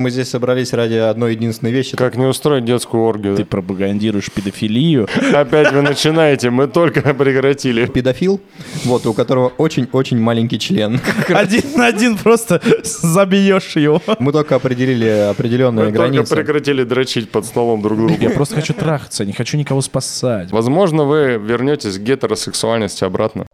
Мы здесь собрались ради одной единственной вещи. Как не устроить детскую оргию? Ты пропагандируешь педофилию. Опять вы начинаете, мы только прекратили. Педофил, вот, у которого очень-очень маленький член. Один на один просто забьешь его. Мы только определили определенные Мы только границы. прекратили дрочить под столом друг другу. Я просто хочу трахаться, не хочу никого спасать. Возможно, вы вернетесь к гетеросексуальности обратно.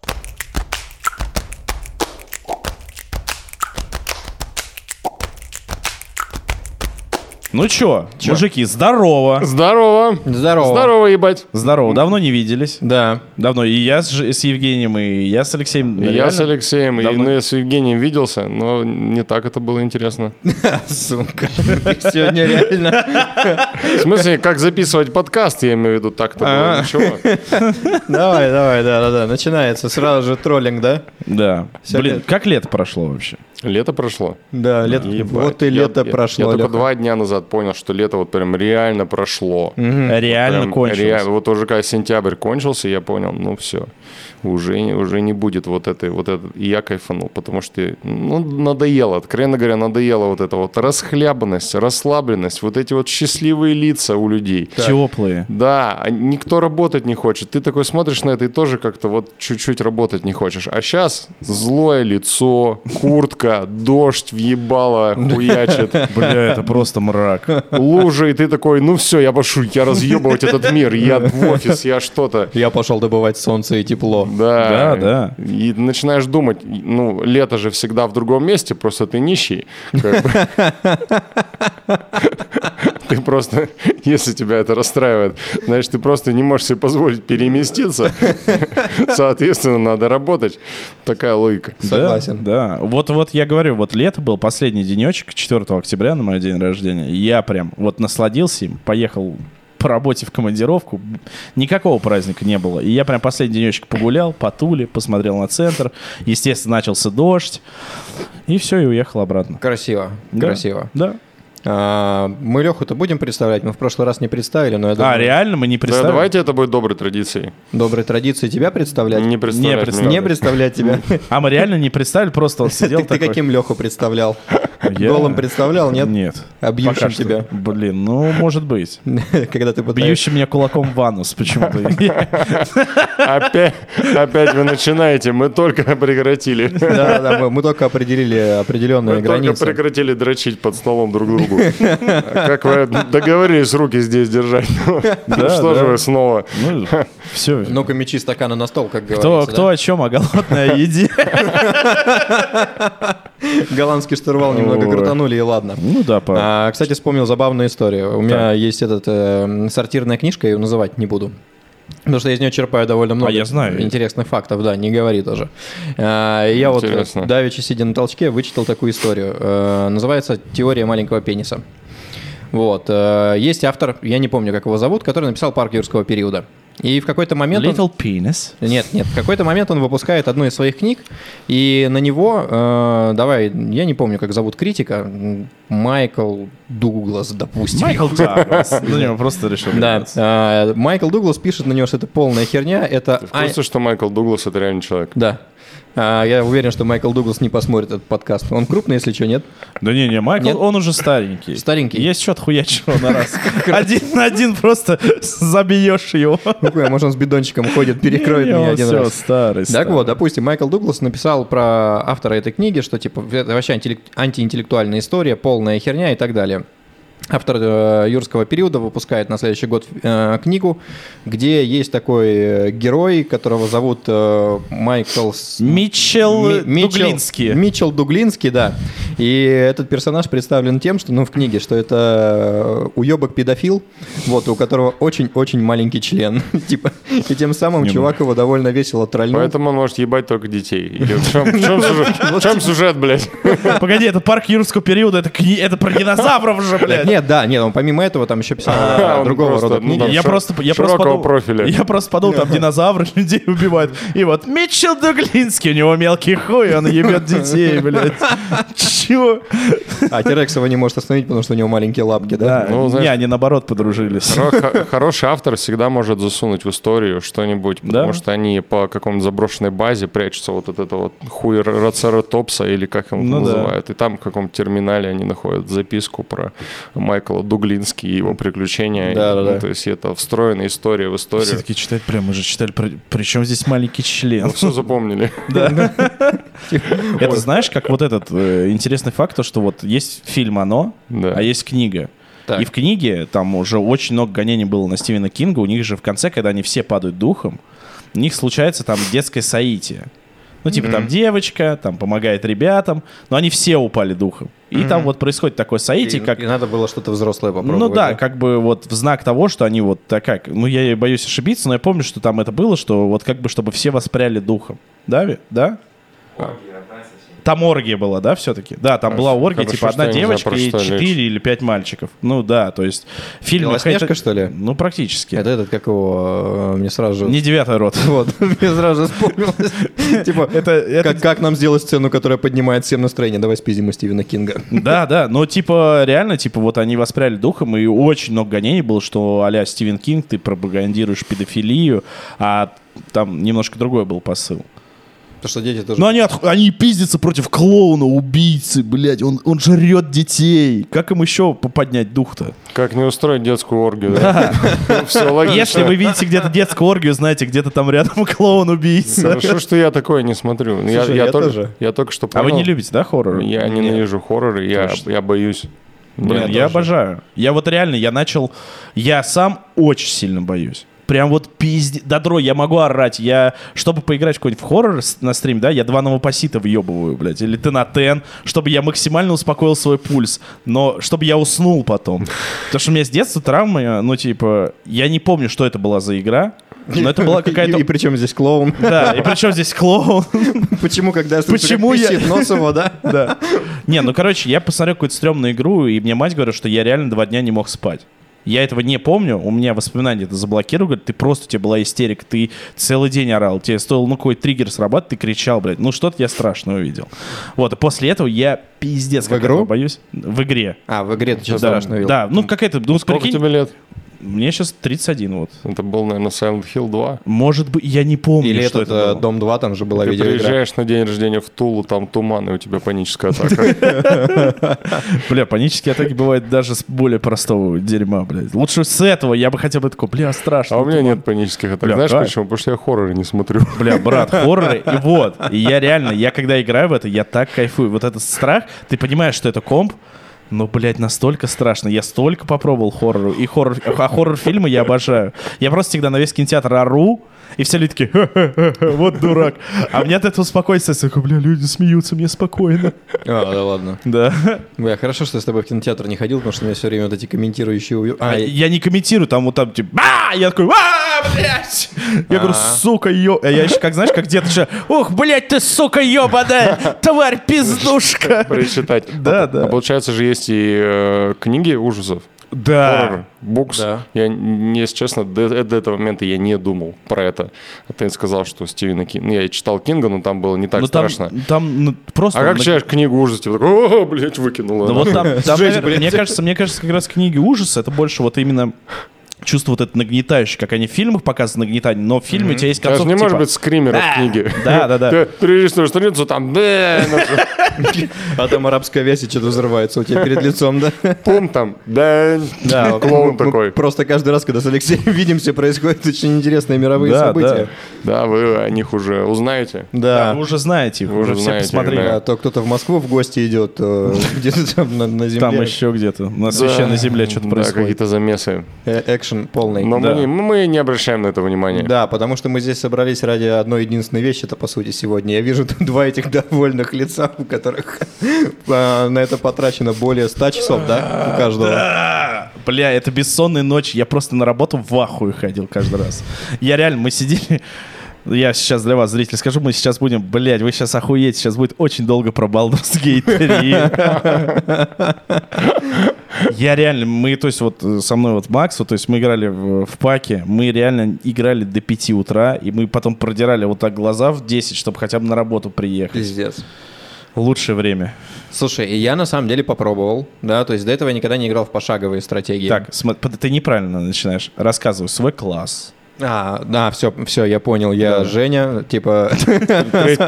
Ну чё, мужики, здорово. Здорово! Здорово. Здорово, ебать! Здорово, давно не виделись. Да. Давно. И я с, с Евгением, и я с Алексеем. И Я с Алексеем, и Давно- ну, я с Евгением виделся, но не так это было интересно. Сука. Сегодня реально. В смысле, как записывать подкаст, я имею в виду, так-то было А. ничего. Давай, давай, да, да, да. Начинается сразу же троллинг, да? Да. Блин, как лето прошло вообще? Лето прошло. Да, лет... Ебать. вот и лето прошло. Я только два дня назад понял, что лето вот прям реально прошло. Реально Прям кончилось. реально. вот уже когда сентябрь кончился, я понял, ну все, уже, уже не будет вот этой, вот этой. И я кайфанул, потому что ну, надоело, откровенно говоря, надоело вот эта вот расхлябанность, расслабленность, вот эти вот счастливые лица у людей. Теплые. Да, а никто работать не хочет. Ты такой смотришь на это и тоже как-то вот чуть-чуть работать не хочешь. А сейчас злое лицо, куртка, дождь въебало, хуячит, Бля, это просто мрак. лужи, и ты такой, ну все, я пошу, я разъебывать этот мир, я в офис, я что-то. Я пошел добывать солнце и тепло. Да, Да, да. И начинаешь думать, ну, лето же всегда в другом месте, просто ты нищий. Ты просто, если тебя это расстраивает, значит, ты просто не можешь себе позволить переместиться. Соответственно, надо работать. Такая логика. Согласен. Да. Вот, вот я говорю, вот лето был последний денечек, 4 октября на мой день рождения. Я прям вот насладился им, поехал по работе в командировку. Никакого праздника не было. И я прям последний денечек погулял по Туле, посмотрел на центр. Естественно, начался дождь. И все, и уехал обратно. Красиво. Да. Красиво. Да. А, мы Леху-то будем представлять? Мы в прошлый раз не представили, но я думаю, А, реально мы не Да, представили? давайте это будет доброй традицией. доброй традиции тебя представлять. Не представлять представляю. Не меня. представлять тебя. А мы реально не представили, просто он сидел Ты, каким Леху представлял? Я- Голым представлял, нет? Нет. Обьющим Пока что. тебя. Блин, ну, может быть. Когда ты пытаешься... Бьющий меня кулаком в анус почему-то. Опять, опять вы начинаете, мы только прекратили. Да, да, мы, мы только определили определенные Мы только границы. прекратили дрочить под столом друг другу. Как вы договорились руки здесь держать? Ну, Да, Что же вы снова? Ну, все. Ну-ка, мечи стакана на стол, как говорится. кто о чем, о голодной еде? Голландский штурвал немного крутанули, и ладно. Ну да, па. А, кстати, вспомнил забавную историю. У меня есть этот э, сортирная книжка, я ее называть не буду. Потому что я из нее черпаю довольно много А я знаю. интересных фактов, да, не говори тоже. А, и я Интересно. вот, давеча сидя на толчке, вычитал такую историю. Э, называется «Теория маленького пениса». Вот. э, Есть автор, я не помню, как его зовут, который написал «Парк юрского периода». И в какой-то момент... он- Little penis. Нет, нет, в какой-то момент он выпускает одну из своих книг, и на него, э, давай, я не помню, как зовут критика, Майкл Дуглас, допустим. Майкл Даглас. На него просто решил. Да, э, Майкл Дуглас пишет на него, что это полная херня, это... В курсе, что Майкл Дуглас это реальный человек? Да. А, я уверен, что Майкл Дуглас не посмотрит этот подкаст. Он крупный, если что, нет? Да не, не, Майкл, Нет? он уже старенький. Старенький? Есть что отхуячить его на раз. Один на один просто забьешь его. Ну, хуя, может, он с бидончиком ходит, перекроет меня один раз. старый. Так вот, допустим, Майкл Дуглас написал про автора этой книги, что типа это вообще антиинтеллектуальная история, полная херня и так далее. Автор э, юрского периода выпускает на следующий год э, книгу, где есть такой э, герой, которого зовут э, Майкл Митчелл Ми- Митчелл- Дуглинский. Митчелл Дуглинский, да. И этот персонаж представлен тем, что, ну, в книге, что это уебок педофил, вот, у которого очень-очень маленький член. Типа, и тем самым Не, чувак его довольно весело тролльнул. Поэтому он может ебать только детей. Или в чем, сюжет, блядь? Погоди, это парк юрского периода, это про динозавров же, блядь. Нет, да, нет, он помимо этого там еще писал А, другого просто, рода ну, книги. там Я просто, просто подумал, профиля. Я просто подумал, там динозавры людей убивают. И вот Митчелл Дуглинский, у него мелкий хуй, он ебет детей, блядь. Чего? А Терекс его не может остановить, потому что у него маленькие лапки, да? Ну, не, они наоборот подружились. Хоро- хо- Хороший автор всегда может засунуть в историю что-нибудь, потому что они по какому-то заброшенной базе прячутся вот от этого вот хуй Роцератопса или как его Ну называют. И там в каком-то терминале они находят записку про Майкла Дуглински и его приключения. Да-да-да. Ну, то есть это встроенная история в историю. Все-таки читать прям, мы же читали, причем здесь маленький член. Ну, все запомнили. Это знаешь, как вот этот э, интересный факт, то, что вот есть фильм «Оно», Да. а есть книга. Так. И в книге там уже очень много гонений было на Стивена Кинга. У них же в конце, когда они все падают духом, у них случается там детское соитие. Ну, типа там девочка, там помогает ребятам, но они все упали духом. И там вот происходит такое соитие, И- как... и надо было что-то взрослое попробовать. Ну да, как бы вот в знак того, что они вот такая... Ну, я боюсь ошибиться, но я помню, что там это было, что вот как бы, чтобы все воспряли духом. Да? Да? Там оргия была, да, все-таки? Да, там была оргия, Хорошо, типа что одна я не знаю, девочка про и что речь. четыре или пять мальчиков. Ну да, то есть фильм... Белоснежка, что ли? Ну, практически. Это этот, как его, э, мне сразу же... Не девятый рот. Вот, мне сразу же вспомнилось. Типа, Это, это- как, как нам сделать сцену, которая поднимает всем настроение? Давай спиздим у Стивена Кинга. Да, да, но типа реально, типа вот они воспряли духом, и очень много гонений было, что а Стивен Кинг, ты пропагандируешь педофилию, а там немножко другой был посыл. Потому что дети тоже... Ну они, от- они пиздятся против клоуна, убийцы, блядь, он, он жрет детей. Как им еще поднять дух-то? Как не устроить детскую оргию, да? Все логично. Если вы видите где-то детскую оргию, знаете, где-то там рядом клоун-убийца. Хорошо, что я такое не смотрю. Я, тоже. я только что А вы понял. не любите, да, хоррор? Я ненавижу хорроры, я, боюсь. Блин, я обожаю. Я вот реально, я начал... Я сам очень сильно боюсь. Прям вот пизде... Да, дрой, я могу орать. Я, чтобы поиграть в какой-нибудь хоррор на стрим, да, я два новопосита въебываю, блядь. Или ты на тен, чтобы я максимально успокоил свой пульс. Но чтобы я уснул потом. Потому что у меня с детства травмы, ну, типа... Я не помню, что это была за игра. Но это была какая-то... И, и причем здесь клоун? Да, и причем здесь клоун. Почему, когда я слышу, Почему я- писит нос его, да? Да. Не, ну, короче, я посмотрел какую-то стрёмную игру, и мне мать говорит, что я реально два дня не мог спать. Я этого не помню, у меня воспоминания это заблокировали, говорит, ты просто, у тебя была истерика, ты целый день орал, тебе стоило, ну, какой триггер срабатывать, ты кричал, блядь, ну, что-то я страшно увидел. Вот, и после этого я пиздец В как игру? этого боюсь. В игре. А, в игре ты что Да, страшно увидел? Да, ну, какая-то, ну, Сколько прикинь, тебе лет? Мне сейчас 31 вот. Это был, наверное, Silent Hill 2. Может быть, я не помню, Или что этот это э, было. Дом 2, там же была Ты видеоигра. приезжаешь на день рождения в Тулу, там туман, и у тебя паническая атака. Бля, панические атаки бывают даже с более простого дерьма, блядь. Лучше с этого я бы хотя бы такой, бля, страшно. А у меня нет панических атак. Знаешь почему? Потому что я хорроры не смотрю. Бля, брат, хорроры. И вот, и я реально, я когда играю в это, я так кайфую. Вот этот страх, ты понимаешь, что это комп, но, блядь, настолько страшно. Я столько попробовал хоррору. И хоррор, а хоррор-фильмы я обожаю. Я просто всегда на весь кинотеатр ору, и все люди такие, «Ха-ха-ха, вот дурак. А мне от этого спокойствие, я такой, бля, люди смеются, мне спокойно. А, да ладно. Да. Бля, хорошо, что я с тобой в кинотеатр не ходил, потому что меня все время вот эти комментирующие... А, А, я- я не комментирую, там вот там типа, а, я такой, а, блядь. Я говорю, А. сука, ё... А я еще, как знаешь, как где-то еще, ух, блядь, ты, сука, ёбаная, тварь, пиздушка. Прочитать. Да, А, да. А получается же есть и э, книги ужасов. Да. Букс. Да. Я, если честно, до, до этого момента я не думал про это. А ты сказал, что Стивена Кинга... Ну, я читал Кинга, но там было не так Ну там, страшно. там ну, просто... А как на- читаешь книгу ужасов, типа, о, блядь, выкинула. Да вот там, там, Жесть, наверное, мне кажется, мне кажется, как раз книги ужаса, это больше вот именно чувство вот это нагнетающее, как они в фильмах показывают нагнетание, но в фильме у тебя есть концовка, не может типа, быть скримера в «Да, книге. Да, да, да. Ты перелистываешь страницу, там, а там арабская вязь и что-то взрывается у тебя перед лицом, да? пум, там, да, Да, клоун такой. Просто каждый раз, когда с Алексеем видимся, происходят очень интересные мировые Да, события. Да, вы о них уже узнаете. Да, вы уже знаете их, Вы уже все посмотрели. А то кто-то в Москву в гости идет, то где-то там на, на земле. Там еще где-то, на священной земле что-то Да, происходит. какие-то замесы. Э, Экшен полный. Но Да. мы, не, мы не обращаем на это внимания. Да, потому что мы здесь собрались ради одной единственной вещи, это по сути сегодня. Я вижу тут два этих довольных лица, у которых а, на это потрачено более 100 часов, да, у каждого. Бля, это бессонная ночь. Я просто на работу в ахуе ходил каждый раз. Я реально, мы сидели... Я сейчас для вас, зрители, скажу, мы сейчас будем, блядь, вы сейчас охуеете, сейчас будет очень долго про Baldur's Gate 3. Я реально, мы, то есть вот э, со мной вот Макс, вот, то есть мы играли в, в паке, мы реально играли до 5 утра, и мы потом продирали вот так глаза в 10, чтобы хотя бы на работу приехать. Пиздец. Лучшее время. Слушай, я на самом деле попробовал, да, то есть до этого я никогда не играл в пошаговые стратегии. Так, под- ты неправильно начинаешь. Рассказывай свой класс. А, да, все, все, я понял, я Да. Женя, типа,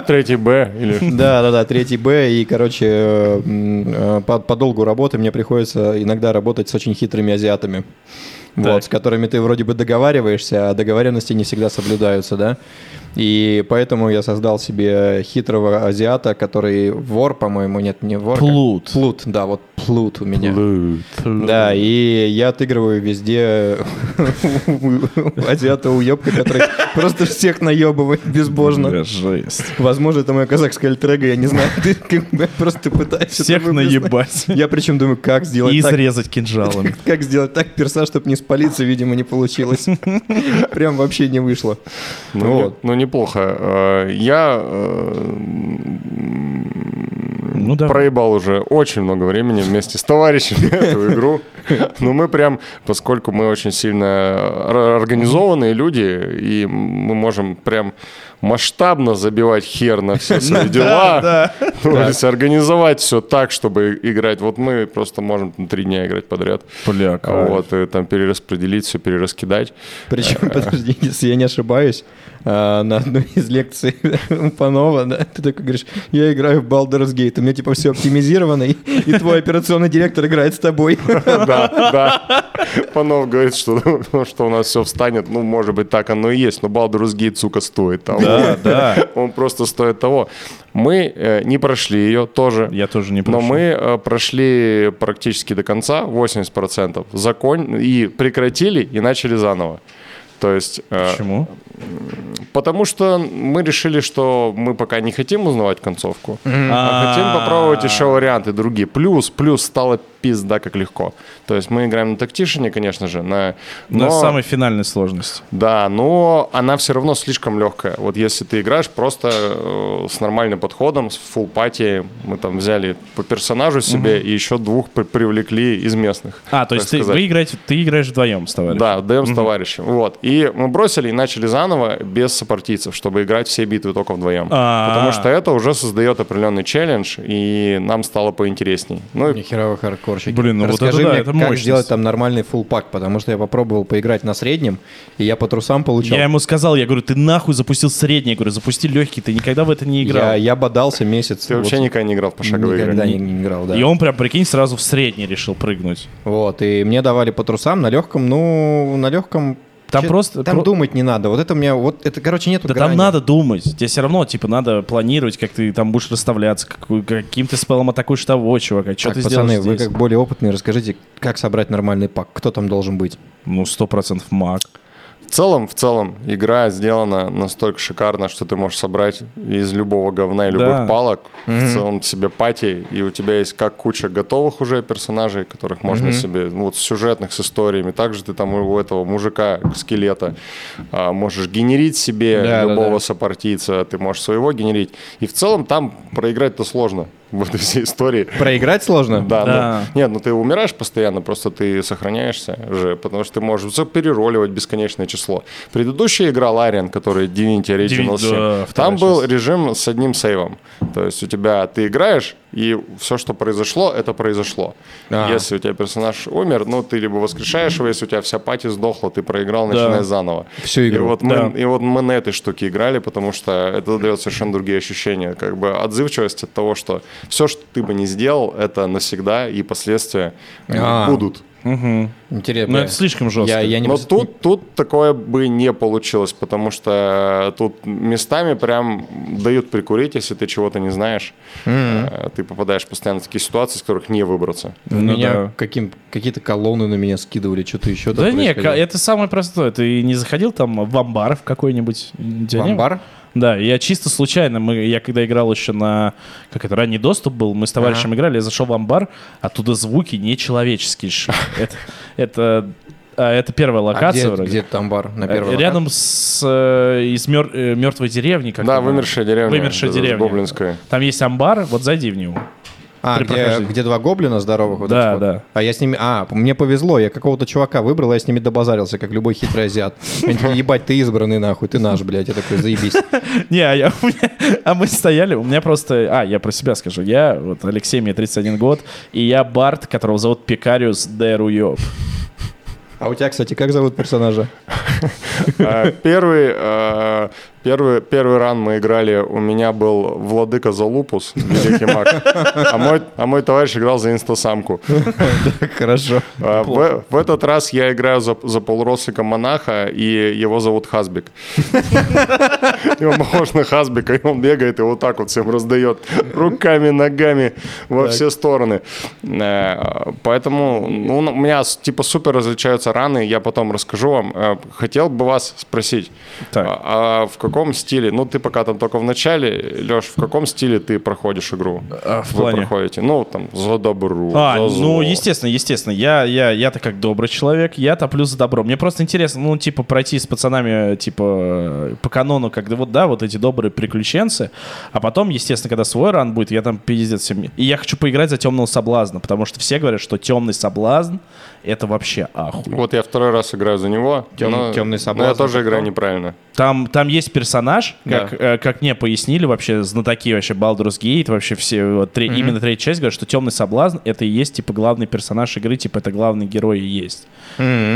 Третий Б или... да, да, да, третий Б, и, короче, э, по, по долгу работы мне приходится иногда работать с очень хитрыми азиатами. Так. Вот, с которыми ты вроде бы договариваешься, а договоренности не всегда соблюдаются, да. И поэтому я создал себе хитрого азиата, который вор, по-моему, нет, не вор. как- Плут. Плут, да, вот плут у меня. Плут. Да, и я отыгрываю везде азиата уебка, который просто всех наебывает безбожно. Жесть. Возможно, это мое казахское альтер я не знаю. Ты просто пытаешься... Всех наебать. Я причем думаю, как сделать И так, изрезать кинжалами. как сделать так перса, чтобы не спалиться, видимо, не получилось. Прям вообще не вышло. Ну, Вот. Ну, неплохо. Э, Я э, Ну да. проебал уже очень много времени вместе с товарищами эту игру. Но мы прям, поскольку мы очень сильно ор- организованные люди, и мы можем прям масштабно забивать хер на все свои дела, ну, то есть организовать все так, чтобы играть. Вот мы просто можем там три дня играть подряд. Бля. Вот, и там перераспределить все, перераскидать. Причем, подожди, если я не ошибаюсь, а, на одной из лекций Панова, да, ты такой говоришь, я играю в Baldur's Gate, у меня типа все оптимизировано, и, и твой операционный директор играет с тобой. Да, да. Панов говорит, что, что у нас все встанет. Ну, может быть, так оно и есть. Но Baldur's Gate, сука, стоит того. Да, да. Он просто стоит того. Мы э, не прошли ее тоже. Я тоже не Но прошу. мы э, прошли практически до конца, 80%, закон... и прекратили, и начали заново. То есть... э, Почему? Потому что мы решили, что мы пока не хотим узнавать концовку, А. хотим попробовать еще варианты другие. Плюс, плюс стало пизда как легко. То есть мы играем на тактишине, конечно же, на... На но- самой финальной сложности. Да, но она все равно слишком легкая. Вот если ты играешь просто э, с нормальным подходом, с full пати, мы там взяли по персонажу себе и еще двух при- привлекли из местных. А, то есть ты, сказать. вы играете, ты играешь вдвоем с товарищем? Да, даем с товарищем. Вот. И мы бросили и начали заново без сопартийцев, чтобы играть все битвы только вдвоем. А. Потому что это уже создает определенный челлендж, и нам стало поинтересней. Ну, и Нихеровый хардкорщик. Блин, ну вот Расскажи это да, мне, это как мощность. сделать там нормальный full пак, потому что я попробовал поиграть на среднем, и я по трусам получал. Я ему сказал, я говорю, ты нахуй запустил средний, я говорю, запусти легкий, ты никогда в это не играл. Я, я бодался месяц. ты вообще вот никогда не играл в пошаговые никогда игры? не, не играл, да. И он прям, прикинь, сразу в средний решил прыгнуть. Вот, и мне давали по трусам на легком, ну, на легком... Там просто- Там думать не надо. Вот это у меня... Вот это, короче, нету Да грани. там надо думать. Тебе все равно, типа, надо планировать, как ты там будешь расставляться, какой- каким ты спелом атакуешь того чувака, что Так, ты пацаны, сделаешь вы здесь? как более опытные, расскажите, как собрать нормальный пак? Кто там должен быть? Ну, сто процентов маг. В целом, в целом, игра сделана настолько шикарно, что ты можешь собрать из любого говна и любых Да. палок в целом себе пати, и у тебя есть как куча готовых уже персонажей, которых можно себе, ну, вот сюжетных с историями. Также ты там у этого мужика скелета а, можешь генерить себе Да, да, любого да. сопартийца, ты можешь своего генерить. И в целом там проиграть-то сложно в этой всей истории. Проиграть сложно? Да, Да. ну, нет, ну ты умираешь постоянно, просто ты сохраняешься же, потому что ты можешь перероливать бесконечное число. Предыдущая игра Лариан, которая Divinity Original Divi- 7, да, там был часть. режим с одним сейвом. То есть у тебя ты играешь, и все, что произошло, это произошло. А. Если у тебя персонаж умер, ну ты либо воскрешаешь его, если у тебя вся пати сдохла, ты проиграл, начинаешь заново. Всю И игру. вот, мы, Да. и вот мы на этой штуке играли, потому что это дает совершенно другие ощущения. Как бы отзывчивость от того, что все, что ты бы не сделал, это навсегда, и последствия э, А. будут. Интересно. Ну, это слишком жестко. Я, я не Но пред- тут, тут такое бы не получилось, потому что тут местами прям дают прикурить, если ты чего-то не знаешь. Э, Ты попадаешь постоянно в такие ситуации, из которых не выбраться. У Ну меня да. каким, какие-то колонны на меня скидывали, что-то еще Да не, это самое простое. Ты не заходил там в амбар в какой-нибудь? В не амбар? Да, я чисто случайно, мы, я когда играл еще на, как это, ранний доступ был, мы с товарищем играли, я зашел в амбар, оттуда звуки нечеловеческие шли. Это, это, а, это первая А локация где, вроде. где этот амбар? На Э, первой Рядом с э, из мер- э, мертвой деревни. Как да, вымершая деревня. Вымершая э, деревня. Гоблинская. Там есть амбар, вот зайди в него. А, где, где два гоблина здоровых? вот Да, этих вот? да. А я с ними... А, мне повезло, я какого-то чувака выбрал, я с ними добазарился, как любой хитрый азиат. Они такие, ебать, ты избранный нахуй, ты наш, блядь. Я такой, заебись. Не, а, я, а мы стояли, у меня просто... А, я про себя скажу. Я, вот Алексей, мне 31 год, и я Барт, которого зовут Пикариус де Руёб. А у тебя, кстати, как зовут персонажа? А, Первый, э, первый, первый ран мы играли, у меня был Владыка Залупус, великий маг, а мой, а мой товарищ играл за инстасамку. Хорошо. А, В, в этот раз я играю за, за полурослика монаха, и его зовут Хазбик. Он похож на Хазбика, и он бегает и вот так вот всем раздает руками, ногами во все стороны. Э, Поэтому ну, у меня типа супер различаются раны, я потом расскажу вам. Э, Хотел бы вас спросить, Так. а, а в каком стиле, ну ты пока там только в начале, Леш, в каком стиле ты проходишь игру? А, в Вы плане? проходите? Ну, там, за добру, А, за ну, зло. естественно, естественно. Я, я, я-то как добрый человек, я топлю за добро. Мне просто интересно, ну, типа, пройти с пацанами, типа, по канону, когда вот, да, вот эти добрые приключенцы. А потом, естественно, когда свой ран будет, я там пиздец всем. И я хочу поиграть за темного соблазна, потому что все говорят, что темный соблазн это вообще ахуй. Вот я второй раз играю за него. Тем- но- темный но я соблазн тоже это играю неправильно. Там, там есть персонаж, Да. как, э, как мне пояснили вообще знатоки вообще Baldur's Gate, вообще все, вот, тре- именно третья часть, говорят, что Темный Соблазн это и есть, типа, главный персонаж игры, типа, это главный герой и есть.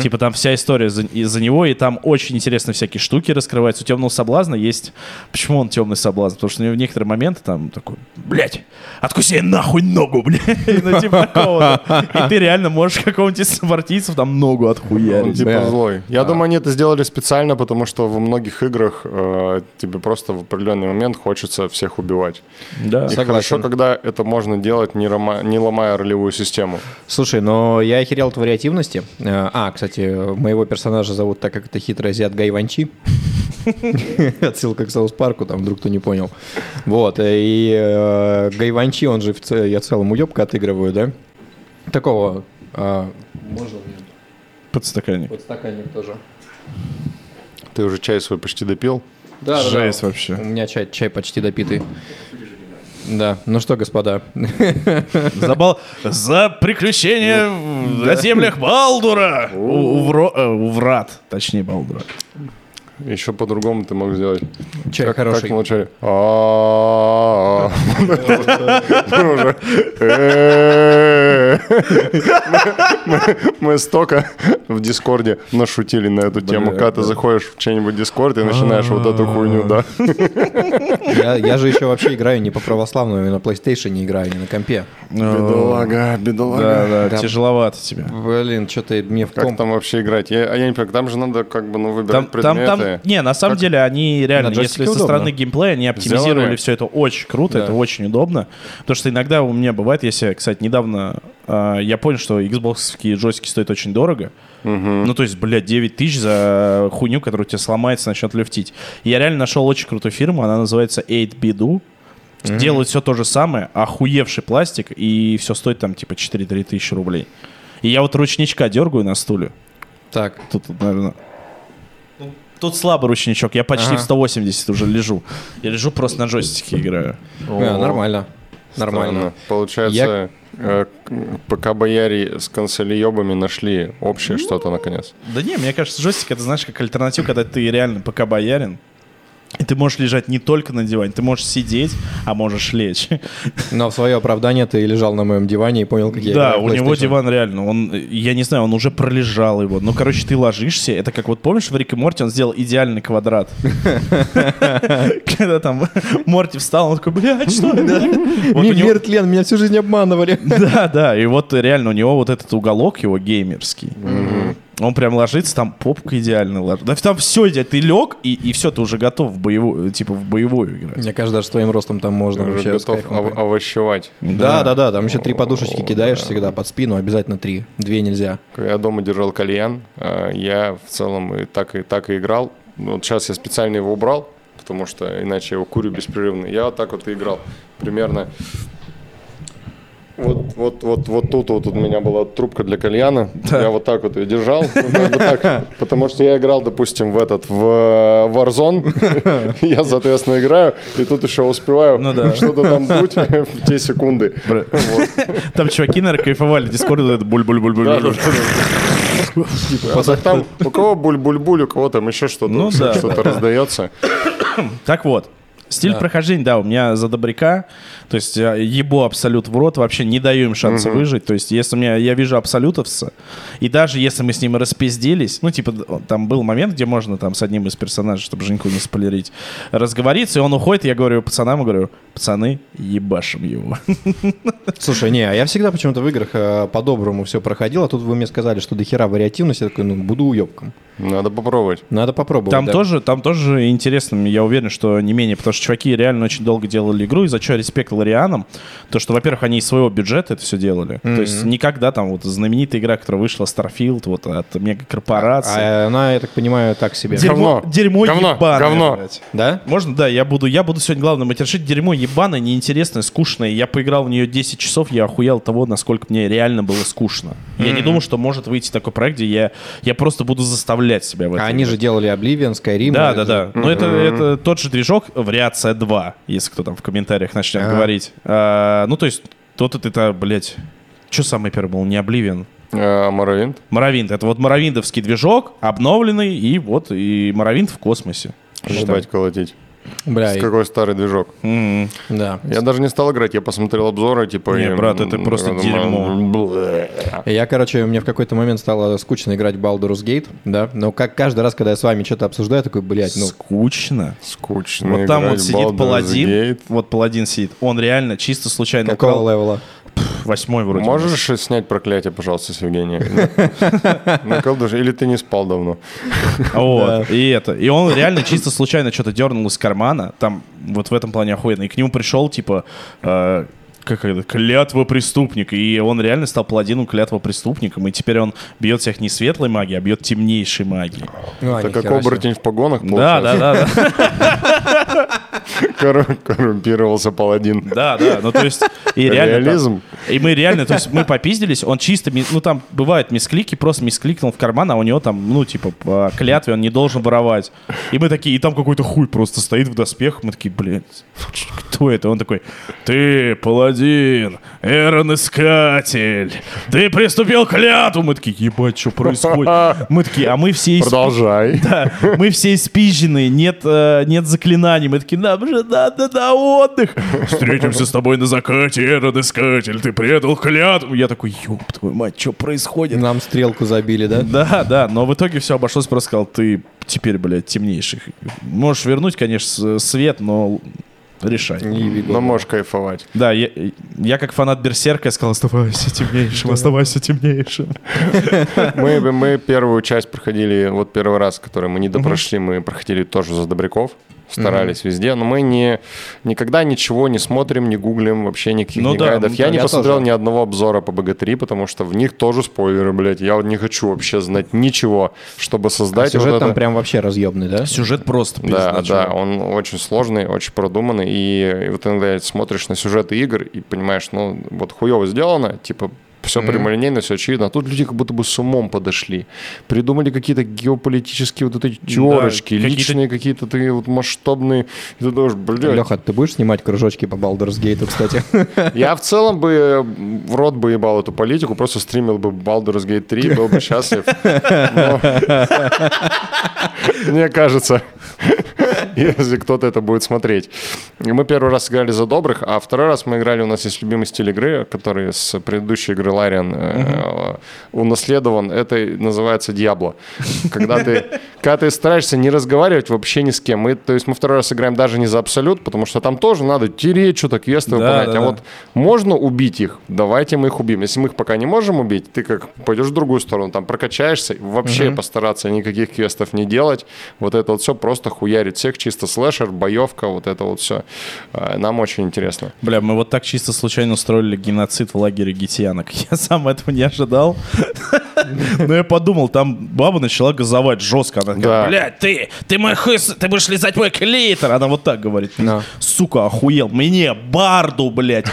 Типа, там вся история за, из-за него, и там очень интересно всякие штуки раскрываются. У Темного Соблазна есть... Почему он Темный Соблазн? Потому что у него в некоторые моменты там такой, блядь, откуси нахуй ногу, блядь. Ну, типа такого. И ты реально можешь какого-нибудь из сопартийцев там ногу Он отхуярить. типа Да. злой. Я думаю, они это сделали специально, потому что во многих играх э, тебе просто в определенный момент хочется всех убивать. Да. И Согласен. хорошо, когда это можно делать, не, рома- не ломая ролевую систему. Слушай, но я охерел от вариативности. Э, А, кстати, моего персонажа зовут так, как это хитрый азиат Гай Ванчи. Отсылка к Саус Парку, там вдруг кто не понял. Вот, э, и э, Гай Ванчи, он же, я в целом уебка отыгрываю, да? Такого... а, Можно мне Подстаканник. подстаканник тоже? Ты уже чай свой почти допил? Да, Жесть вообще. У меня чай, чай почти допитый. Да, ну что, господа, За, бал- за приключения в- на землях Балдура! У, у вро- э, у врат, точнее, Балдура. Еще по-другому ты мог сделать. чай Как- хороший. Как. Мы- Мы столько в Дискорде нашутили на эту тему. Когда ты заходишь в чей-нибудь Дискорд и начинаешь вот эту хуйню, да. Я, я же еще вообще играю не по православному, я на PlayStation не играю, не на компе. Бедолага, бедолага. Да, да, тяжеловато тебе. Блин, что-то мне в Как там вообще играть? Я, а я не понимаю, там же надо как бы ну, выбирать предметы. там, не, на самом деле они реально, если со стороны геймплея, они оптимизировали все это очень круто, это очень удобно. Потому что иногда у меня бывает, если, кстати, недавно а, я понял, что Xbox джойстики стоят очень дорого. Ну, то есть, блядь, 9 тысяч за хуйню, которая у тебя сломается, начнет люфтить. Я реально нашел очень крутую фирму, она называется 8bidu. Делают все то же самое, охуевший пластик, и все стоит там типа 4-3 тысячи рублей. И я вот ручничка дергаю на стуле. Так, Тут, наверное... Тут слабый ручничок, я почти Ага. в 180 уже лежу. Я лежу просто на джойстике играю. э, нормально. Нормально. Странно. Получается, пока бояре с консолеебами нашли общее что-то наконец. Да не, мне кажется, джойстик это, знаешь, как альтернатива, когда ты реально пока боярин. И ты можешь лежать не только на диване, ты можешь сидеть, а можешь лечь. Но в свое оправдание ты лежал на моем диване и понял, как я да, у него диван реально, он, я не знаю, он уже пролежал его. Ну, короче, ты ложишься, это как вот помнишь в Рике Морти он сделал идеальный квадрат. Когда там Морти встал, он такой, блядь, что это? Вот у Ми- него- Мир тлен, меня всю жизнь обманывали. Да, да, и вот реально у него вот этот уголок его геймерский. Он прям ложится, там попка идеально ложится. Да там все идеально. Ты лег, и, и все, ты уже готов в боевую, типа в боевую играть. Мне кажется, даже с твоим ростом там можно Уже вообще готов ов- овощевать. Да, да, да, там еще три подушечки О, кидаешь да. всегда под спину, обязательно три. Две нельзя. Я дома держал кальян, э, я в целом и так и так и играл. Вот сейчас я специально его убрал, потому что иначе я его курю беспрерывно. Я вот так вот и играл. Примерно Вот, вот, вот, вот тут вот у меня была трубка для кальяна. Да. Я вот так вот ее держал. ну, так, потому что я играл, допустим, в этот, в э, Warzone. Я, соответственно, играю, и тут еще успеваю Ну да. что-то там дуть в те секунды. Вот. Там чуваки, наверное, кайфовали. Дискорд это буль-буль-буль-буль. Да, да. А там у кого буль-буль-буль, у кого там еще что-то Ну да. что-то раздается. Так вот, стиль прохождения, да, у меня за добряка. То есть ебу абсолют в рот, вообще не даю им шанса выжить. То есть если у меня, я вижу абсолютовца, и даже если мы с ним распизделись, ну, типа, там был момент, где можно там с одним из персонажей, чтобы Женьку не спойлерить, разговориться, и он уходит, и я говорю пацанам, говорю, пацаны, ебашим его. Слушай, не, а я всегда почему-то в играх э, по-доброму все проходил, а тут вы мне сказали, что до хера вариативность, я такой, ну, буду уебком. Надо попробовать. Надо попробовать. Там да. тоже, там тоже интересно, я уверен, что не менее, потому что чуваки реально очень долго делали игру, и за что респект Лорианам, то, что, во-первых, они из своего бюджета это все делали. То есть никогда там вот знаменитая игра, которая вышла, Starfield, вот от мегакорпорации. А она, я так понимаю, так себе. Дерьмо, Говно. дерьмо Говно, ебаное, говно. блядь. Да? Можно, да, я буду, я буду сегодня главным матершить. Дерьмо ебаное, неинтересное, скучное. Я поиграл в нее 10 часов, я охуел того, насколько мне реально было скучно. Я не думал, что может выйти такой проект, где я, я просто буду заставлять себя в А этом. они же делали Oblivion, Skyrim. Да, да, да. Но это, это тот же движок, вариация 2, если кто там в комментариях начнет говорить. А, ну, то есть, тот это, блядь, что самый первый был? Не Oblivion. А, Моровинт? Моровинт. Это вот моровиндовский движок, обновленный, и вот и моровинт в космосе. Ждать колотить. Бля, и- Какой старый движок. М. да. Я даже не стал играть, я посмотрел обзоры, типа... Не, и, брат, это просто думаю, дерьмо. Я, короче, мне в какой-то момент стало скучно играть в Baldur's Gate, да, но как каждый раз, когда я с вами что-то обсуждаю, такой, блядь, ну, Скучно. Скучно Вот там вот сидит Baldur's паладин, Gate. вот паладин сидит, он реально чисто случайно какого украл левела? Восьмой вроде. Можешь снять проклятие, пожалуйста, с Евгения? На колдуше. Или ты не спал давно? Вот, и это. И он реально чисто случайно что-то дернул из кармана, там вот в этом плане охуенно. И к нему пришел, типа, э, как это, клятва преступник. И он реально стал паладином клятва преступником. И теперь он бьет всех не светлой магией, а бьет темнейшей магией. Ну, Это как оборотень в погонах, Да, да, получается. да, да. Корру- Коррумпировался паладин. Да, да. Ну, то есть, и реально. там- Реализм. И мы реально, то есть мы попиздились, он чисто, ну там бывают мисклики, просто мискликнул в карман, а у него там, ну типа по клятве он не должен воровать. И мы такие, и там какой-то хуй просто стоит в доспехах, мы такие, ч- кто это? Он такой, ты паладин, Эрон Искатель, ты приступил к клятву. Мы такие, ебать, что происходит? Мы такие, а мы все Продолжай. да, мы все испизженные, нет, э, нет заклинаний. Мы такие, нам же надо на отдых. Встретимся с тобой на закате, Эрон Искатель, ты предал клятву. Я такой, ёб твою мать, что происходит? Нам стрелку забили, да? Да, да, но в итоге все обошлось, просто сказал, ты теперь, блядь, темнейший. Можешь вернуть, конечно, свет, но решай. Но можешь кайфовать. Да, я, я как фанат Берсерка сказал, оставайся темнейшим, оставайся темнейшим. Мы, мы первую часть проходили, вот первый раз, который мы не допрошли, мы проходили тоже за Добряков. Старались везде, но мы не, никогда ничего не смотрим, не гуглим, вообще никаких Ну ни да, гайдов. ну я да, не я посмотрел тоже. ни одного обзора по БГ-3, потому что в них тоже спойлеры, блядь. Я вот не хочу вообще знать ничего, чтобы создать Сюжет вот там это. прям вообще разъемный, да? Сюжет просто Да, да, он очень сложный, очень продуманный, и, и вот иногда смотришь на сюжеты игр и понимаешь, ну, вот хуево сделано, типа, все прямолинейно, все очевидно. А тут люди как будто бы с умом подошли. Придумали какие-то геополитические вот эти терочки, какие-то- личные какие-то такие вот масштабные. И ты думаешь, блядь. Леха, ты будешь снимать кружочки по Baldur's Gate, кстати? Я в целом бы в рот бы ебал эту политику, просто стримил бы Baldur's Gate 3, был бы счастлив. Мне кажется, если кто-то это будет смотреть. И Мы первый раз играли за добрых, а второй раз мы играли, у нас есть любимый стиль игры, который с предыдущей игры Лариан э, унаследован. Это называется Диабло. Когда ты, когда ты стараешься не разговаривать вообще ни с кем. Мы, то есть мы второй раз играем даже не за абсолют, потому что там тоже надо тереть, что-то квесты Да, выполнять. да, а да. вот можно убить их, давайте мы их убьем. Если мы их пока не можем убить, ты как пойдешь в другую сторону, там прокачаешься, вообще постараться никаких квестов не делать. Вот это вот все просто хуярит всех, чисто слэшер, боевка, вот это вот все. Нам очень интересно. Бля, мы вот так чисто случайно устроили геноцид в лагере гитьянок. Я сам этого не ожидал. Но я подумал, там баба начала газовать жестко. Она Да. блядь, ты, ты мой хуй, с- ты будешь лизать мой клитор. Она вот так говорит. Сука, охуел. Мне, барду, блядь.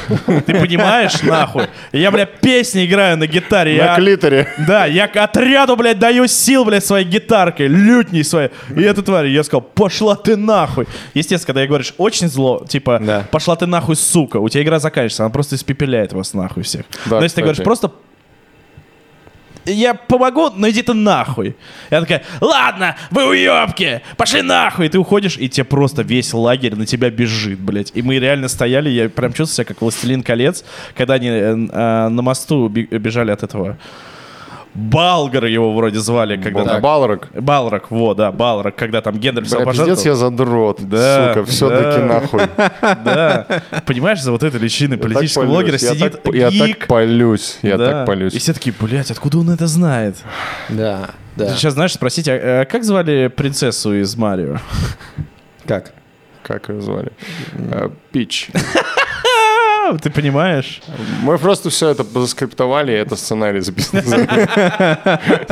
Ты понимаешь, нахуй? Я, блядь, песни играю на гитаре. На клиторе. Да, я к отряду, блядь, даю сил, блядь, своей гитаркой, лютней своей. И эту тварь, я сказал, пошла ты нахуй. Естественно, когда я говоришь очень зло, типа, Да. пошла ты нахуй, сука, у тебя игра заканчивается, она просто испепеляет вас нахуй всех. Да, Но если ты говоришь просто я помогу, но иди ты нахуй. Я такая, ладно, вы уебки, пошли нахуй. И ты уходишь, и тебе просто весь лагерь на тебя бежит, блядь. И мы реально стояли, я прям чувствую себя как Властелин колец, когда они э, э, на мосту бежали от этого. Болгар его вроде звали, когда... Так. Балрог. Балрак, во, да, Балрак, когда там Гендальф Бля, пиздец, я задрот. Да, Сука, все-таки да. нахуй. Да. Понимаешь, за вот этой личиной политического блогера сидит Я так полюсь. Я так полюсь. И все такие, блядь, откуда он это знает? Да, да. Ты сейчас, знаешь, спросить, а, а как звали принцессу из Марио? Как? Как ее звали? Э, Пич. А, Ты понимаешь? Мы просто все это заскриптовали, и это сценарий записан.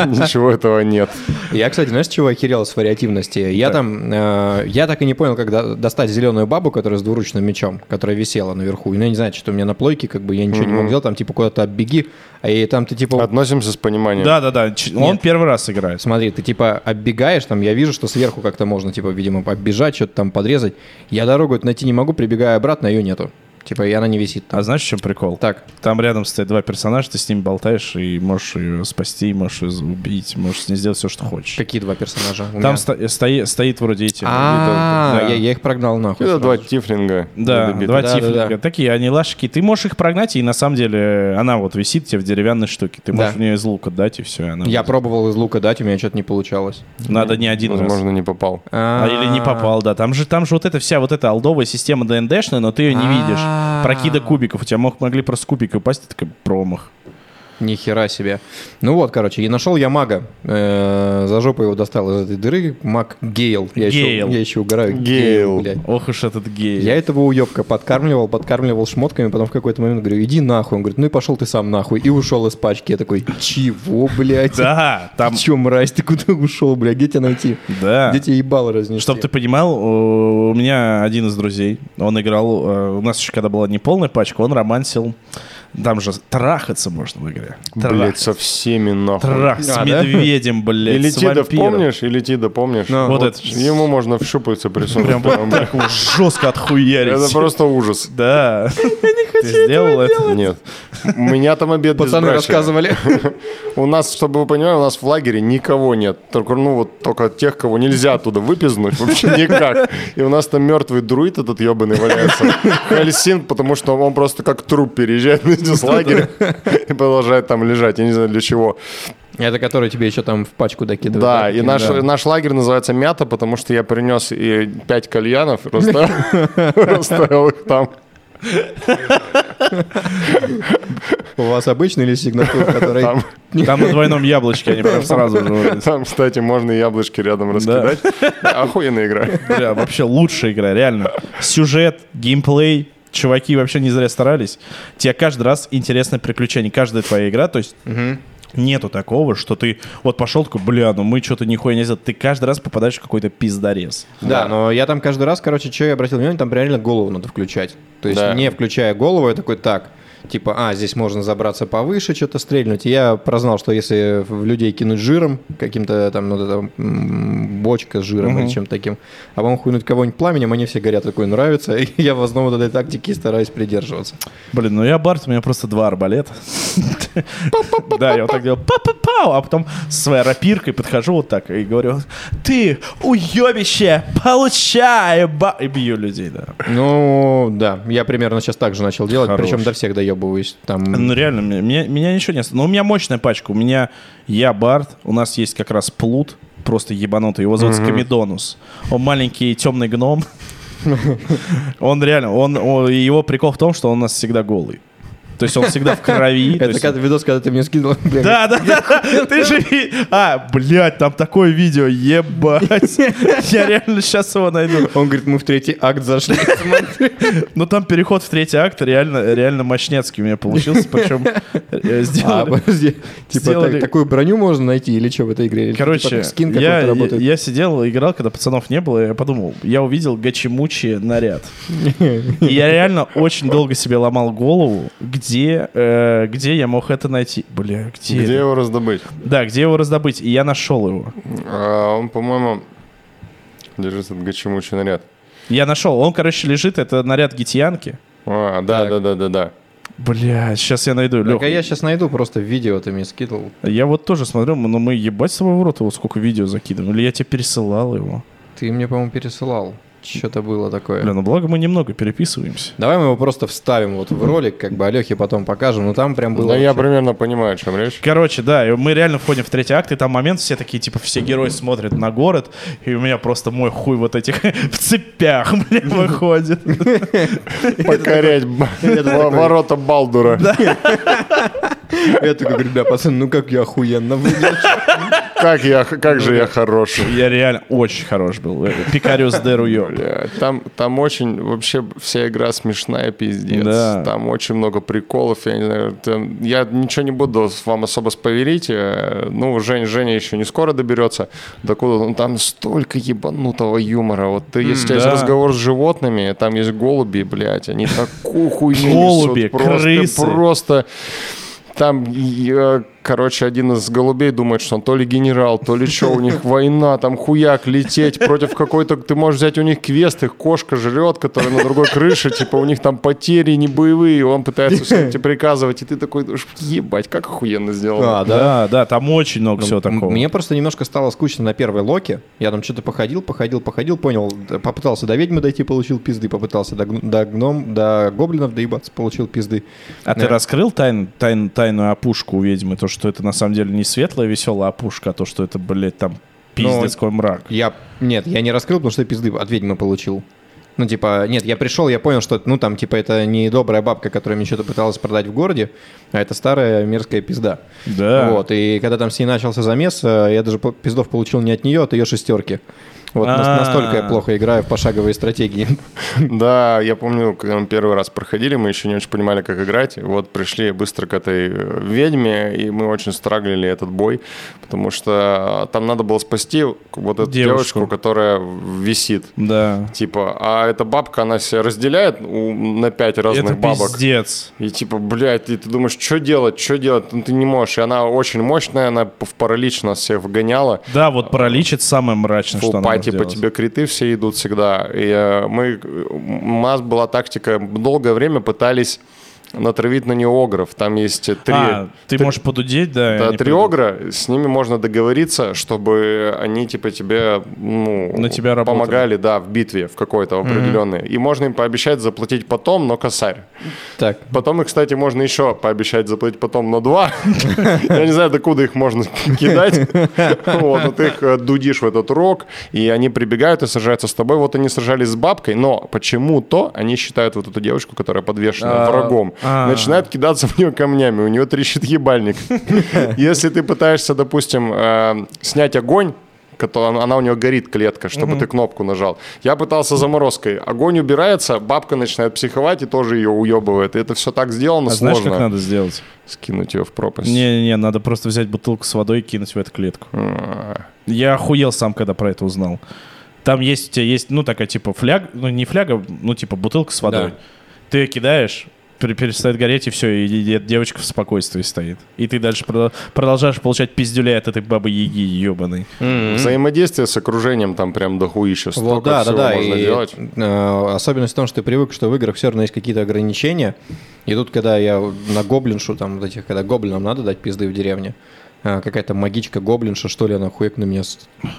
Ничего этого нет. Я, кстати, знаешь, чего охерел с вариативности? Я там, э, я так и не понял, когда достать зеленую бабу, которая с двуручным мечом, которая висела наверху. И, ну, я не знаю, что у меня на плойке, как бы я ничего не мог делать, там типа куда-то оббеги, а и там ты типа... Относимся с пониманием. Да-да-да, он первый раз играет. Смотри, ты типа оббегаешь, там я вижу, что сверху как-то можно, типа, видимо, оббежать, что-то там подрезать. Я дорогу эту найти не могу, прибегаю обратно, ее нету. Типа, и она не висит. А знаешь, в чем прикол? Так, Там рядом стоят два персонажа, ты с ними болтаешь и можешь ее спасти, можешь ее убить, можешь с ней сделать все, что хочешь. какие два персонажа? У Там меня- сто- стои- стоит вроде эти. А, да. я, я их прогнал нахуй. Это два тифлинга. Да, недобитых. два Да, да, тифлинга. да. Такие, они лашки. Ты можешь их прогнать, и на самом деле она вот висит тебе в деревянной штуке. Ты можешь в нее из лука дать, и все. Она Я будет. пробовал из лука дать, у меня что-то не получалось. Надо не один раз. Возможно, не попал. А или не попал, да. Там же, там же вот эта вся вот эта алдовая система ДНДшная, но ты ее не видишь. А. Прокида кубиков. У тебя мог, могли просто кубики упасть, это такой промах. Ни хера себе. Ну вот, короче, и нашел я мага. Э, за жопу его достал из этой дыры. Маг Гейл. Я еще, Гейл. я еще угораю. Гейл. блядь. Ох уж этот гей. Я этого уебка подкармливал, подкармливал шмотками, потом в какой-то момент говорю, иди нахуй. Он говорит, ну и пошел ты сам нахуй. И ушел из пачки. Я такой, чего, блядь? Да, там... Ты че, мразь, ты куда ушел, блядь? Где тебя найти? Да. Где тебе ебало разнести? Чтобы ты понимал, у меня один из друзей, он играл, э, у нас еще когда была не полная пачка, он романсил, там же трахаться можно в игре. Блять, Трахаться. со всеми нахуй. Трах с А, да? медведем, блядь, Или с Тида помнишь, или Тида помнишь. Ну. Вот Вот это- Ему можно в щупальца присунуть. Прям вот так жестко отхуярить. Это просто ужас. Да. Ты сделал это? Нет. У меня там обед Пацаны рассказывали. У нас, чтобы вы понимали, у нас в лагере никого нет. Только, ну, вот только тех, кого нельзя оттуда выпизнуть, вообще никак. И у нас там мертвый друид этот ебаный валяется. Хельсинг, потому что он просто как труп переезжает вместе с лагерем и продолжает там лежать. Я не знаю для чего. Это который тебе еще там в пачку докидывает. Да, и наш, Да. наш лагерь называется Мята, потому что я принес и пять кальянов, расставил их там. У вас обычный или сигнатур, который... Там, Там на двойном яблочке они прям сразу там, кстати, можно яблочки рядом раскидать. Охуенная игра. Бля, вообще лучшая игра, реально. Сюжет, геймплей, чуваки вообще не зря старались. Тебе каждый раз интересное приключение. Каждая твоя игра, то есть нету такого, что ты вот пошел такой, бля, ну мы что-то нихуя не сделали. Ты каждый раз попадаешь в какой-то пиздорез. Да, но я там каждый раз, короче, что я обратил внимание, там реально голову надо включать. То есть Да. не включая голову, я такой, так, типа, а, здесь можно забраться повыше, что-то стрельнуть. И я прознал, что если в людей кинуть жиром, каким-то там, ну, это, м, бочка с жиром или чем-то таким, а потом хуйнуть кого-нибудь пламенем, они все горят, такой нравится. И я в основном вот этой тактики стараюсь придерживаться. Блин, ну я Барт, у меня просто два арбалета. Да, я вот так делал, па-па-пау, а потом со своей рапиркой подхожу вот так и говорю, ты уебище, получай. И бью людей, да. Ну, да, я примерно сейчас так же начал делать, причем до всех доебываюсь. Там... Ну реально, меня, меня- ничего не... ост- Но у меня мощная пачка. У меня я Барт, у нас есть как раз плут, просто ебанутый. Его зовут Комедонус. Он маленький темный гном. Он реально, он, он- его прикол в том, что он у нас всегда голый. То есть он всегда в крови. то Это когда видос, когда ты мне бля, Да, да, да. Ты же... А, блядь, там такое видео, ебать. Я реально сейчас его найду. Он говорит, мы в третий акт зашли. Ну, там переход в третий акт реально, реально мощнецкий у меня получился. Причем э, А, сделали... Типа такую броню можно найти или что в этой игре? Типа Короче, я, какой-то я, работает? я сидел, играл, когда пацанов не было, я подумал, я увидел гачимучи наряд. И я реально очень долго себе ломал голову, где, э, где я мог это найти. Бля, где? Где это? его раздобыть? Да, где его раздобыть? И я нашел его. А, он, по-моему, держит этот гачемучий наряд. Я нашел. Он, короче, лежит, это наряд гитьянки. А, да, Так. да, да, да, да. Бля, сейчас я найду. Так, Лёх, а я сейчас найду просто видео, ты мне скидывал. я вот тоже смотрю, но мы ебать с тобой в рот его сколько видео закидывали. Или я тебе пересылал его. Ты мне, по-моему, пересылал. Что-то было такое. Бля, ну благо мы немного переписываемся. Давай мы его просто вставим вот в ролик, как бы Алёхе потом покажем. Ну там прям было... Да я вообще- примерно понимаю, о чем речь. Короче, да, и мы реально входим в третий акт, и там момент, все такие, типа, все герои смотрят на город, и у меня просто мой хуй вот этих в цепях, бля, выходит. Покорять ворота Балдура. Я такой говорю, бля, пацаны, ну как я охуенно выглядел. Как, я, как же я хороший. Я реально очень хорош был. Пикариус де. Бля, Там, там очень, вообще вся игра смешная, пиздец. Да. Там очень много приколов, я не знаю. там- я ничего не буду вам особо споверить. э, Ну, Жень, Женя еще не скоро доберется. Докуда, ну, там столько ебанутого юмора. Вот ты, если у тебя есть да. разговор с животными, там есть голуби, блядь, они такую хуйню Голуби, несут. Просто, крысы. просто там, э, короче, один из голубей думает, что он то ли генерал, то ли что, у них война, там хуяк, лететь против какой-то... Ты можешь взять у них квест, их кошка жрет, которая на другой крыше, типа у них там потери не боевые, и он пытается все тебе приказывать, и ты такой, ебать, как охуенно сделано. А, да. Да, да, там очень много всего М- такого. Мне просто немножко стало скучно на первой локе. Я там что-то походил, походил, походил, понял. д- Попытался до ведьмы дойти, получил пизды. Попытался до, до гном, до гоблинов доебаться, получил пизды. А ты раскрыл тайн, тайн- тайную опушку у ведьмы? То, что это на самом деле не светлая веселая опушка, а то, что это, блядь, там пиздец какой мрак. Я, нет, я не раскрыл, потому что я пизды от ведьмы получил. Ну, типа, нет, я пришел, я понял, что, ну, там, типа, это не добрая бабка, которая мне что-то пыталась продать в городе, а это старая мерзкая пизда. Да. Вот, и когда там с ней начался замес, э, я даже пиздов получил не от нее, а от ее шестерки. Вот А. настолько я плохо играю в пошаговые стратегии. Да, я помню, когда мы первый раз проходили, мы еще не очень понимали, как играть. Вот пришли быстро к этой э, ведьме, и мы очень страглили этот бой, потому что там надо было спасти вот эту Девушку. девушку, которая висит. Да. Типа, а эта бабка, она себя разделяет на пять разных это бабок. пиздец. И типа, блядь, и ты думаешь, что делать, что делать? Ну, ты не можешь. И она очень мощная, она в паралич нас всех вгоняла. Да, вот паралич это самое мрачное, что Фул по сделать. тебе криты все идут всегда. И э, мы, у нас была тактика, долгое время пытались натравить на нее огров. Там есть три, А, ты три- можешь подудеть, да? да, три придут. огра, с ними можно договориться, чтобы они типа тебе ну, На тебя работали. помогали, да, в битве в какой-то определенной. И можно им пообещать заплатить потом, но косарь. Так, Потом их, кстати, можно еще пообещать заплатить потом на два. Я не знаю, докуда их можно кидать. Вот, вот ты их э, дудишь в этот рог, и они прибегают и сражаются с тобой. Вот они сражались с бабкой, но почему-то они считают вот эту девочку, которая подвешена А, врагом, а. начинают кидаться в нее камнями. У нее трещит ебальник. Если ты пытаешься, допустим, э, снять огонь, она у нее горит клетка, чтобы ты кнопку нажал. Я пытался заморозкой. Огонь убирается, бабка начинает психовать и тоже ее уебывает. И это все так сделано А знаешь, сложно. как надо сделать? Скинуть ее в пропасть. Не-не-не, надо просто взять бутылку с водой и кинуть в эту клетку. А, Я охуел сам, когда про это узнал. Там есть, у тебя есть, ну, такая, типа, фляга, ну, не фляга, ну, типа, бутылка с водой. Да. Ты ее кидаешь, перестает гореть, и все, и, и эта девочка в спокойствии стоит. И ты дальше продол- продолжаешь получать пиздюлей от этой бабы-яги ебаной. Взаимодействие с окружением там прям дохуища. Столько вот, да, да, всего да. можно и, делать. э, особенность в том, что ты привык, что в играх все равно есть какие-то ограничения. И тут, когда я на гоблиншу, там, вот этих, когда гоблинам надо дать пизды в деревне, э, какая-то магичка гоблинша, что ли, она хуяк на меня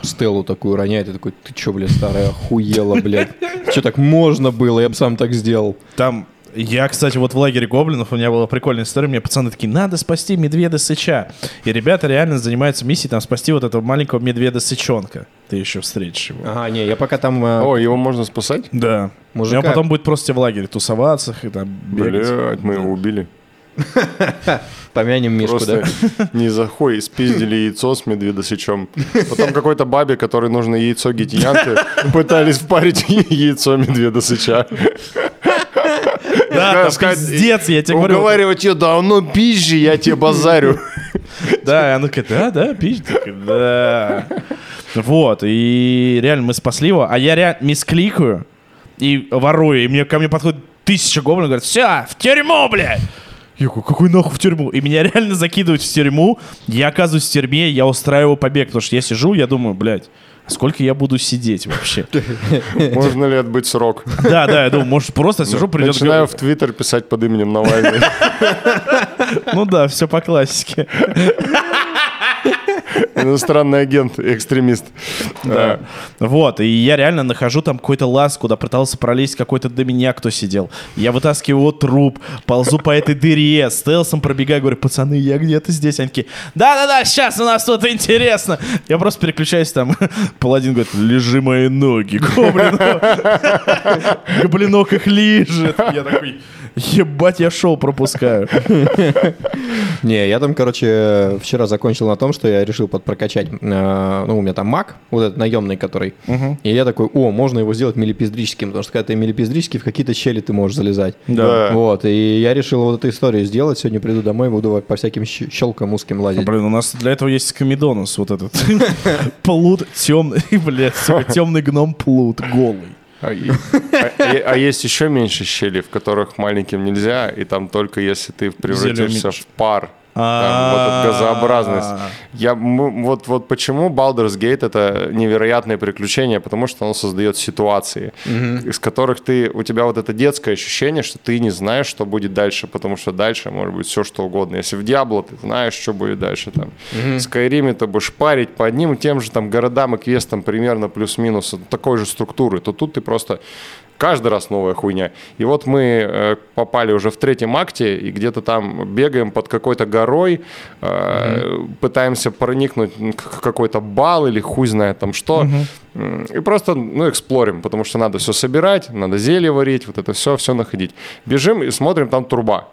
стелу такую роняет, и такой, ты чё, блядь, старая, охуела, блядь. Че так можно было, я бы сам так сделал. Там, я, кстати, вот в лагере гоблинов, у меня была прикольная история, мне пацаны такие, надо спасти медведа сыча. И ребята реально занимаются миссией, там, спасти вот этого маленького медведа-сычонка. Ты еще встретишь его. Ага, не, я пока там э, О, его можно спасать? Да. Мужика- И он потом будет просто в лагере тусоваться и там бегать. Блять, мы его убили. Помянем Мишку, Просто да? не захой, спиздили яйцо с медведосычом. Потом какой-то бабе, которой нужно яйцо гитиянки, пытались впарить яйцо медведосыча. Да, там пиздец, я тебе говорю. Уговаривать ее, да ну пизжи, я тебе базарю. Да, она такая, да, да, такая, да. Вот, и реально мы спасли его, а я реально мискликаю и ворую, и мне ко мне подходит тысяча гоблинов, говорят, все, в тюрьму, блядь! Я говорю, какой нахуй в тюрьму? И меня реально закидывают в тюрьму, я оказываюсь в тюрьме, я устраиваю побег, потому что я сижу, я думаю, блядь, сколько я буду сидеть вообще? Можно ли отбыть срок? Да, да, я думаю, может, просто сижу, придет... Начинаю в Твиттер писать под именем Навальный. Ну да, все по классике. Иностранный агент, экстремист. Да. Вот, и я реально нахожу там какой-то лаз, куда пытался пролезть какой-то до меня, кто сидел. Я вытаскиваю его труп, ползу по этой дыре, стелсом пробегаю, говорю, пацаны, я где-то здесь. Они такие, да-да-да, сейчас у нас тут интересно. Я просто переключаюсь там, паладин говорит, лежи мои ноги, гоблин. Гоблинок их лежит. Я такой, ебать, я шоу пропускаю. Не, я там, короче, вчера закончил на том, что я решил подпрокачать, э, ну, у меня там маг, вот этот наемный, который, и я такой, о, можно его сделать милипиздрическим, потому что когда ты милипиздрический, в какие-то щели ты можешь залезать. Да. Вот, и я решил вот эту историю сделать, сегодня приду домой, буду по всяким щелкам узким лазить. Блин, у нас для этого есть комедонус, вот этот плут темный, блядь, темный гном плут, голый. А, и- а- а есть еще меньше щелей, в которых маленьким нельзя, и там только если ты превратишься Зелёный. в пар. Там вот эта газообразность. Я, м- вот, вот почему Baldur's Gate это невероятное приключение, потому что оно создает ситуации, из которых ты, у тебя вот это детское ощущение, что ты не знаешь, что будет дальше, потому что дальше может быть все что угодно. Если в Диабло ты знаешь, что будет дальше там. В Skyrim ты будешь парить по одним и тем же там городам и квестам примерно плюс-минус такой же структуры, то тут ты просто каждый раз новая хуйня. И вот мы э, попали уже в третьем акте, и где-то там бегаем под какой-то горой, э, пытаемся проникнуть к какой-то бал или хуй знает там что. М, И просто, ну, эксплорим, потому что надо все собирать, надо зелье варить, вот это все, все находить. Бежим и смотрим, там труба.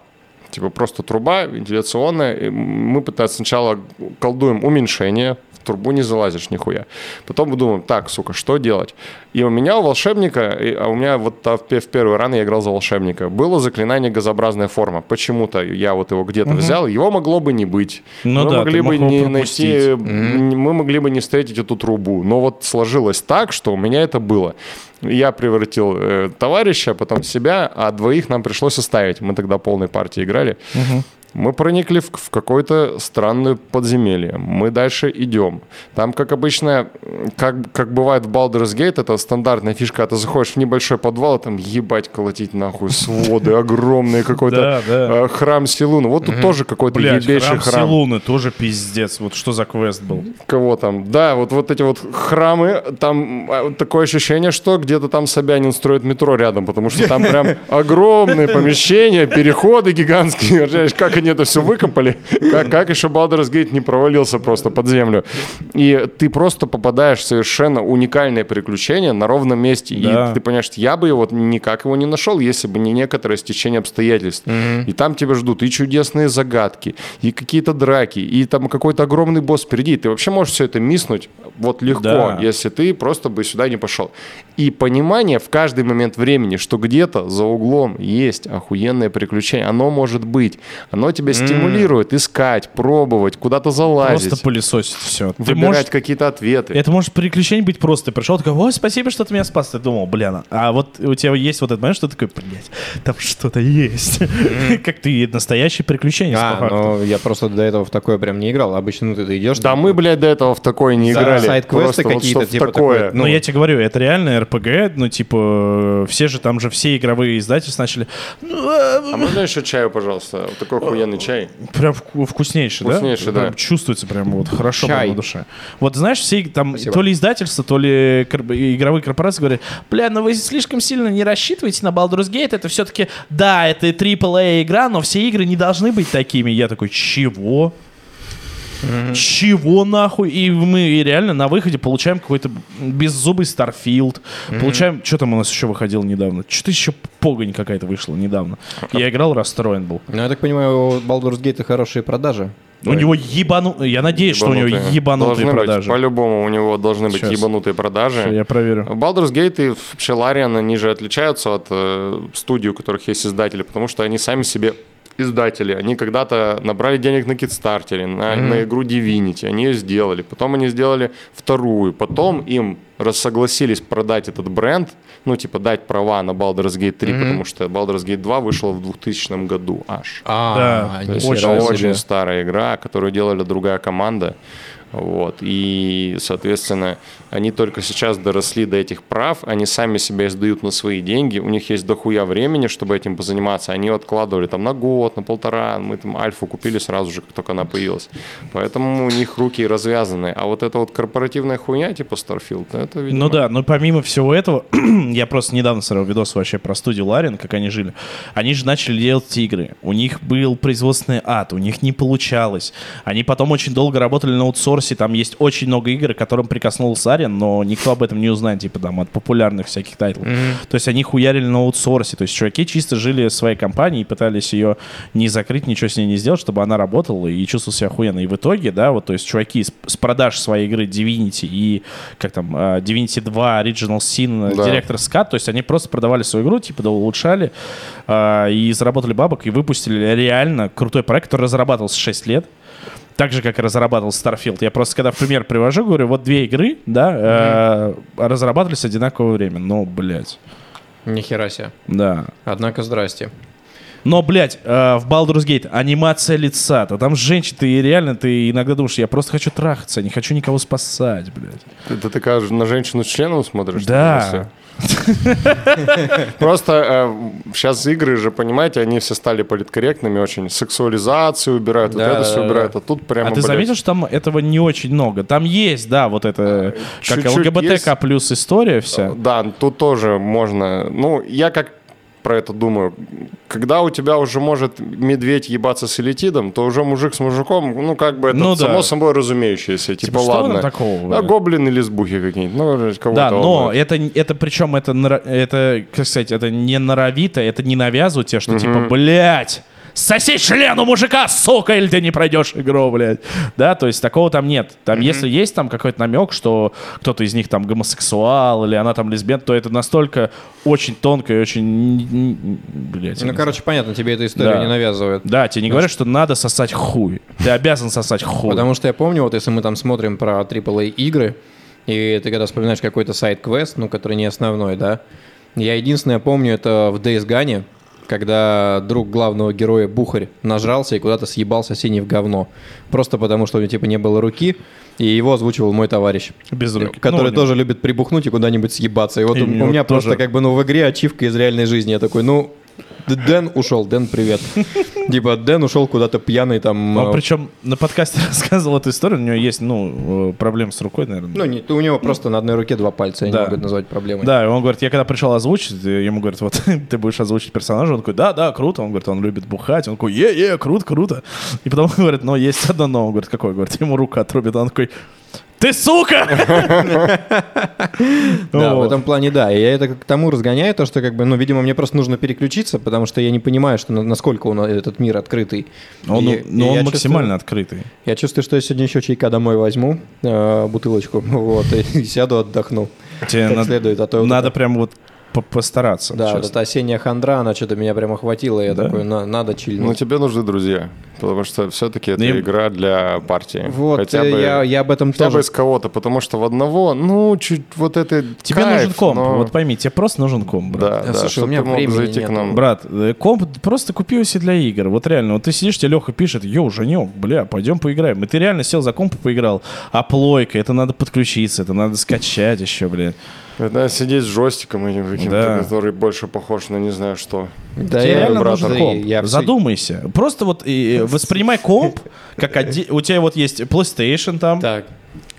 Типа просто труба вентиляционная. И мы пытаемся сначала колдуем уменьшение, трубу не залазишь нихуя. Потом мы думаем, так, сука, что делать? И у меня у волшебника, а у меня вот в пе- в первый ран я играл за волшебника, было заклинание газообразная форма. Почему-то я вот его где-то взял, его могло бы не быть. Ну мы да, могли ты бы не пропустить. найти, м, мы могли бы не встретить эту трубу. Но вот сложилось так, что у меня это было. Я превратил э, товарища, потом себя, а двоих нам пришлось оставить. Мы тогда полной партией играли. Мы проникли в, в какое-то странное подземелье. Мы дальше идем. Там, как обычно, как, как бывает в Baldur's Gate, это стандартная фишка. Ты заходишь в небольшой подвал, и там ебать колотить нахуй своды, огромные какой-то э, храм Силуна. Вот тут тоже какой-то ебейший храм храм. Силуны тоже пиздец. Вот что за квест был? Кого там? Да, вот, вот эти вот храмы, там а, такое ощущение, что где-то там Собянин строит метро рядом, потому что там прям огромные помещения, переходы гигантские. Как они это все выкопали? Как, как еще Baldur's Gate не провалился просто под землю? И ты просто попадаешь в совершенно уникальное приключение на ровном месте. Да. И ты понимаешь, что я бы его никак его не нашел, если бы не некоторое стечение обстоятельств. И там тебя ждут и чудесные загадки, и какие-то драки, и там какой-то огромный босс впереди. Ты вообще можешь все это миснуть вот легко, Да. если ты просто бы сюда не пошел. И понимание в каждый момент времени, что где-то за углом есть охуенное приключение, оно может быть. Оно тебя стимулирует искать, пробовать, куда-то залазить, Просто пылесосить все. Ты выбирать можешь... какие-то ответы. Это может приключение быть просто. Ты пришел, такой, ой, спасибо, что ты меня спас. Ты думал, блин, а вот у тебя есть вот этот момент, что ты такой, блядь, там что-то есть. Как ты настоящее приключение. А, ну я просто до этого в такое прям не играл. Обычно ну, ты идешь. Да мы, блядь, до этого в такое не играли. вот какие-то, типа такое. Ну, ну, я тебе говорю, это реально РПГ, ну, типа, все же там же все игровые издательства начали, ну, А можно еще чаю, пожалуйста? Вот такой охуенный чай. прям вку- вкуснейший, да? Вкуснейший, да. Прям Чувствуется прям вот хорошо Чай. прям на душе. Вот знаешь, все там Спасибо. то ли издательства, то ли игровые корпорации говорят, бля, ну вы слишком сильно не рассчитываете на Baldur's Gate, это все-таки, да, это AAA игра, но все игры не должны быть такими. Я такой, чего? Чего нахуй? И мы реально на выходе получаем какой-то беззубый Starfield. Получаем... Что там у нас еще выходило недавно? Что-то еще погонь какая-то вышла недавно. Я играл, расстроен был. Ну, я так понимаю, у Baldur's Gate хорошие продажи. У него ебану... Я надеюсь, что у него ебанутые Должны продажи. Быть, по-любому у него должны быть Сейчас. ебанутые продажи. Ща Я проверю. Baldur's Gate и Pshilarian, они же отличаются от э, студий, у которых есть издатели, потому что они сами себе издатели. Они когда-то набрали денег на Kickstarter, на, на игру Divinity, они ее сделали. Потом они сделали вторую. Потом им рассогласились продать этот бренд, ну, типа, дать права на Baldur's Gate 3, потому что Baldur's Gate 2 вышла в 2000 году аж. А, Да, То есть Очень очень старая игра, которую делали другая команда. Вот. И, соответственно, они только сейчас доросли до этих прав, они сами себя издают на свои деньги, у них есть дохуя времени, чтобы этим позаниматься, они откладывали там на год, на полтора, мы там альфу купили сразу же, как только она появилась. Поэтому у них руки развязаны. А вот эта вот корпоративная хуйня, типа Starfield, это, видимо... Ну да, но помимо всего этого, я просто недавно смотрел видос вообще про студию Ларин, как они жили. Они же начали делать игры. У них был производственный ад, у них не получалось. Они потом очень долго работали на аутсорсе. Там есть очень много игр, к которым прикоснулся Арен, но никто об этом не узнает, типа там от популярных всяких тайтлов. То есть они хуярили на аутсорсе. То есть чуваки чисто жили своей компанией и пытались ее не закрыть, ничего с ней не сделать, чтобы она работала и чувствовала себя охуенно. И в итоге, да, вот, то есть чуваки с, с продаж своей игры Divinity и, как там, а, Divinity 2, Original Sin, Да. Director's Cut, то есть они просто продавали свою игру, типа, да, улучшали а, и заработали бабок, и выпустили реально крутой проект, который разрабатывался 6 лет. Так же, как и разрабатывал Starfield. Я просто, когда в пример привожу, говорю, вот две игры, да, э, разрабатывались одинаковое время. Ну, блядь, Нихера себе. да. Однако, здрасте. Но, блядь, э, в Baldur's Gate анимация лица, то там женщина, ты реально, ты иногда думаешь, я просто хочу трахаться, не хочу никого спасать, блядь. Ты, ты такая на женщину с членом смотришь? Да. Просто сейчас игры же, понимаете, они все стали политкорректными очень. Сексуализацию убирают, вот это да, все убирают. А тут прямо, а ты заметил, что там этого не очень много? Там есть, да, вот это, как чуть-чуть ЛГБТК плюс история вся. Да, тут тоже можно. Ну, я как про это думаю. Когда у тебя уже может медведь ебаться с элитидом, то уже мужик с мужиком, ну, как бы это Ну да. само собой разумеющееся. Типа, Типа, ладно. такого, да? гоблины или сбухи какие-нибудь. Ну, кого-то Да, но это, это причем это, это, как сказать, это не норовито, это не навязывают тебе, что типа, блядь, соси член у мужика, сука, или ты не пройдешь игру, блядь. Да, то есть такого там нет. Там, если есть там какой-то намек, что кто-то из них там гомосексуал или она там лесбиян, то это настолько очень тонко и очень, блядь. Ну, короче, понятно, тебе эту историю Да. не навязывают. Да, тебе не говорят, что надо сосать хуй. Ты обязан сосать хуй. Потому что я помню, вот если мы там смотрим про AAA игры, и ты когда вспоминаешь какой-то сайт-квест, ну, который не основной, да, я единственное помню, это в Days Gone, когда друг главного героя Бухарь нажрался и куда-то съебал соседей в говно. Просто потому, что у него типа не было руки, и его озвучивал мой товарищ. Без руки. Который Ну, тоже любит прибухнуть и куда-нибудь съебаться. И вот И у, у меня тоже- просто как бы, ну, в игре ачивка из реальной жизни. Я такой, ну, Дэн ушел, Дэн, привет. Типа, Дэн ушел куда-то пьяный там. Он э, причем на подкасте рассказывал эту историю, у него есть, ну, э, проблемы с рукой, наверное. Ну, не, у него просто на одной руке два пальца, я не могу назвать проблемой. Да, и он говорит, я когда пришел озвучить, и ему говорят, вот ты будешь озвучить персонажа, он такой, да, да, круто, он говорит, он любит бухать, он такой, е-е, круто, круто. И потом говорит, но есть одно но, он говорит, какое? Говорит, ему рука отрубит, он такой, ты сука! Да, в этом плане да. И я это к тому разгоняю, то, что, как бы, ну, видимо, мне просто нужно переключиться, потому что я не понимаю, что на- насколько он, этот мир открытый. Ну, он максимально открытый. я чувствую, что я сегодня еще чайка домой возьму, э, бутылочку, вот, и, сяду, отдохну. Тебе надо, следует, а то надо прям вот постараться. Да, вот эта осенняя хандра, она что-то меня прям охватила, я Да? такой, «На- надо Ну, чильнуть. тебе нужны друзья, потому что все-таки это Ну, и- игра для партии. Вот, хотя э, бы, я, я об этом хотя бы тоже... из кого-то, потому что в одного, ну, чуть вот это Тебе кайф, нужен комп, но- вот пойми, тебе просто нужен комп, брат. Да, Да, да, слушай, у чтоб меня ты мог зайти к нету. нам. Брат, э, комп просто купи его себе для игр. Вот реально, вот ты сидишь, тебе Леха пишет, йоу, Женек, бля, пойдем поиграем. И ты реально сел за комп и поиграл. А плойка, это надо подключиться, это надо скачать еще, бля. Это сидеть с джойстиком этим каким-то, Да. который больше похож на не знаю что. Да, Тебе я, реально брат, комп. я Задумайся. Просто вот э, воспринимай комп, как оде- у тебя вот есть PlayStation там, Так,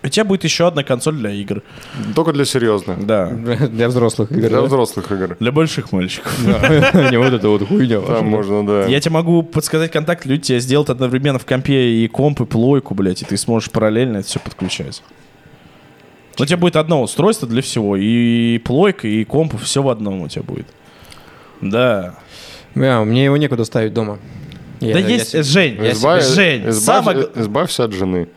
У тебя будет еще одна консоль для игр. Только для серьезных. Да. Для взрослых игр. Для да? взрослых игр. Для больших мальчиков. Не вот это вот хуйня. Там можно, да. Я тебе могу подсказать контакт, люди тебе сделают одновременно в компе и комп, и плойку, блядь, и ты сможешь параллельно это все подключать. Но у тебя будет одно устройство для всего. И плойка, и комп, все в одном у тебя будет. Да. Бля, мне его некуда ставить дома. Я- да я есть, себе- Жень, я Избавь- Жень, избавь- самое г- Избавься от жены.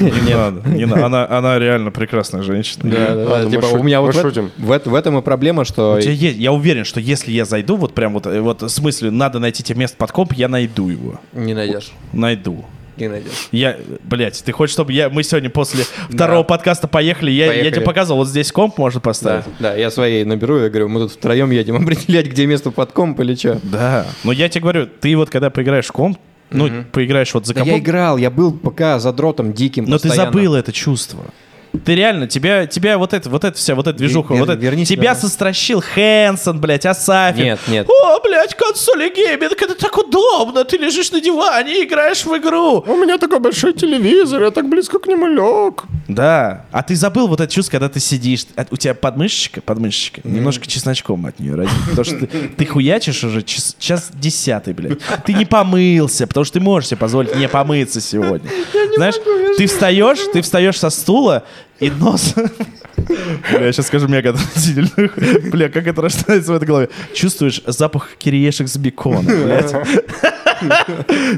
Не надо, не надо. Она, она реально прекрасная женщина. Да, да, да. Типа, у меня вот в, шутим. в эт- в этом и проблема, что... У тебя есть- я уверен, что если я зайду, вот прям вот, э, вот в смысле, надо найти тебе место под комп, я найду его. Не найдешь. Найду. Не найдешь. Я, блядь, ты хочешь, чтобы я, мы сегодня после второго подкаста поехали, я, я Поехали. тебе показывал, вот здесь комп можно Да, поставить. да, я своей наберу, я говорю, мы тут втроем едем определять, где место под комп или что. Да. Но я тебе говорю, ты вот когда поиграешь в комп, ну, поиграешь вот за Да я компом, играл, я был пока задротом диким но ты постоянно. забыл это чувство. Ты реально, тебя, тебя вот это, вот это вся, вот эта движуха, Вер- вот это, верни себя тебя на- состращил Хэнсон, блядь, Асафин. Нет, нет. О, блядь, консоли гейминг, это так удобно, ты лежишь на диване и играешь в игру. У меня такой большой телевизор, я так близко к нему лег. Да. А ты забыл вот это чувство, когда ты сидишь, а у тебя подмышечка, подмышечка, немножко чесночком от нее родит. Потому что ты, ты хуячишь уже час, час десятый, блядь. Ты не помылся, потому что ты можешь себе позволить не помыться сегодня. Знаешь, ты встаешь, ты встаешь со стула, и нос... Бля, я сейчас скажу мега отвратительно. Бля, как это рождается в этой голове? Чувствуешь запах кириешек с бекона, блядь.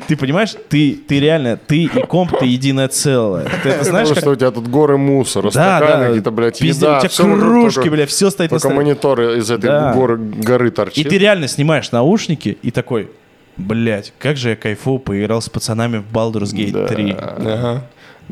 Ты понимаешь, ты, ты реально, ты и комп, ты единое целое. Ты это знаешь, Потому как что у тебя тут горы мусора, да, да. какие-то, блядь, Пиздец, еда. у тебя кружки, только- бля, все стоит на Только столе. мониторы из этой Да. горы, горы торчит. И ты реально снимаешь наушники и такой, блядь, как же я кайфу поиграл с пацанами в Baldur's Gate Да. 3. Ага.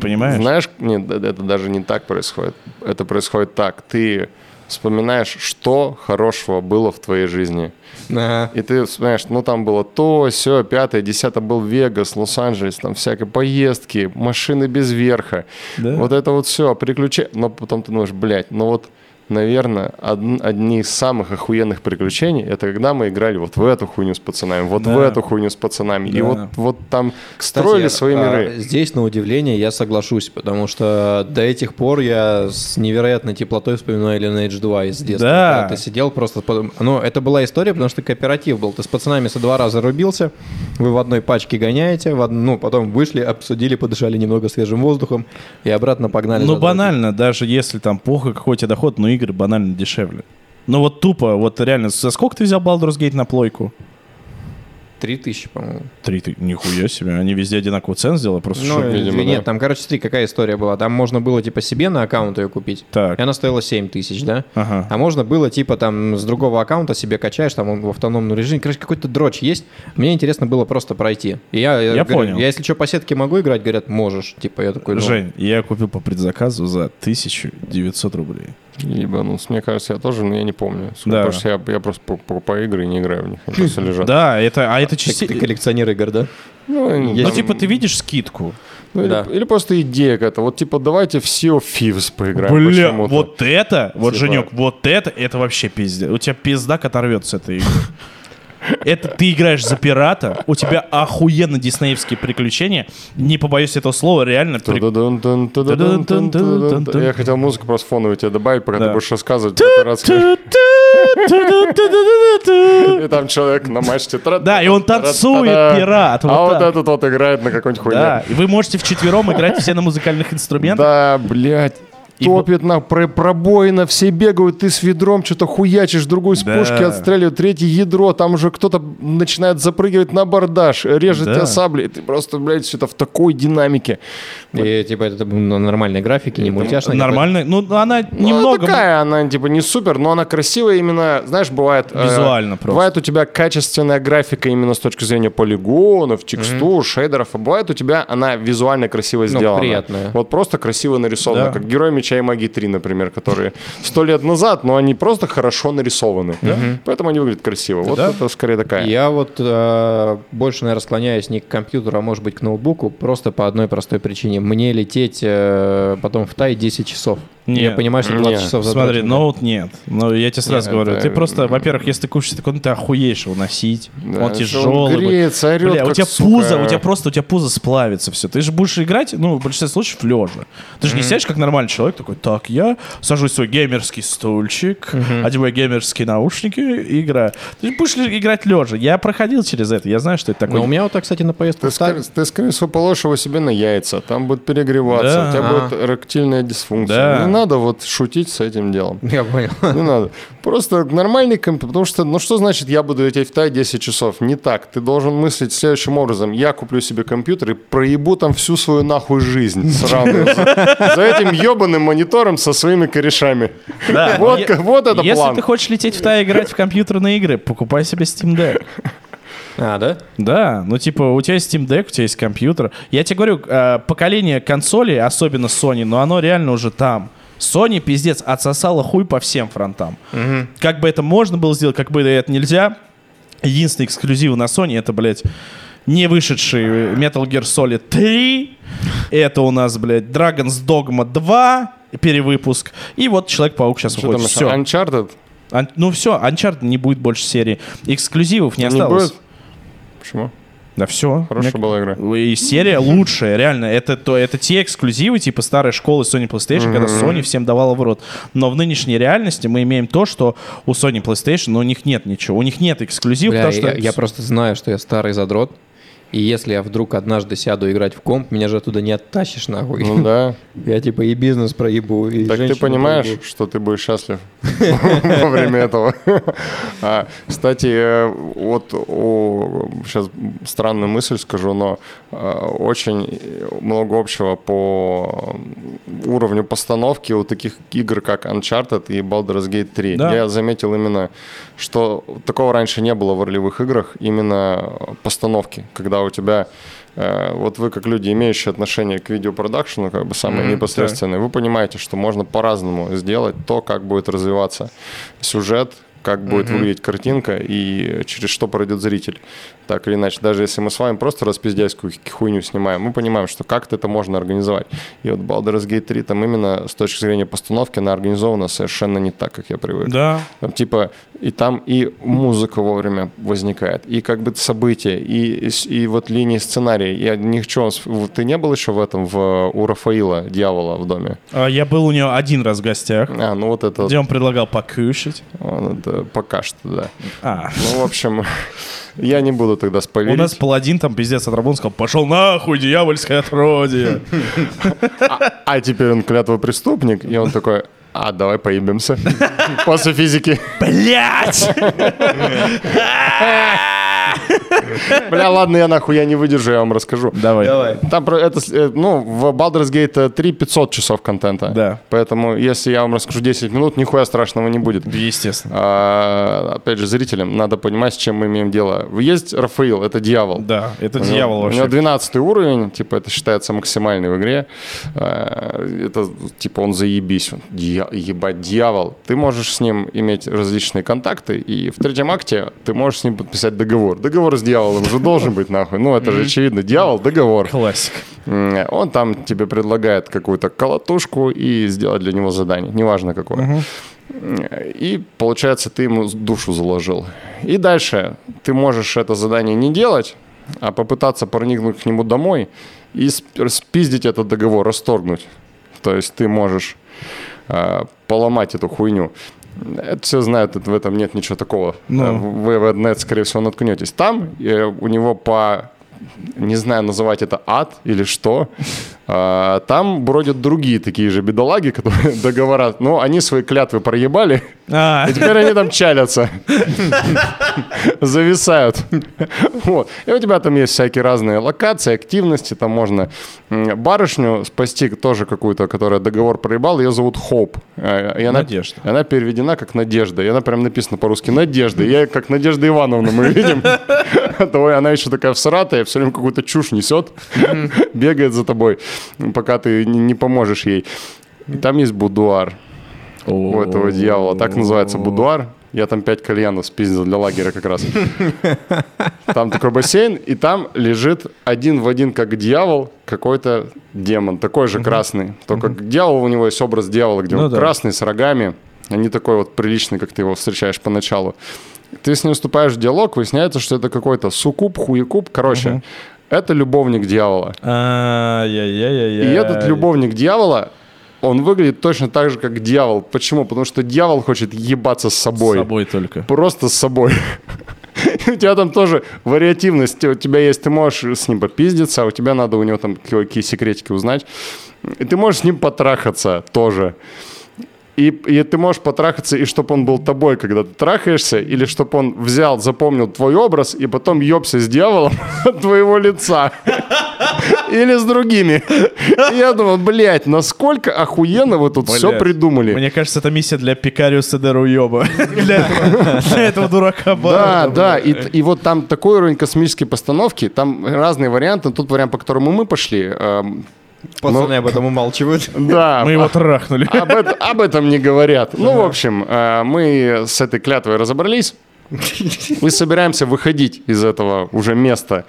Понимаешь? Знаешь, нет, это даже не так происходит. Это происходит так. Ты вспоминаешь, что хорошего было в твоей жизни. Ага. И ты вспоминаешь, ну там было то, все, пятое, десятое был Вегас, Лос-Анджелес, там всякие поездки, машины без верха. Да. Вот это вот все, приключения. Но потом ты думаешь, блядь, ну вот, наверное, од- одни из самых охуенных приключений, это когда мы играли вот в эту хуйню с пацанами, вот в Да. эту хуйню с пацанами. И Да. вот, вот там Кстати, строили свои а, миры. Здесь, на удивление, я соглашусь, потому что до этих пор я с невероятной теплотой вспоминаю Lineage 2 из детства. Да. Ты сидел просто... Ну, это была история, потому что кооператив был. Ты с пацанами со два раза рубился, вы в одной пачке гоняете, в од- ну, потом вышли, обсудили, подышали немного свежим воздухом и обратно погнали. Ну, банально, даже если там какой у тебя доход, но игры банально дешевле. Ну вот тупо, вот реально, за сколько ты взял Baldur's Gate на плойку? Три тысячи, по-моему. Три ты, нихуя себе, они везде одинаковую цену сделали, просто Ну, чтоб- видимо, нет, да. там, короче, смотри, какая история была. Там можно было, типа, себе на аккаунт ее купить. Так. И она стоила 7 тысяч, да? Ага. А можно было, типа, там, с другого аккаунта себе качаешь, там, он в автономном режиме. Короче, какой-то дрочь есть. Мне интересно было просто пройти. И я, Я говорю, понял. Я, если что, по сетке могу играть, говорят, можешь. Типа, я такой, ну, Жень, я купил по предзаказу за 1900 рублей. Ебанулся. Мне кажется, я тоже, но я не помню. Сколько, Да. Потому что я, я просто покупаю игры и не играю в них. Они просто лежат. Да, это, а это ты, части... ты коллекционер игр, да? Ну, Ну, типа, ты видишь скидку? ну, или, Да. или просто идея какая-то. Вот, типа, давайте в Sea of Thieves поиграем Бля, почему-то. вот это, вот, Типа- Женек, вот это, это вообще пиздец. У тебя пиздак оторвется с этой игры. Это ты играешь за пирата, у тебя охуенно диснеевские приключения. Не побоюсь этого слова, реально. при-. Я хотел музыку просто фоновую тебе добавить, пока Да. ты будешь рассказывать про пиратские. И там человек на мачте. Да, и он танцует, пират, А вот этот вот играет на какой-нибудь Да, хуйне. и вы можете вчетвером играть все на музыкальных инструментах. Да, блядь. И Топит на про- пробоина, все бегают, ты с ведром что-то хуячишь, другой с Да. пушки отстреливает, третье ядро, там уже кто-то начинает запрыгивать на бордаж, режет Да. тебя саблей, ты просто, блядь, все это в такой динамике. И, типа, это на нормальной графике, не мультяшной. Нормально. Ну, она Ну, немного... такая, она типа не супер, но она красивая именно, знаешь, бывает... э, Визуально просто. Бывает у тебя качественная графика именно с точки зрения полигонов, текстур, шейдеров, а бывает у тебя она визуально красиво Ну, сделана. приятная. Вот просто красиво нарисована, Да. как герой меча «Чай магии 3», например, которые сто лет назад, но они просто хорошо нарисованы. Поэтому они выглядят красиво. Вот Да. это скорее такая. Я вот э, больше, наверное, склоняюсь не к компьютеру, а может быть к ноутбуку, просто по одной простой причине. Мне лететь э, потом в Тай 10 часов. Не, я понимаю, что 20 не, часов Смотри, затрачено. ноут нет. Но я тебе сразу Нет, говорю, это- ты просто, во-первых, если ты кушаешь такой, ну ты охуеешь его носить. Да, он тяжелый. он греется, орет, Бля, у тебя сука. пузо, у тебя просто, у тебя пузо сплавится все. Ты же будешь играть, ну, в большинстве случаев, лежа. Ты же не сядешь как нормальный человек, такой, так, я сажусь в свой геймерский стульчик, одеваю геймерские наушники и играю. Ты же будешь играть лежа. Я проходил через это, я знаю, что это такое. Но у меня вот так, кстати, на поездку Ты, скорее, ты, скорее всего, положишь его себе на яйца, там будет перегреваться, Да. у тебя А. будет эректильная дисфункция. Да. Не надо вот шутить с этим делом. Я понял. Не надо. Просто нормальный компьютер. Потому что, ну что значит, я буду лететь в Тай 10 часов? Не так. Ты должен мыслить следующим образом. Я куплю себе компьютер и проебу там всю свою нахуй жизнь сраную. За, этим ебаным монитором со своими корешами. Да, Вот, это Если план. ты хочешь лететь в Тай играть в компьютерные игры, покупай себе Steam Deck. А, да? Да, ну типа у тебя есть Steam Deck, у тебя есть компьютер. Я тебе говорю, э, поколение консолей, особенно Sony, но оно реально уже там. Sony, пиздец, отсосала хуй по всем фронтам. Как бы это можно было сделать, как бы это нельзя. Единственный эксклюзив на Sony это, блядь, не вышедший Metal Gear Solid 3. Это у нас, блядь, Dragon's Dogma 2 перевыпуск. И вот Человек-паук сейчас Что выходит. Все. Uncharted? ну все, Uncharted не будет больше серии. Эксклюзивов не Не осталось. будет? Почему? Да все. Хорошая была игра. И серия лучшая, реально. Это, то, это те эксклюзивы, типа старой школы Sony PlayStation, когда Sony всем давала в рот. Но в нынешней реальности мы имеем то, что у Sony PlayStation, но у них нет ничего. У них нет эксклюзивов, Бля, потому что... я, я просто знаю, что я старый задрот. И если я вдруг однажды сяду играть в комп, меня же оттуда не оттащишь нахуй. Ну да. Я типа и бизнес проебу, и Так ты понимаешь, проебу. что ты будешь счастлив во время этого. А, Кстати, э, вот сейчас странную мысль скажу, но э, очень много общего по уровню постановки у таких игр, как Uncharted и Baldur's Gate 3. Да. Я заметил именно, что такого раньше не было в ролевых играх, именно постановки, когда у тебя э, вот вы как люди, имеющие отношение к видеопродакшену, как бы самые Мгм, непосредственные, вы понимаете, что можно по-разному сделать то, как будет развиваться сюжет, как будет выглядеть картинка и через что пройдет зритель. Так или иначе, даже если мы с вами просто распиздяйскую хуйню снимаем, мы понимаем, что как-то это можно организовать. И вот Baldur's Gate 3 там именно с точки зрения постановки она организована совершенно не так, как я привык. Да. Там типа и там и музыка вовремя возникает, и как бы события, и, и, и вот линии сценария. Я с- вот Ты не был еще в этом, в, у Рафаила, дьявола в доме? А, Я был у него один раз в гостях, А, ну вот это, где он предлагал покушать. он это пока что, да. А, Ну, в общем, я не буду тогда у спойлерить. нас паладин там пиздец отработал, сказал, пошел нахуй, дьявольское отродье. А теперь он клятвопреступник, и он такой, а, давай поебемся. После физики. Блять! Бля, ладно, я нахуй, я не выдержу, я вам расскажу. Давай. Давай. Там про это, э, ну, в Baldur's Gate 3 500 часов контента. Да. Поэтому, если я вам расскажу 10 минут, нихуя страшного не будет. Естественно. А, опять же, зрителям надо понимать, с чем мы имеем дело. Есть Рафаил, это дьявол. Да, это У него- дьявол У него вообще. 12 уровень, типа это считается максимальный в игре. А, Это типа он заебись, он дья- ебать дьявол. Ты можешь с ним иметь различные контакты, и в третьем акте ты можешь с ним подписать договор. Договор с дьяволом же должен быть нахуй. Ну это же очевидно. Дьявол, договор. Классик. Он там тебе предлагает какую-то колотушку и сделать для него задание, неважно какое. И получается, ты ему душу заложил. И дальше ты можешь это задание не делать, а попытаться проникнуть к нему домой и сп- спиздить этот договор, расторгнуть. То есть ты можешь э, поломать эту хуйню. Это все знают, это- в этом нет ничего такого. Ну. Э, Вы в это, скорее всего, наткнетесь. Там э, у него по не знаю, называть это ад или что. А, Там бродят другие такие же бедолаги, которые договора, ну, они свои клятвы проебали, А, и теперь они там чалятся. Зависают. Вот. И у тебя там есть всякие разные локации, активности. Там можно барышню спасти тоже какую-то, которая договор проебала. Ее зовут Хоуп. Э, И она, Надежда. она переведена как Надежда. И она прям написана по-русски Надежда. Я как Надежда Ивановна мы видим. И она еще такая всратая, все время какую-то чушь несет, бегает за тобой, пока ты не поможешь ей. и там есть будуар у этого дьявола. Так называется будуар. Я там пять кальянов спиздил для лагеря как раз. Там такой бассейн, и там лежит один в один, как дьявол, какой-то демон, такой же красный. Только дьявол, у него есть образ дьявола, где Ну он красный, с рогами, а не такой вот приличный, как ты его встречаешь поначалу. Ты с ним вступаешь в диалог, выясняется, что это какой-то суккуб, хуекуб. Короче, это любовник дьявола. И этот любовник дьявола, он выглядит точно так же, как дьявол. Почему? Потому что дьявол хочет ебаться с С собой. собой только. Просто с собой. У тебя там тоже вариативность. У тебя есть, ты можешь с ним попиздиться, а у тебя надо у него там какие секретики узнать. И ты можешь с ним потрахаться тоже. И, и ты можешь потрахаться, и чтобы он был тобой, когда ты трахаешься, или чтобы он взял, запомнил твой образ, и потом ебся с дьяволом от твоего лица. Или с другими. И я думал, блядь, насколько охуенно вы тут все придумали. Мне кажется, это миссия для Пикариуса де Руёба. Для этого- дурака Да, да, и, и вот там такой уровень космической постановки, там разные варианты. Тут вариант, по которому мы пошли. Пацаны об этом умалчивают. да, Мы его трахнули. об, об этом не говорят. Ну, в общем, э, мы с этой клятвой разобрались. Мы собираемся выходить из этого уже места.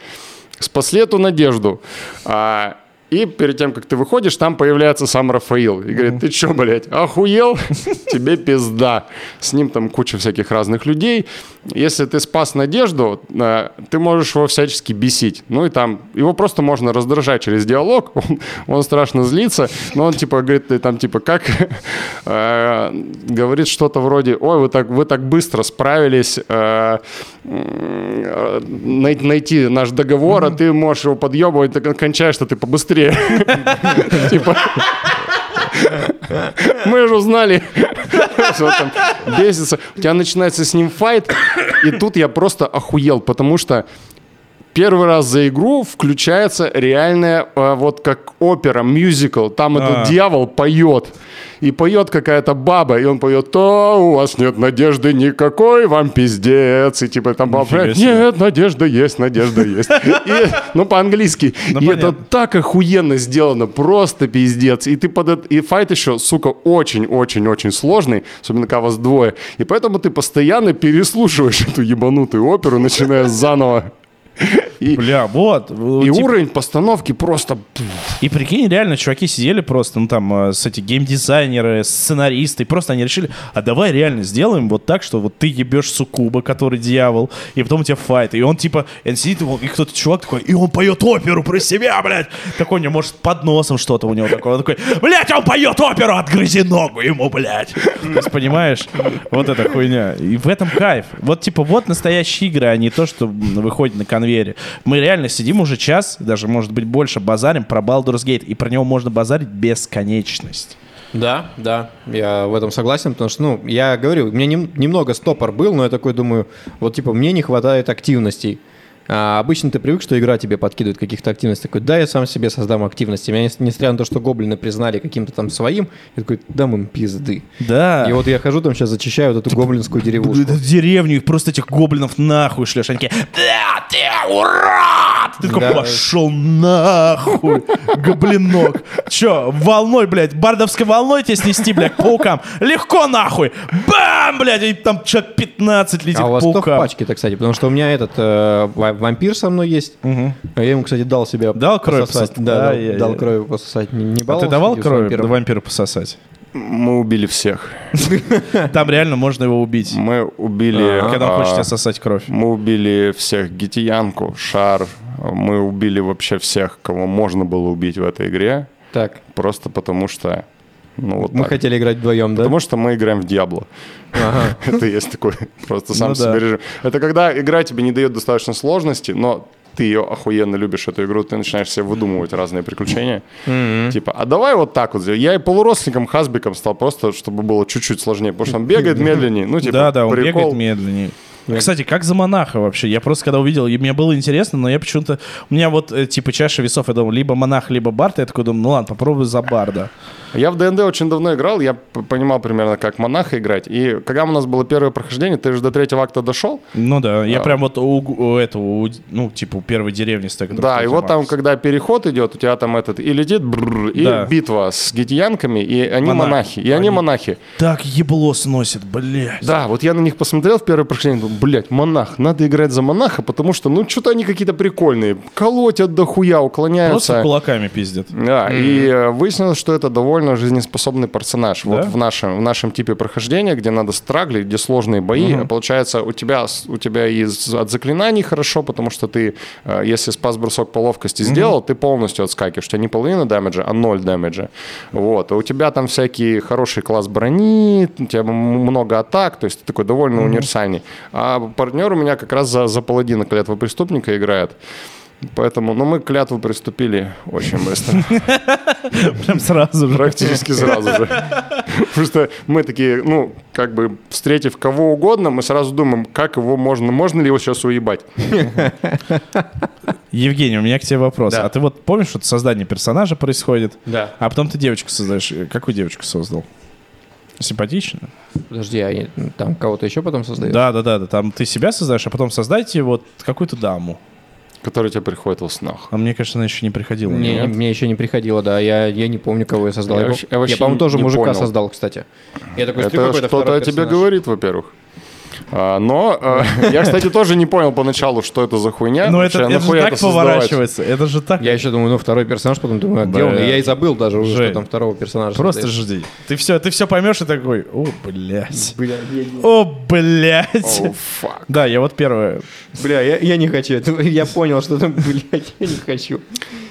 Спасли эту надежду. А, И перед тем, как ты выходишь, там появляется сам Рафаил. И говорит, ты что, блядь, охуел? Тебе пизда. С ним там куча всяких разных людей. Если ты спас надежду, э, ты можешь его всячески бесить. Ну и там, его просто можно раздражать через диалог. Он, он страшно злится. Но он типа говорит, ты там типа как... э, говорит что-то вроде, ой, вы так, вы так быстро справились э, э, найти наш договор, а ты можешь его подъебывать, так кончаешь, что ты побыстрее. Типа... Мы же узнали, что там бесится. У тебя начинается с ним файт, и тут я просто охуел, потому что первый раз за игру включается реальная, э, вот как опера, мюзикл. Там А. этот дьявол поет. И поет какая-то баба, и он поет, то у вас нет надежды никакой, вам пиздец. И типа там баба, Нифига нет, надежда есть, надежда есть. Ну, по-английски. Ну, и это так охуенно сделано, просто пиздец. И ты под и файт еще, сука, очень-очень-очень сложный, особенно когда вас двое. И поэтому ты постоянно переслушиваешь эту ебанутую оперу, начиная заново. И, Бля, вот. и типа, уровень постановки просто... И прикинь, реально, чуваки сидели просто, ну там, э, с эти геймдизайнеры, сценаристы, и просто они решили, а давай реально сделаем вот так, что вот ты ебешь суккуба, который дьявол, и потом у тебя файт, и он типа, и он сидит, и кто-то чувак такой, и он поет оперу про себя, блядь, такой у него, может, под носом что-то у него такое, он такой, блядь, он поет оперу, отгрызи ногу ему, блядь. То есть, понимаешь, вот эта хуйня. И в этом кайф. Вот, типа, вот настоящие игры, а не то, что выходит на конвейере. Мы реально сидим уже час, даже, может быть, больше, базарим про Baldur's Gate, и про него можно базарить бесконечность. Да, да, я в этом согласен, потому что, ну, я говорю, у меня нем- немного стопор был, но я такой думаю, вот, типа, мне не хватает активностей. А обычно ты привык, что игра тебе подкидывает каких-то активностей. Такой, да, я сам себе создам активности. Меня, не- несмотря на то, что гоблины признали каким-то там своим, я такой, дам им пизды. Да. И вот я хожу там сейчас зачищаю вот эту гоблинскую деревушку. деревню, и просто этих гоблинов нахуй шлешь. Они такие, да, ты урод! Ты такой, Да. пошел нахуй, гоблинок. Че, волной, блядь, бардовской волной тебя снести, блядь, паукам? Легко нахуй! Бам, блядь, и там человек 15 летит А у к вас кто в паукам. пачке-то, кстати? Потому что у меня этот э, вампир со мной есть. А Я ему, кстати, дал себя Дал кровь пососать. пососать? Да, Да, дал, я- дал я- кровь пососать. Не, не А ты давал кровь вампиром? вампира пососать? Мы убили всех. Там реально можно его убить. Мы убили... Ага. Когда он а, хочет сосать кровь. Мы убили всех Гитиянку, Шар. Мы убили вообще всех, кого можно было убить в этой игре. Так, Просто потому что... Ну, вот мы так. хотели играть вдвоем, да? Потому что мы играем в Диабло. Ага. Это есть такой просто сам Ну да. себе режим. Это когда игра тебе не дает достаточно сложности, но ты ее охуенно любишь, эту игру, ты начинаешь себе выдумывать разные приключения. Типа, а давай вот так вот. Я и полуростником Хасбиком стал просто, чтобы было чуть-чуть сложнее, потому что он бегает медленнее. Ну, типа, да, да, он прикол. бегает медленнее. Кстати, как за монаха вообще? Я просто когда увидел, и мне было интересно, но я почему-то... У меня вот, э, типа, чаша весов, я думал, либо монах, либо бард. Я такой думаю, ну ладно, попробую за барда. Я в ДНД очень давно играл, я понимал примерно, как монаха играть. И когда у нас было первое прохождение, ты же до третьего акта дошел. Ну да, я А. прям вот у, у этого, у- ну, типа у первой деревни с Да, и вот там, когда переход идет, у тебя там этот и летит, бррр, и Да. битва с гетиянками, и они Монахи. монахи. И они Они- монахи. Так ебло сносит, блядь. Да, вот я на них посмотрел в первое прохождение, думаю, блядь, монах, надо играть за монаха, потому что, ну, что-то они какие-то прикольные, колотят дохуя, уклоняются. Просто кулаками пиздят. Да, и э, выяснилось, что это довольно жизнеспособный персонаж. Вот Да? в нашем, в нашем типе прохождения, где надо страглить, где сложные бои, получается, у тебя, у тебя из, от заклинаний хорошо, потому что ты, э, если спас-бросок по ловкости сделал, ты полностью отскакиваешь. У тебя не половина дэмэджа, а ноль дэмэджа. Вот. А у тебя там всякий хороший класс брони, у тебя много атак, то есть ты такой довольно универсальный. А партнер у меня как раз за, за паладина клятва преступника играет. Поэтому, ну, мы к клятву приступили очень быстро. Прям сразу же. Практически сразу же. Потому что мы такие, ну, как бы, встретив кого угодно, мы сразу думаем, как его можно, можно ли его сейчас уебать. Евгений, у меня к тебе вопрос. Да. А ты вот помнишь, что создание персонажа происходит, Да. а потом ты девочку создаешь. Какую девочку создал? Симпатичную? Подожди, а я- там кого-то еще потом создают? Да, да, да, да. Там ты себя создаешь, а потом создайте вот какую-то даму. Который тебе приходит во снах. А мне кажется, она еще не приходила. Не, Нет? мне еще не приходило, да. Я, я не помню, кого я создал. Я Я, вообще- я по-моему, тоже мужика понял. создал, кстати. Я такой, Это что-то о тебе персонаж. говорит, во-первых. А, но э, я, кстати, тоже не понял поначалу, что это за хуйня. Ну вообще, это, а это же так поворачивается. Это же так. Я еще думаю, ну, второй персонаж, потом думаю, а где он? Я и забыл даже уже, что там второго персонажа Просто жди. Ты все, ты все поймешь и такой, о, блядь. О, блядь. Да, я вот первое. бля, я, не хочу. Это- Я понял, что там, блядь, я не хочу.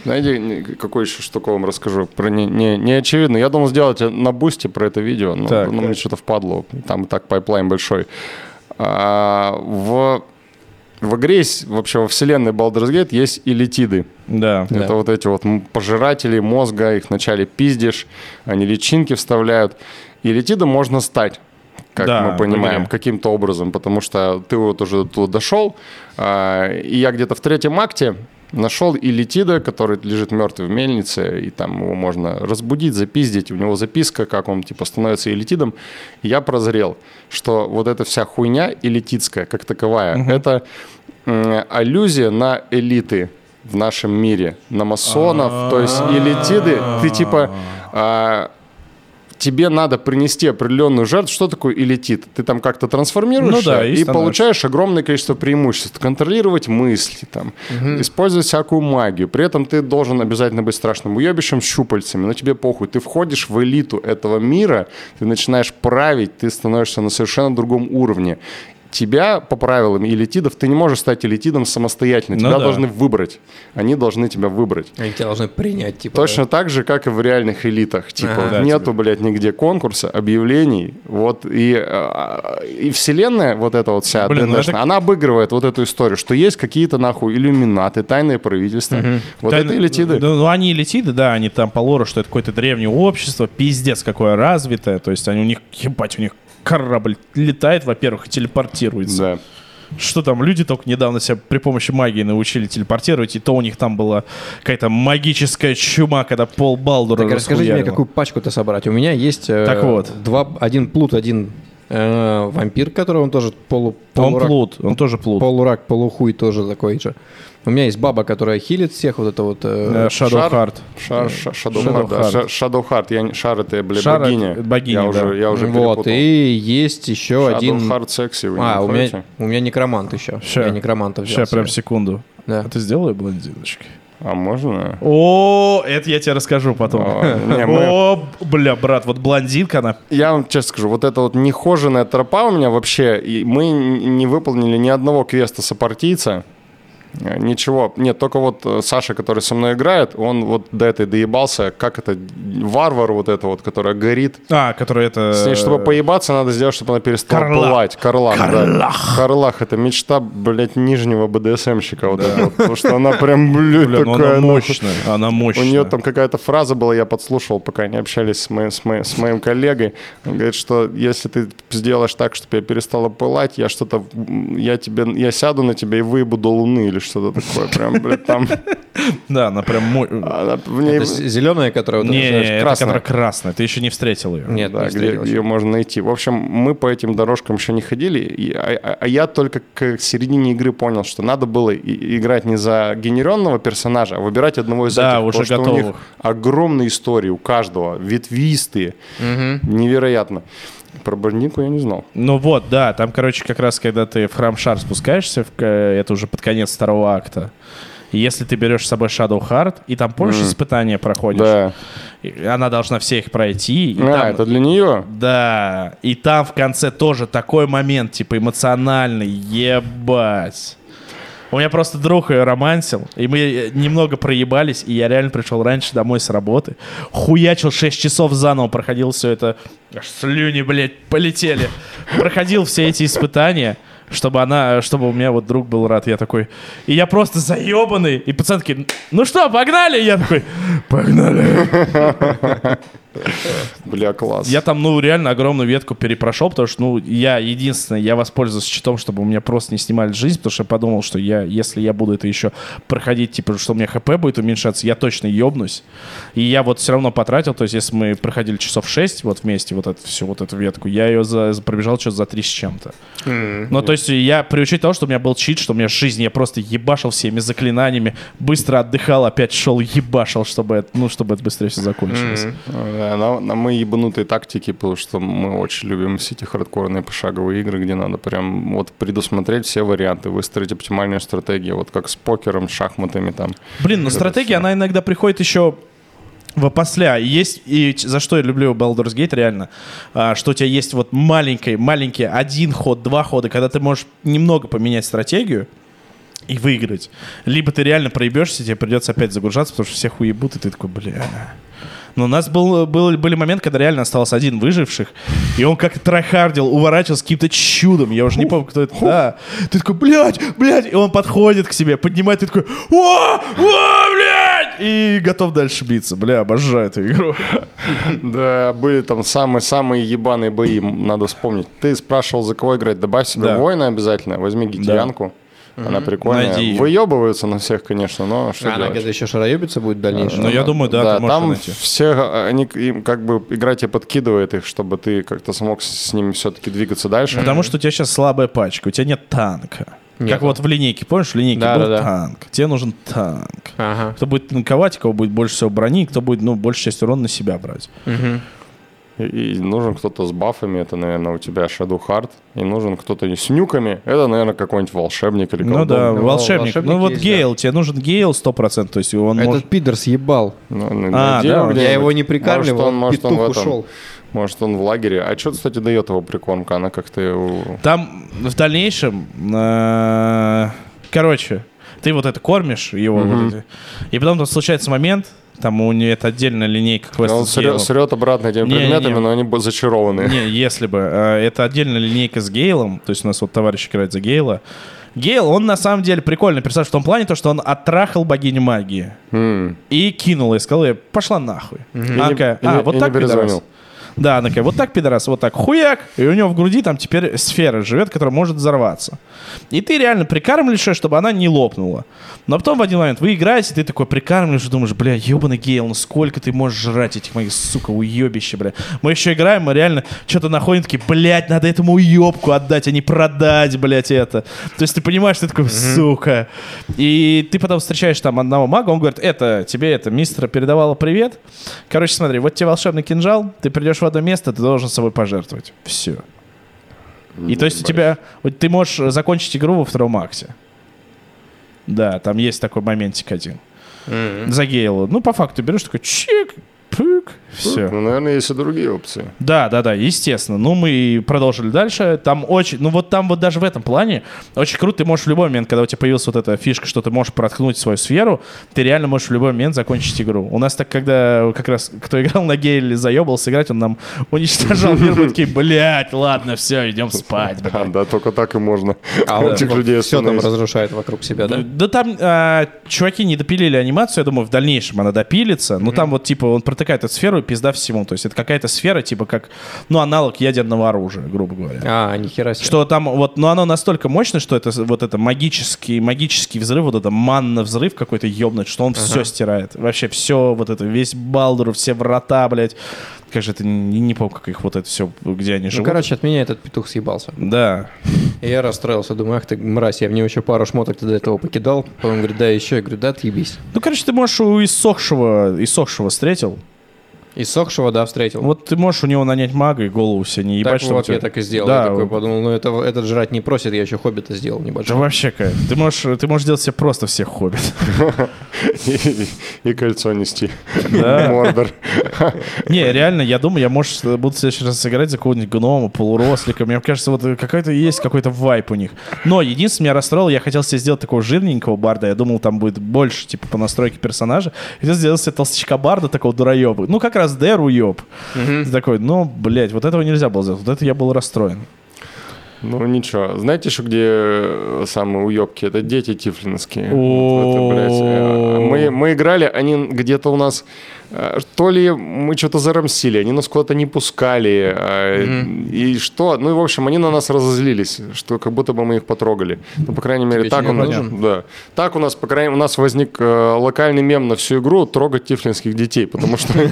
Знаете, какой еще штуку вам расскажу? Про не, не, не очевидно. Я думал сделать на Boosty про это видео, но, Так. но мне что-то впадло. Там и так pipeline большой. А, в, в игре есть, вообще во вселенной Baldur's Gate есть иллитиды. Да. Да. Это вот эти вот пожиратели мозга, их вначале пиздишь, они личинки вставляют. И элитидом можно стать как Да, мы понимаем, каким-то образом, потому что ты вот уже туда дошел, а, и я где-то в третьем акте нашел Илитида, который лежит мертвый в мельнице, и там его можно разбудить, запиздить, у него записка, как он типа становится Илитидом. И я прозрел, что вот эта вся хуйня элитидская, как таковая, это м, аллюзия на элиты в нашем мире, на масонов, то есть элитиды, ты типа а, тебе надо принести определенную жертву. Что такое элитит? Ты там как-то трансформируешься Ну да, и и, становишься. получаешь огромное количество преимуществ. Контролировать мысли, там, использовать всякую магию. При этом ты должен обязательно быть страшным уебищем с щупальцами, но тебе похуй. Ты входишь в элиту этого мира, ты начинаешь править, ты становишься на совершенно другом уровне. Тебя по правилам элитидов, ты не можешь стать элитидом самостоятельно. Ну тебя да. должны выбрать. Они должны тебя выбрать. Они тебя должны принять, типа. Точно так же, как и в реальных элитах. Типа, Ага. Да, нету, блядь, нигде конкурса, объявлений. Вот, и, э, и вселенная, вот эта вот вся, Блин, ну это- она обыгрывает вот эту историю, что есть какие-то, нахуй, иллюминаты, тайные правительства. Вот Тайны- это элитиды. Ну, ну, они элитиды, да, они там по лору, что это какое-то древнее общество, пиздец какое развитое. То есть они у них, ебать, у них корабль летает, во-первых, и телепортируется. Да. Что там, люди только недавно себя при помощи магии научили телепортировать, и то у них там была какая-то магическая чума, когда пол Балдура Так расскажите мне, какую пачку-то собрать. У меня есть э, Так вот. два, один плут, один э, вампир, который он тоже полу, Он полурак, плут, он тоже плут. полурак, полухуй тоже такой же. У меня есть баба, которая хилит всех, вот это вот... Э, э, Shadow Шар? Heart. Шар, ша- Shadow Shadow Heart, да. Heart. Shadow. Я, шар это, бля, Шар богиня. богиня, я да. уже, я уже вот, перепутал. и есть еще Shadow один... Heart секси, вы не А, у меня, у меня некромант еще. Ща. Я некроманта взял Сейчас, прям секунду. Да. А ты сделай блондиночкой. А можно? О, это я тебе расскажу потом. О, не, мы- О, бля, брат, вот блондинка, она... Я вам честно скажу, вот эта вот нехоженная тропа у меня вообще, и мы не выполнили ни одного квеста сопартийца. Э, Ничего. Нет, только вот э, Саша, который со мной играет, он вот до этой доебался, как это, варвар вот это вот, которая горит. А, которая это... С ней, чтобы поебаться, надо сделать, чтобы она перестала Карлах. пылать. Карлах, да. Карлах. Карлах, это мечта, блядь, нижнего БДСМщика. Вот это вот. Потому что она прям, блядь, Бля, ну такая... она мощная, она У мощная. нее там какая-то фраза была, я подслушивал, пока они общались с, моим- с, моим- с моим коллегой. Он говорит, что если ты сделаешь так, чтобы я перестала пылать, я что-то, я тебе, я сяду на тебя и выебу до луны или что-то такое. Прям, блядь, там... Да, она прям... мо- она- в ней... Это зеленая, которая... вот Не, эта, знаешь, это красная. которая красная. Ты еще не встретил ее. Нет, Да, не где ее можно найти. В общем, мы по этим дорожкам еще не ходили, и- а, а- а я только к середине игры понял, что надо было и- играть не за генеренного персонажа, а выбирать одного из Да, этих. уже потому что у них готовых. огромные истории у каждого, ветвистые, невероятно. Про Бандику я не знал. Ну вот, да, там, короче, как раз, когда ты в храм Шар спускаешься, в к- это уже под конец второго акта, если ты берешь с собой Shadow Heart, и там, помнишь, испытания проходишь, Да. она должна все их пройти, и а, там- это для нее? Да, и там в конце тоже такой момент, типа, эмоциональный, ебать. У меня просто друг ее романсил, и мы э, немного проебались, и я реально пришел раньше домой с работы, хуячил 6 часов заново, проходил все это, аж слюни, блядь, полетели. Проходил все эти испытания, чтобы она, чтобы у меня вот друг был рад. Я такой, и я просто заебанный, и пацаны такие, ну что, погнали? И я такой, погнали. Бля, класс. Я там, ну, реально огромную ветку перепрошел, потому что, ну, я единственное, я воспользовался щитом, чтобы у меня просто не снимали жизнь, потому что я подумал, что я, если я буду это еще проходить, типа, что у меня хп будет уменьшаться, я точно ебнусь. И я вот все равно потратил, то есть, если мы проходили часов 6 вот вместе, вот эту всю вот эту ветку, я ее за, за- пробежал что-то за 3 с чем-то. Ну, то есть, я при учете того, что у меня был чит, что у меня жизнь, я просто ебашил всеми заклинаниями, быстро отдыхал, опять шел, ебашил, чтобы, это, ну, чтобы это быстрее все закончилось. Да, на, на мы ебанутые тактики, потому что мы очень любим все эти хардкорные пошаговые игры, где надо прям вот предусмотреть все варианты, выстроить оптимальную стратегию, вот как с покером, с шахматами там. Блин, но стратегия, она иногда приходит еще в опосля. И Есть, и за что я люблю Baldur's Gate реально, а, что у тебя есть вот маленький, маленький один ход, два хода, когда ты можешь немного поменять стратегию и выиграть. Либо ты реально проебешься, тебе придется опять загружаться, потому что всех уебут, и ты такой, бля... Но у нас был, был, были моменты, когда реально остался один выживших, и он как трахардил, уворачивался каким-то чудом. Я уже не помню, кто это. Да. Ты такой, блядь, блядь, и он подходит к себе, поднимает, ты такой, о, о, блядь, и готов дальше биться. Бля, обожаю эту игру. Да, были там самые-самые ебаные бои, надо вспомнить. Ты спрашивал, за кого играть, добавь себе воина обязательно, возьми гитянку. Она прикольная. Найди. Выебываются на всех, конечно, но что Она делать? где-то еще шароебиться будет в дальнейшем. Ну, я думаю, да, ты можешь там найти. все, они, им как бы игра тебе подкидывает их, чтобы ты как-то смог с ними все-таки двигаться дальше. Потому что у тебя сейчас слабая пачка, у тебя нет танка. Как Нету. вот в линейке, помнишь, в линейке Да, был да, да. танк. Тебе нужен танк. Ага. Кто будет танковать, у кого будет больше всего брони, кто будет, ну, большую часть урона на себя брать. И, и нужен кто-то с бафами, это, наверное, у тебя Shadow Heart. И нужен кто-то с нюками, это, наверное, какой-нибудь волшебник или Ну да, колдун. волшебник. волшебник Ну вот есть, Гейл, тебе нужен Гейл 100%, то есть он Этот может... пидор съебал. Ну, ну, А, да, Я его не прикармливал, Может, он, может, он в этом, ушел. Может, он в лагере. А что, кстати, дает его прикормка? Она как-то... его- Там в дальнейшем, э, короче, ты вот это кормишь его, вот эти, и потом там случается момент, там у нее это отдельная линейка квеста Он с Гейлом. срет, срет обратно этими Не, предметами, не. но они бы зачарованные. Не, если бы. э, Это отдельная линейка с Гейлом. То есть у нас вот товарищ играет за Гейла. Гейл, он на самом деле прикольный персонаж в том плане, то, что он оттрахал богиню магии. М. И кинул, и сказал ей, пошла нахуй. Она И не- такая, а, не- вот так, пидорас?» перезвонил. Да, она такая, вот так, пидорас, вот так, хуяк. И у него в груди там теперь сфера живет, которая может взорваться. И ты реально прикармливаешь ее, чтобы она не лопнула. Но потом в один момент вы играете, ты такой прикармливаешь и думаешь, бля, ебаный гейл, ну сколько ты можешь жрать этих моих, сука, уебища, бля. Мы еще играем, мы реально что-то находим, такие, блядь, надо этому уебку отдать, а не продать, блядь, это. То есть ты понимаешь, ты такой, сука. И ты потом встречаешь там одного мага, он говорит, это, тебе это, мистер передавала привет. Короче, смотри, вот тебе волшебный кинжал, ты придешь в одно место, ты должен собой пожертвовать. Все. И то есть у тебя, вот ты можешь закончить игру во втором акте. Да, там есть такой моментик один. За Гейлу. Ну, по факту берешь такой чик, пык, все. Ну, наверное, есть и другие опции. Да, да, да, естественно. Ну, мы и продолжили дальше. Там очень, ну вот там вот даже в этом плане очень круто. Ты можешь в любой момент, когда у тебя появилась вот эта фишка, что ты можешь проткнуть свою сферу, ты реально можешь в любой момент закончить игру. У нас так, когда как раз кто играл на гейле, заебался играть, он нам уничтожал мир. Мы такие, блядь, ладно, все, идем спать. блядь». Да, да, только так и можно. А он этих людей все там разрушает вокруг себя, да? Да там а, чуваки не допилили анимацию, я думаю, в дальнейшем она допилится. Ну там вот типа он протыкает эту сферу, пизда всему. То есть это какая-то сфера, типа как, ну, аналог ядерного оружия, грубо говоря. А, нихера себе. Что там, вот, ну, оно настолько мощно, что это вот это магический, магический взрыв, вот это манна взрыв какой-то ебнуть, что он все стирает. Вообще все, вот это, весь Балдур, все врата, блядь. Как же это, не, не помню, как их вот это все, где они Ну, живут. короче, от меня этот петух съебался. Да. И я расстроился, думаю, ах ты, мразь, я в него еще пару шмоток до этого покидал. Потом говорит, да, еще. Я говорю, да, отъебись. Ну, короче, ты можешь у иссохшего, иссохшего встретил. И сохшего, да, встретил. Вот ты можешь у него нанять мага и голову себе не ебать, так чтобы вот, тебя- я так и сделал. Да, я такой вот. подумал, ну это, этот жрать не просит, я еще хоббита сделал Да небольшой. вообще кайф. Ты можешь, ты можешь делать себе просто всех хоббит. И, кольцо нести. Да. Мордор. Не, реально, я думаю, я, может, буду в следующий раз играть за какого-нибудь гнома, полурослика. Мне кажется, вот какой-то есть какой-то вайп у них. Но единственное, меня расстроило, я хотел себе сделать такого жирненького барда. Я думал, там будет больше, типа, по настройке персонажа. Хотел сделать себе толстячка барда, такого дураеба. Ну, как раз Дэр уеб. Ты такой, ну, блядь, вот этого нельзя было сделать. Вот это я был расстроен. Ну ничего. Знаете, что где э, самые уебки? Это дети тифлинские. О. Вот это, блядь, э, Мы, мы играли, они где-то у нас... э, То ли мы что-то зарамсили, они нас куда-то не пускали. э, И что? Ну и, в общем, они на нас разозлились, что как будто бы мы их потрогали. Ну, по крайней мере, Тебе так нас... нужен? Да. Так у нас, по крайней мере, у нас возник э, локальный мем на всю игру трогать тифлинских детей, потому что мы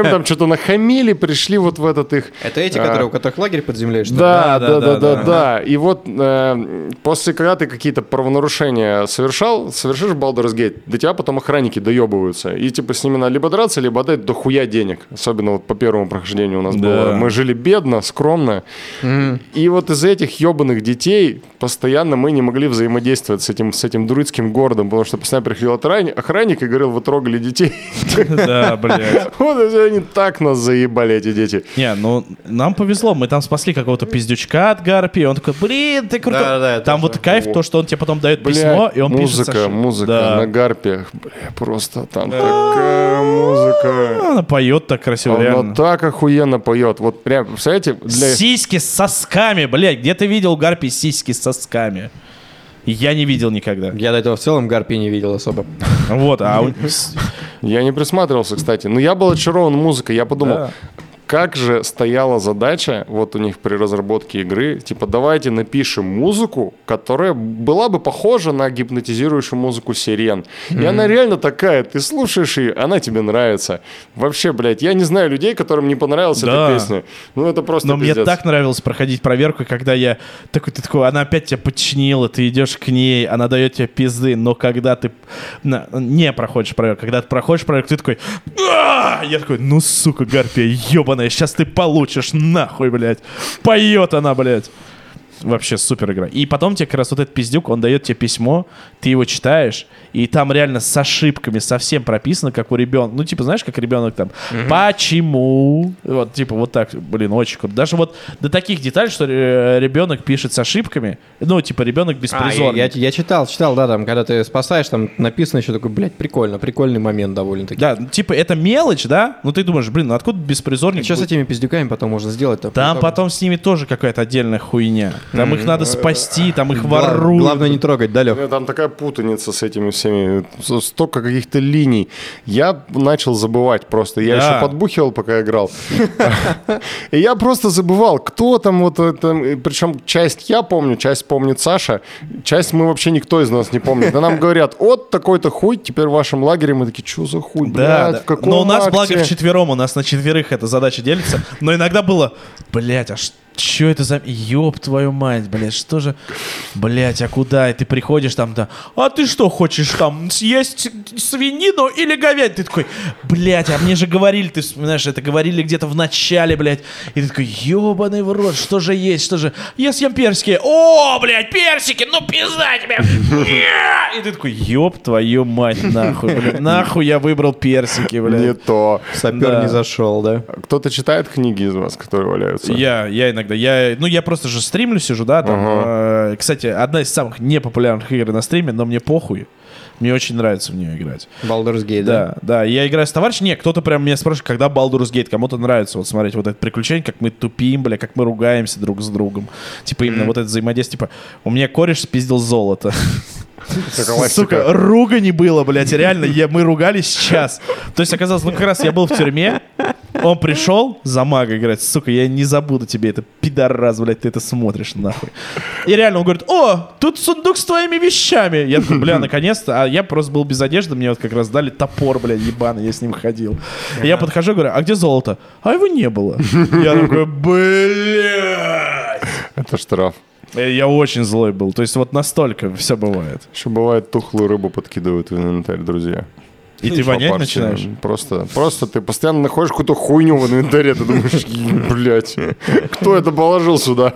им там что-то нахамили, пришли вот в этот их... Это эти, а, которые у которых лагерь под землей, что ли? да, Да, да, да, да. И вот э, после, когда ты какие-то правонарушения совершал, совершишь Baldur's Gate, до тебя потом охранники доебываются. И типа с ними надо либо драться, либо отдать дохуя денег. Особенно вот по первому прохождению у нас Да. было. Мы жили бедно, скромно. И вот из этих ебаных детей постоянно мы не могли взаимодействовать с этим, с этим друидским городом, потому что постоянно приходил охранник, охранник и говорил, вы трогали детей. Да, блядь. Вот они так нас заебали, эти дети. Не, ну нам повезло, мы там спасли какого-то пиздючка от Гарпи, он такой, блин, ты крутой. Там вот кайф, то, что он тебе потом дает письмо, и он пишет музыка, музыка на гарпе. Бля, просто там такая музыка. Она поет так красиво, Она реально. так охуенно поет. Вот прям, представляете, для... Сиськи с сосками, блядь, где ты видел Гарпи сиськи с сосками? Я не видел никогда. Я до этого в целом гарпи не видел особо. Вот, а Я не присматривался, кстати. Но я был очарован музыкой. Я подумал. Как же стояла задача вот у них при разработке игры, типа, давайте напишем музыку, которая была бы похожа на гипнотизирующую музыку сирен. И она реально такая, ты слушаешь ее, она тебе нравится. Вообще, блядь, я не знаю людей, которым не понравилась Да. эта песня. Ну, это просто Но мне пиздец. так нравилось проходить проверку, когда я такой, ты такой, она опять тебя подчинила, ты идешь к ней, она дает тебе пизды, но когда ты не проходишь проверку, когда ты проходишь проверку, ты такой, «А!» я такой, ну сука, гарпия ебаная, сейчас ты получишь нахуй, блядь. Поет она, блядь. Вообще супер игра. И потом тебе как раз вот этот пиздюк, он дает тебе письмо, ты его читаешь, и там реально с ошибками совсем прописано, как у ребенка. Ну, типа, знаешь, как ребенок там, почему? Вот, типа, вот так, блин, очень круто. Даже вот до таких деталей, что э, ребенок пишет с ошибками, ну, типа, ребенок А, я, беспризорный. я- я читал, читал, да, там, когда ты спасаешь, там написано еще такой, блядь, прикольно, прикольный момент довольно-таки. Да, типа, это мелочь, да? Ну, ты думаешь, блин, ну откуда беспризорник? Что с будет? этими пиздюками потом можно сделать-то? Там потом с ними тоже какая-то отдельная хуйня. Там их надо спасти, там их воруют. Главное не трогать, да, Лёх? Э, Там такая путаница с этими всеми, столько каких-то линий. Я начал забывать просто. Я еще подбухивал, пока играл. И я просто забывал, кто там вот это. Причем часть я помню, часть помнит Саша, часть мы вообще никто из нас не помнит. Да нам говорят, вот такой-то хуй, теперь в вашем лагере. Мы такие, что за хуй, Да, блядь, в Но у нас, акте?» благо, вчетвером, у нас на четверых эта задача делится. Но иногда было, блядь, а что это за... Ёб твою мать, блядь, что же... Блядь, а куда? И ты приходишь там, да, а ты что хочешь там, съесть свинину или говядину? Ты такой, блядь, а мне же говорили, ты знаешь, это говорили где-то в начале, блядь. И ты такой, ёбаный в рот, что же есть, что же... Я съем персики. О, блядь, персики, ну пизда тебе. И ты такой, ёб твою мать, нахуй, блядь, нахуй я выбрал персики, блядь. Не то. Сапер Да. не зашел, да? Кто-то читает книги из вас, которые валяются? Я, я иногда, я, ну я просто же стримлю, сижу, да, там. э, кстати, одна из самых непопулярных игр на стриме, но мне похуй. Мне очень нравится в нее играть. Baldur's Gate, да? Да, да, я играю с товарищем. Не, кто-то прям меня спрашивает, когда Baldur's Gate, кому-то нравится вот смотреть вот это приключение, как мы тупим, бля, как мы ругаемся друг с другом. Типа именно вот это взаимодействие. Типа, у меня кореш спиздил золото. Сука, ругани было, блядь, реально, я, мы ругались час. То есть оказалось, ну как раз я был в тюрьме, Он пришел за мага играть, сука, я не забуду тебе это, пидорас, блядь, ты это смотришь нахуй. И реально он говорит, о, тут сундук с твоими вещами. Я такой, бля, наконец-то. А я просто был без одежды, мне вот как раз дали топор, блядь, ебаный, я с ним ходил. И я подхожу, говорю, а где золото? А его не было. Я такой, блядь. Это штраф. Э, Я очень злой был. То есть вот настолько все бывает. Еще бывает, тухлую рыбу подкидывают в инвентарь, друзья. И ты вонять начинаешь? Просто, просто ты постоянно находишь какую-то хуйню в инвентаре, ты думаешь, блядь, кто это положил сюда?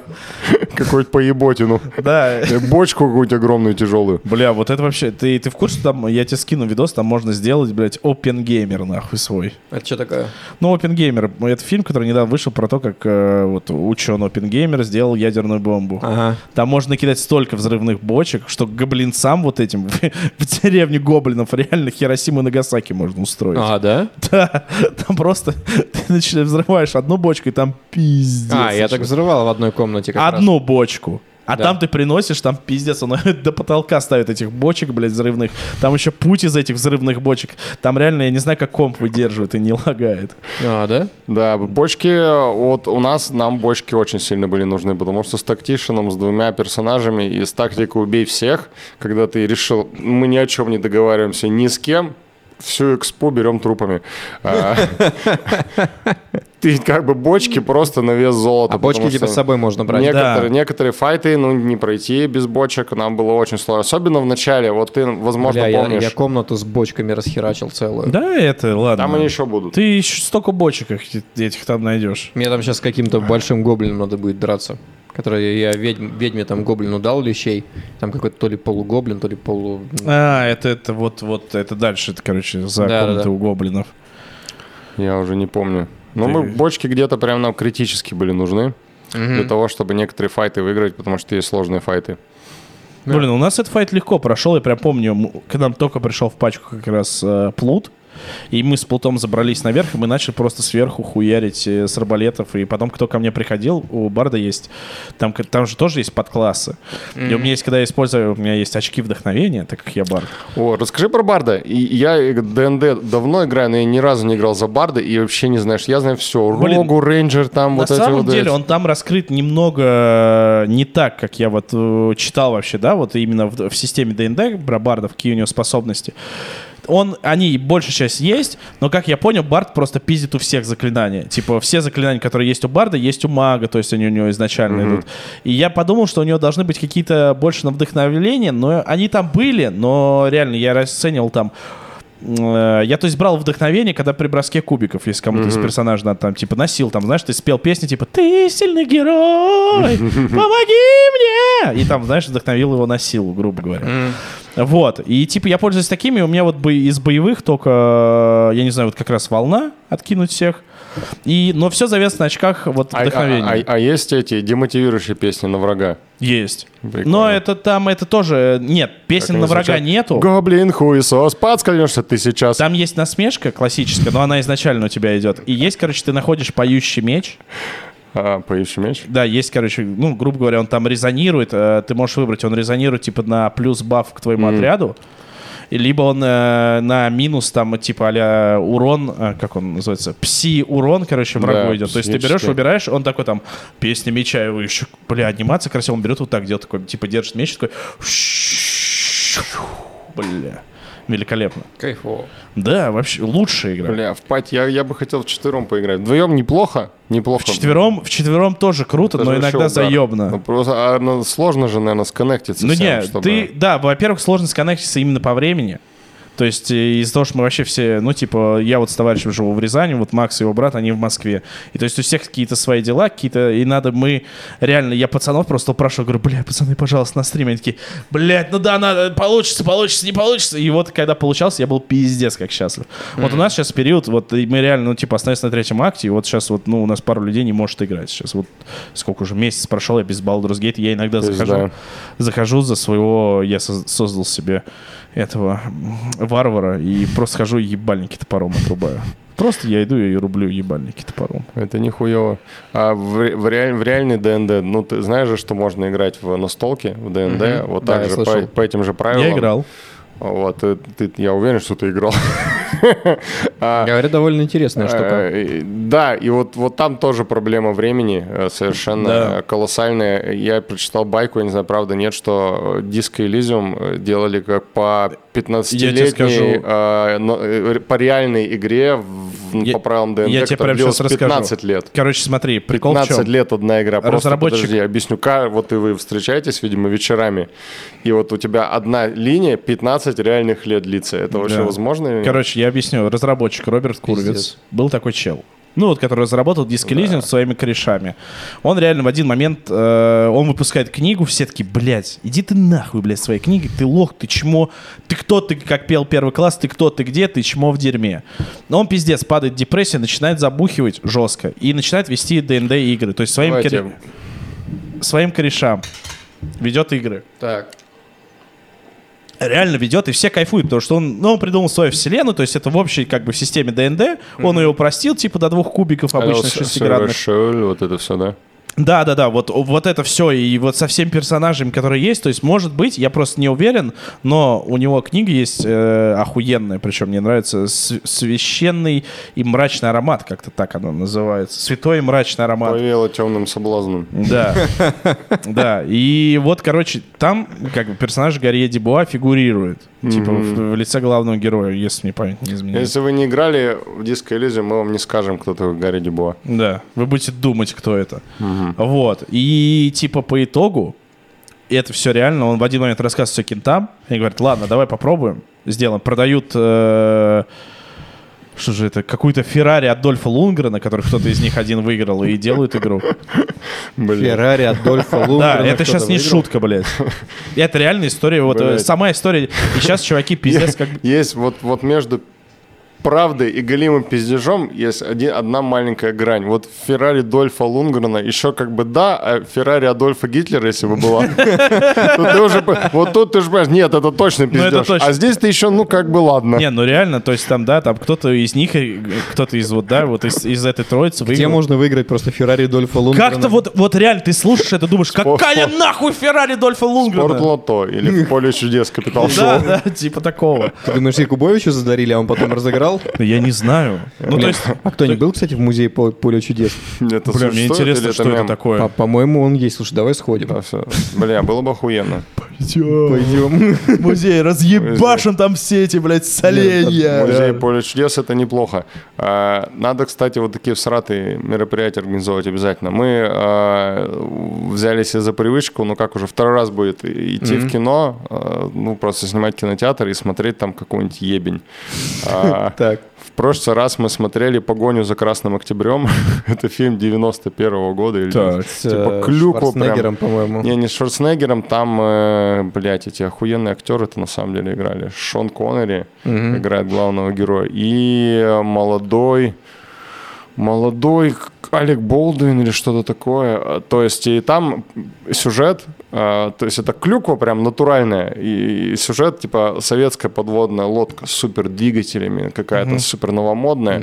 Какую-то поеботину. Да. Бочку какую-то огромную, тяжелую. Бля, вот это вообще... Ты, ты в курсе, там, я тебе скину видос, там можно сделать, блядь, Open Gamer, нахуй, свой. Это что такое? Ну, Open Gamer, это фильм, который недавно вышел про то, как э, вот ученый Open Gamer сделал ядерную бомбу. Ага. Там можно кидать столько взрывных бочек, что гоблинцам вот этим в, деревне гоблинов реально Хиросиму и Нагасаки можно устроить. А, да? Да, там просто ты начинаешь взрываешь одну бочку, и там пиздец. А, я так взрывал в одной комнате как раз. Бочку. А Да. там ты приносишь, там пиздец, он до потолка ставит этих бочек, блядь, взрывных. Там еще путь из этих взрывных бочек. Там реально, я не знаю, как комп выдерживает и не лагает. А, да? Да, бочки, вот у нас, нам бочки очень сильно были нужны, потому что с тактишеном, с двумя персонажами и с тактикой «убей всех», когда ты решил, мы ни о чем не договариваемся ни с кем, всю экспо берем трупами. Ты как бы бочки просто на вес золота. А бочки типа с собой можно брать. Некоторые, Да. некоторые файты, ну, не пройти без бочек, нам было очень сложно. Особенно в начале, вот ты, возможно, Бля, я, помнишь, я комнату с бочками расхерачил целую. Да, это, ладно. там они еще будут. Ты еще столько бочек их- этих там найдешь. Мне там сейчас с каким-то большим гоблином надо будет драться. Который я ведьм- ведьме там гоблину дал лещей. Там какой-то то ли полугоблин, то ли полу... А, это, это вот, вот, это дальше, это, короче, за Да, да, комнатой да. у гоблинов. Я уже не помню. Ты- мы бочки где-то прям нам критически были нужны для того, чтобы некоторые файты выиграть, потому что есть сложные файты. Да. Блин, у нас этот файт легко прошел. Я прям помню, когда нам только пришел в пачку как раз э, плут, и мы с плутом забрались наверх, и мы начали просто сверху хуярить э, с арбалетов. И потом, кто ко мне приходил, у Барда есть, там, там же тоже есть подклассы. И у меня есть, когда я использую, у меня есть очки вдохновения, так как я Бард. О, расскажи про Барда. И я э, ДНД давно играю, но я ни разу не играл за Барда и вообще не знаешь. Я знаю все. Блин, Рогу, Рейнджер, там На вот эти самом вот деле эти. он там раскрыт немного э, не так, как я вот э, читал вообще, да, вот именно в, в системе ДНД про бардов, какие у него способности. Он, они большая часть есть, но, как я понял, Бард просто пиздит у всех заклинания. Типа, все заклинания, которые есть у Барда, есть у мага, то есть они у него изначально идут. И я подумал, что у него должны быть какие-то больше на вдохновение, но они там были, но реально я расценивал там Я, то есть, брал вдохновение, когда при броске кубиков, если кому-то из персонажей надо там, типа, носил, там, знаешь, ты спел песни, типа, ты сильный герой, помоги мне! И там, знаешь, вдохновил его на силу, грубо говоря. Вот, и, типа, я пользуюсь такими, у меня вот бо- из боевых только, я не знаю, вот как раз волна, откинуть всех, и, но все завязано на очках вот А, а- вдохновения. а- а есть эти демотивирующие песни на врага? Есть. Прикольно. Но это там, это тоже, нет, песен на врага звучат? нету. Гоблин хуесос, подскользнешься ты сейчас. Там есть насмешка классическая, но она изначально у тебя идет. И есть, короче, ты находишь поющий меч. А, поищи меч. Да, есть, короче, ну, грубо говоря, он там резонирует. э, Ты можешь выбрать, он резонирует, типа, на плюс баф к твоему отряду. И Либо он э, на минус, там, типа, а урон, э, как он называется, пси-урон, короче, врагу Да, идет. То есть ты берешь, выбираешь, он такой там, песня меча, его еще, бля, анимация красивая, он берет вот так, делает такой, типа, держит меч, такой, бля, великолепно. Кайфово. Да, вообще, лучшая игра. Бля, в пати я, я бы хотел в четвером поиграть. Вдвоем неплохо? Неплохо. Вчетвером, вчетвером тоже круто, Это но иногда удар. заебно. Ну, просто а, ну, сложно же, наверное, сконнектиться Ну всем, не, чтобы- ты, да, во-первых, сложно сконнектиться именно по времени. То есть э, из-за того, что мы вообще все, ну, типа, я вот с товарищем живу в Рязани, вот Макс и его брат, они в Москве. И то есть у всех какие-то свои дела, какие-то, и надо мы, реально, я пацанов просто упрашиваю, говорю, бля, пацаны, пожалуйста, на стриме. Они такие, блядь, ну да, надо, получится, получится, не получится. И вот когда получался, я был пиздец как счастлив. Вот у нас сейчас период, вот мы реально, ну, типа, остановились на третьем акте, и вот сейчас вот, ну, у нас пару людей не может играть сейчас. Вот сколько уже, месяц прошел, я без Baldur's Gate, я иногда Пизда. захожу захожу за своего, я соз- создал себе этого варвара и просто хожу и ебальники топором отрубаю. Просто я иду и рублю ебальники топором. Это нихуево. А в, в, реаль- в реальный ДНД, ну ты знаешь же, что можно играть в настолке, в ДНД, Мгм. вот Да, так я же по, по этим же правилам. Я играл. Вот, ты- ты- я уверен, что ты играл. Говорят, довольно интересная штука. Э, Да, и вот, вот там тоже проблема времени э, совершенно Да. колоссальная. Я прочитал байку, я не знаю, правда, нет, что э, Disco Elysium делали как по 15-летней, скажу. э, э, по реальной игре в- Я- по правилам ДНД, я тебе прямо сейчас расскажу. 15 лет. Короче, смотри, прикол в 15 чем? лет одна игра. Просто Разработчик- подожди, объясню. Вот и вы встречаетесь, видимо, вечерами, и вот у тебя одна линия 15 реальных лет длится. Это вообще Да. возможно или нет? Короче, я объясню. Разработчик Роберт Курвиц Пиздец. был такой чел. Ну, вот, который разработал Disco Elysium своими корешами. Он реально в один момент, э, он выпускает книгу, все таки блядь, иди ты нахуй, блядь, своей книги, ты лох, ты чмо, ты кто, ты, как пел первый класс, ты кто, ты где, ты чмо в дерьме. Но он пиздец, падает в депрессию, начинает забухивать жестко и начинает вести ДНД игры, то есть своим, Давайте. коре- своим корешам ведет игры Так. Реально ведет, и все кайфуют, потому что он, ну, он придумал свою вселенную, то есть это в общей, как бы, в системе ДНД, он ее упростил, типа, до двух кубиков обычно С- шестигранных. Вот это все, да? Да, да, да, вот, вот это все, и вот со всеми персонажами, которые есть, то есть, может быть, я просто не уверен, но у него книга есть э, охуенная, причем мне нравится «С- священный и мрачный аромат, как-то так она называется, святой и мрачный аромат. Повело темным соблазном. Да, да. И вот, короче, там как бы персонаж Гарри Дебуа фигурирует. Типа в, в лице главного героя, если мне память не изменяет. Если вы не играли в Disco Elysium, мы вам не скажем, кто такой Гарри Дюбуа. Да, вы будете думать, кто это. Вот. И типа по итогу, и это все реально, он в один момент рассказывает все кентам, и говорит, ладно, давай попробуем, сделаем. Продают... э, что же это? Какую-то Феррари Адольфа Лунгрена, который кто-то из них один выиграл, и делают игру. Феррари, Адольфа Лунгрена. Да, это сейчас не шутка, блядь. Это реальная история. Вот э, сама история. И сейчас чуваки пиздец как... Есть вот, вот между правдой и голимым пиздежом есть один, одна маленькая грань. Вот Феррари Дольфа Лунгрена еще как бы да, а Феррари Адольфа Гитлера, если бы была, вот тут ты же понимаешь, нет, это точно Ну, пиздеж. А здесь ты еще, ну как бы ладно. Не, ну реально, то есть там, да, там кто-то из них, э, кто-то из вот, да, вот из, этой троицы Где выиграл. можно выиграть просто Феррари Дольфа Лунгрена? Как-то вот, вот реально ты слушаешь это, думаешь, какая нахуй Феррари Дольфа Лунгрена? Спортлото или поле чудес Капитал Да, Шоу. да, типа такого. Ты думаешь, Якубовичу задарили, а он потом разыграл? Ну, Я не знаю. Ну, то есть, А кто не был, кстати, в музее По- Поле чудес? Это бля, мне интересно, что это такое. По-моему, он есть. Слушай, давай сходим. Да, всё. Бля, было бы охуенно. Пойдем. Музей, разъебашим там все эти, блядь, соленья. Музей поле чудес это неплохо. А, Надо, кстати, вот такие всратые мероприятия организовывать обязательно. Мы а, взяли себе за привычку, ну как уже второй раз будет идти в кино, а, ну просто снимать кинотеатр и смотреть там какой-нибудь ебень. Так. В прошлый раз мы смотрели «Погоню за Красным Октябрем». Это фильм 91 года. Или, Так. С Типа э, клюкву прям. Шварценеггером, по-моему. Не, не с Шварценеггером, там, э, блядь, эти охуенные актеры-то на самом деле играли. Шон Коннери играет главного героя. И э, молодой, молодой Алек Болдуин или что-то такое. То есть и там сюжет, то есть это клюква прям натуральная. И сюжет типа советская подводная лодка с супер двигателями, какая-то супер новомодная.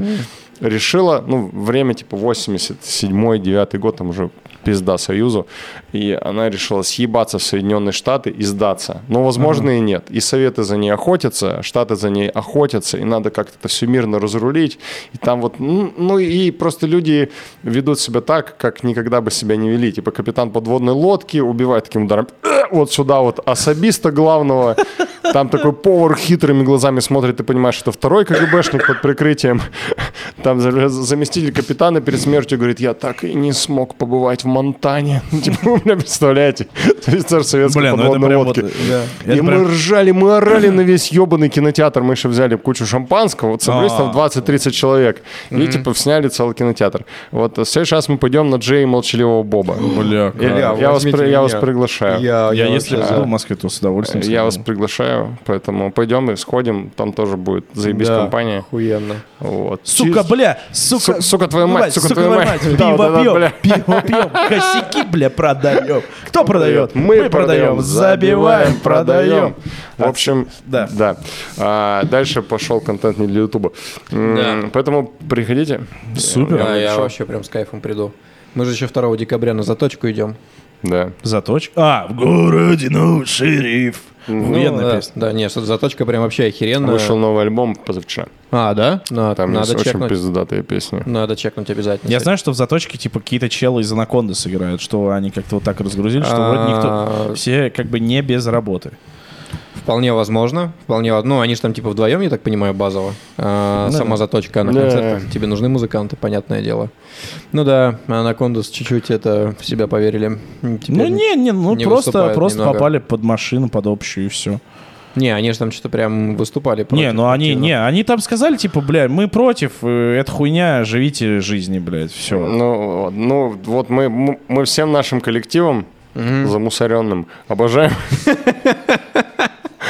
Решила, ну, время типа 87-9 год, там уже пизда Союзу, и она решила съебаться в Соединенные Штаты и сдаться. Но, возможно, и нет. И Советы за ней охотятся, Штаты за ней охотятся, и надо как-то это все мирно разрулить. И там вот, ну, ну и просто люди ведут себя так, как никогда бы себя не вели. Типа капитан подводной лодки убивает таким ударом «Э!» вот сюда вот особиста главного. Там такой повар хитрыми глазами смотрит, ты понимаешь, это второй КГБшник под прикрытием. Там за- заместитель капитана перед смертью говорит, я так и не смог побывать в Монтане. Ну, Типа, вы меня представляете? Офицер советской Бля, ну подводной прям вот... лодки. да. И Это мы прям- ржали, мы орали на весь ебаный кинотеатр. Мы еще взяли кучу шампанского. Вот собрались А. там 20-30 человек. И типа сняли целый кинотеатр. Вот в следующий раз мы пойдем на Джей и Молчаливого Боба. Бля, Я вас, я вас приглашаю. Я, если бы вообще был за. в Москве, то с удовольствием. Я вас сходил. Приглашаю, поэтому пойдем и сходим. Там тоже будет заебись Да, компания. Охуенно. Вот. Сука, бля, сука, Су- сука, твою мать, сука, твою мать. Да, Пиво да, да, пьем, бля. пиво пьем, косяки, бля, продаем. Кто продает? Мы, продаем, забиваем, продаем. В общем, Да. да. А, дальше пошел контент не для Ютуба. Да. Поэтому приходите. Супер. Я напишу. вообще прям с кайфом приду. Мы же еще 2 декабря на заточку идем. Да. Заточка. А, в городе новый шериф. Охуенная да, песня. да, нет, заточка прям вообще охеренная. Вышел новый альбом позавчера. А, да? На- Там надо есть очень чекнуть. пиздатые песни. Надо чекнуть обязательно. Я знаю, что в заточке типа какие-то челы из Анаконды сыграют, что они как-то вот так разгрузили, что вроде никто... А, Все как бы не без работы. Вполне возможно. Вполне, ну, они же там типа вдвоем, я так понимаю, базово. А, Да. Сама заточка на Да. концертах. Тебе нужны музыканты, понятное дело. Ну да, Анакондас чуть-чуть это в себя поверили. Теперь- Ну не, не, ну не просто, просто немного. попали под машину, под общую и все. Не, они же там что-то прям выступали. Не, против ну они, не, они там сказали, типа, бля, мы против, э, это хуйня, живите жизни, блядь, все. Ну, ну, вот мы, мы, всем нашим коллективом Мгм. замусоренным обожаем.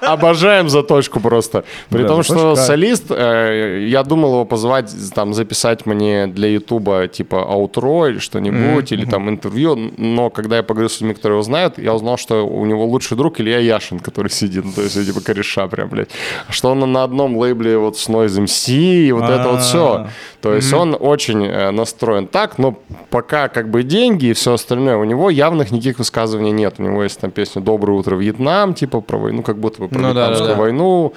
Обожаем заточку просто. При том, что солист, э, я думал его позвать, там, записать мне для Ютуба, типа, аутро или что-нибудь, или там интервью, но когда я поговорил с людьми, которые его знают, я узнал, что у него лучший друг Илья Яшин, который сидит, то есть, типа, кореша прям, блядь. Что он на одном лейбле вот с Noise MC, и вот это вот все. А. То есть он очень э, настроен так, но пока как бы деньги и все остальное, у него явных никаких высказываний нет. У него есть там песня «Доброе утро, Вьетнам», типа про войну, как будто бы про Ну да, да, вьетнамскую да. войну.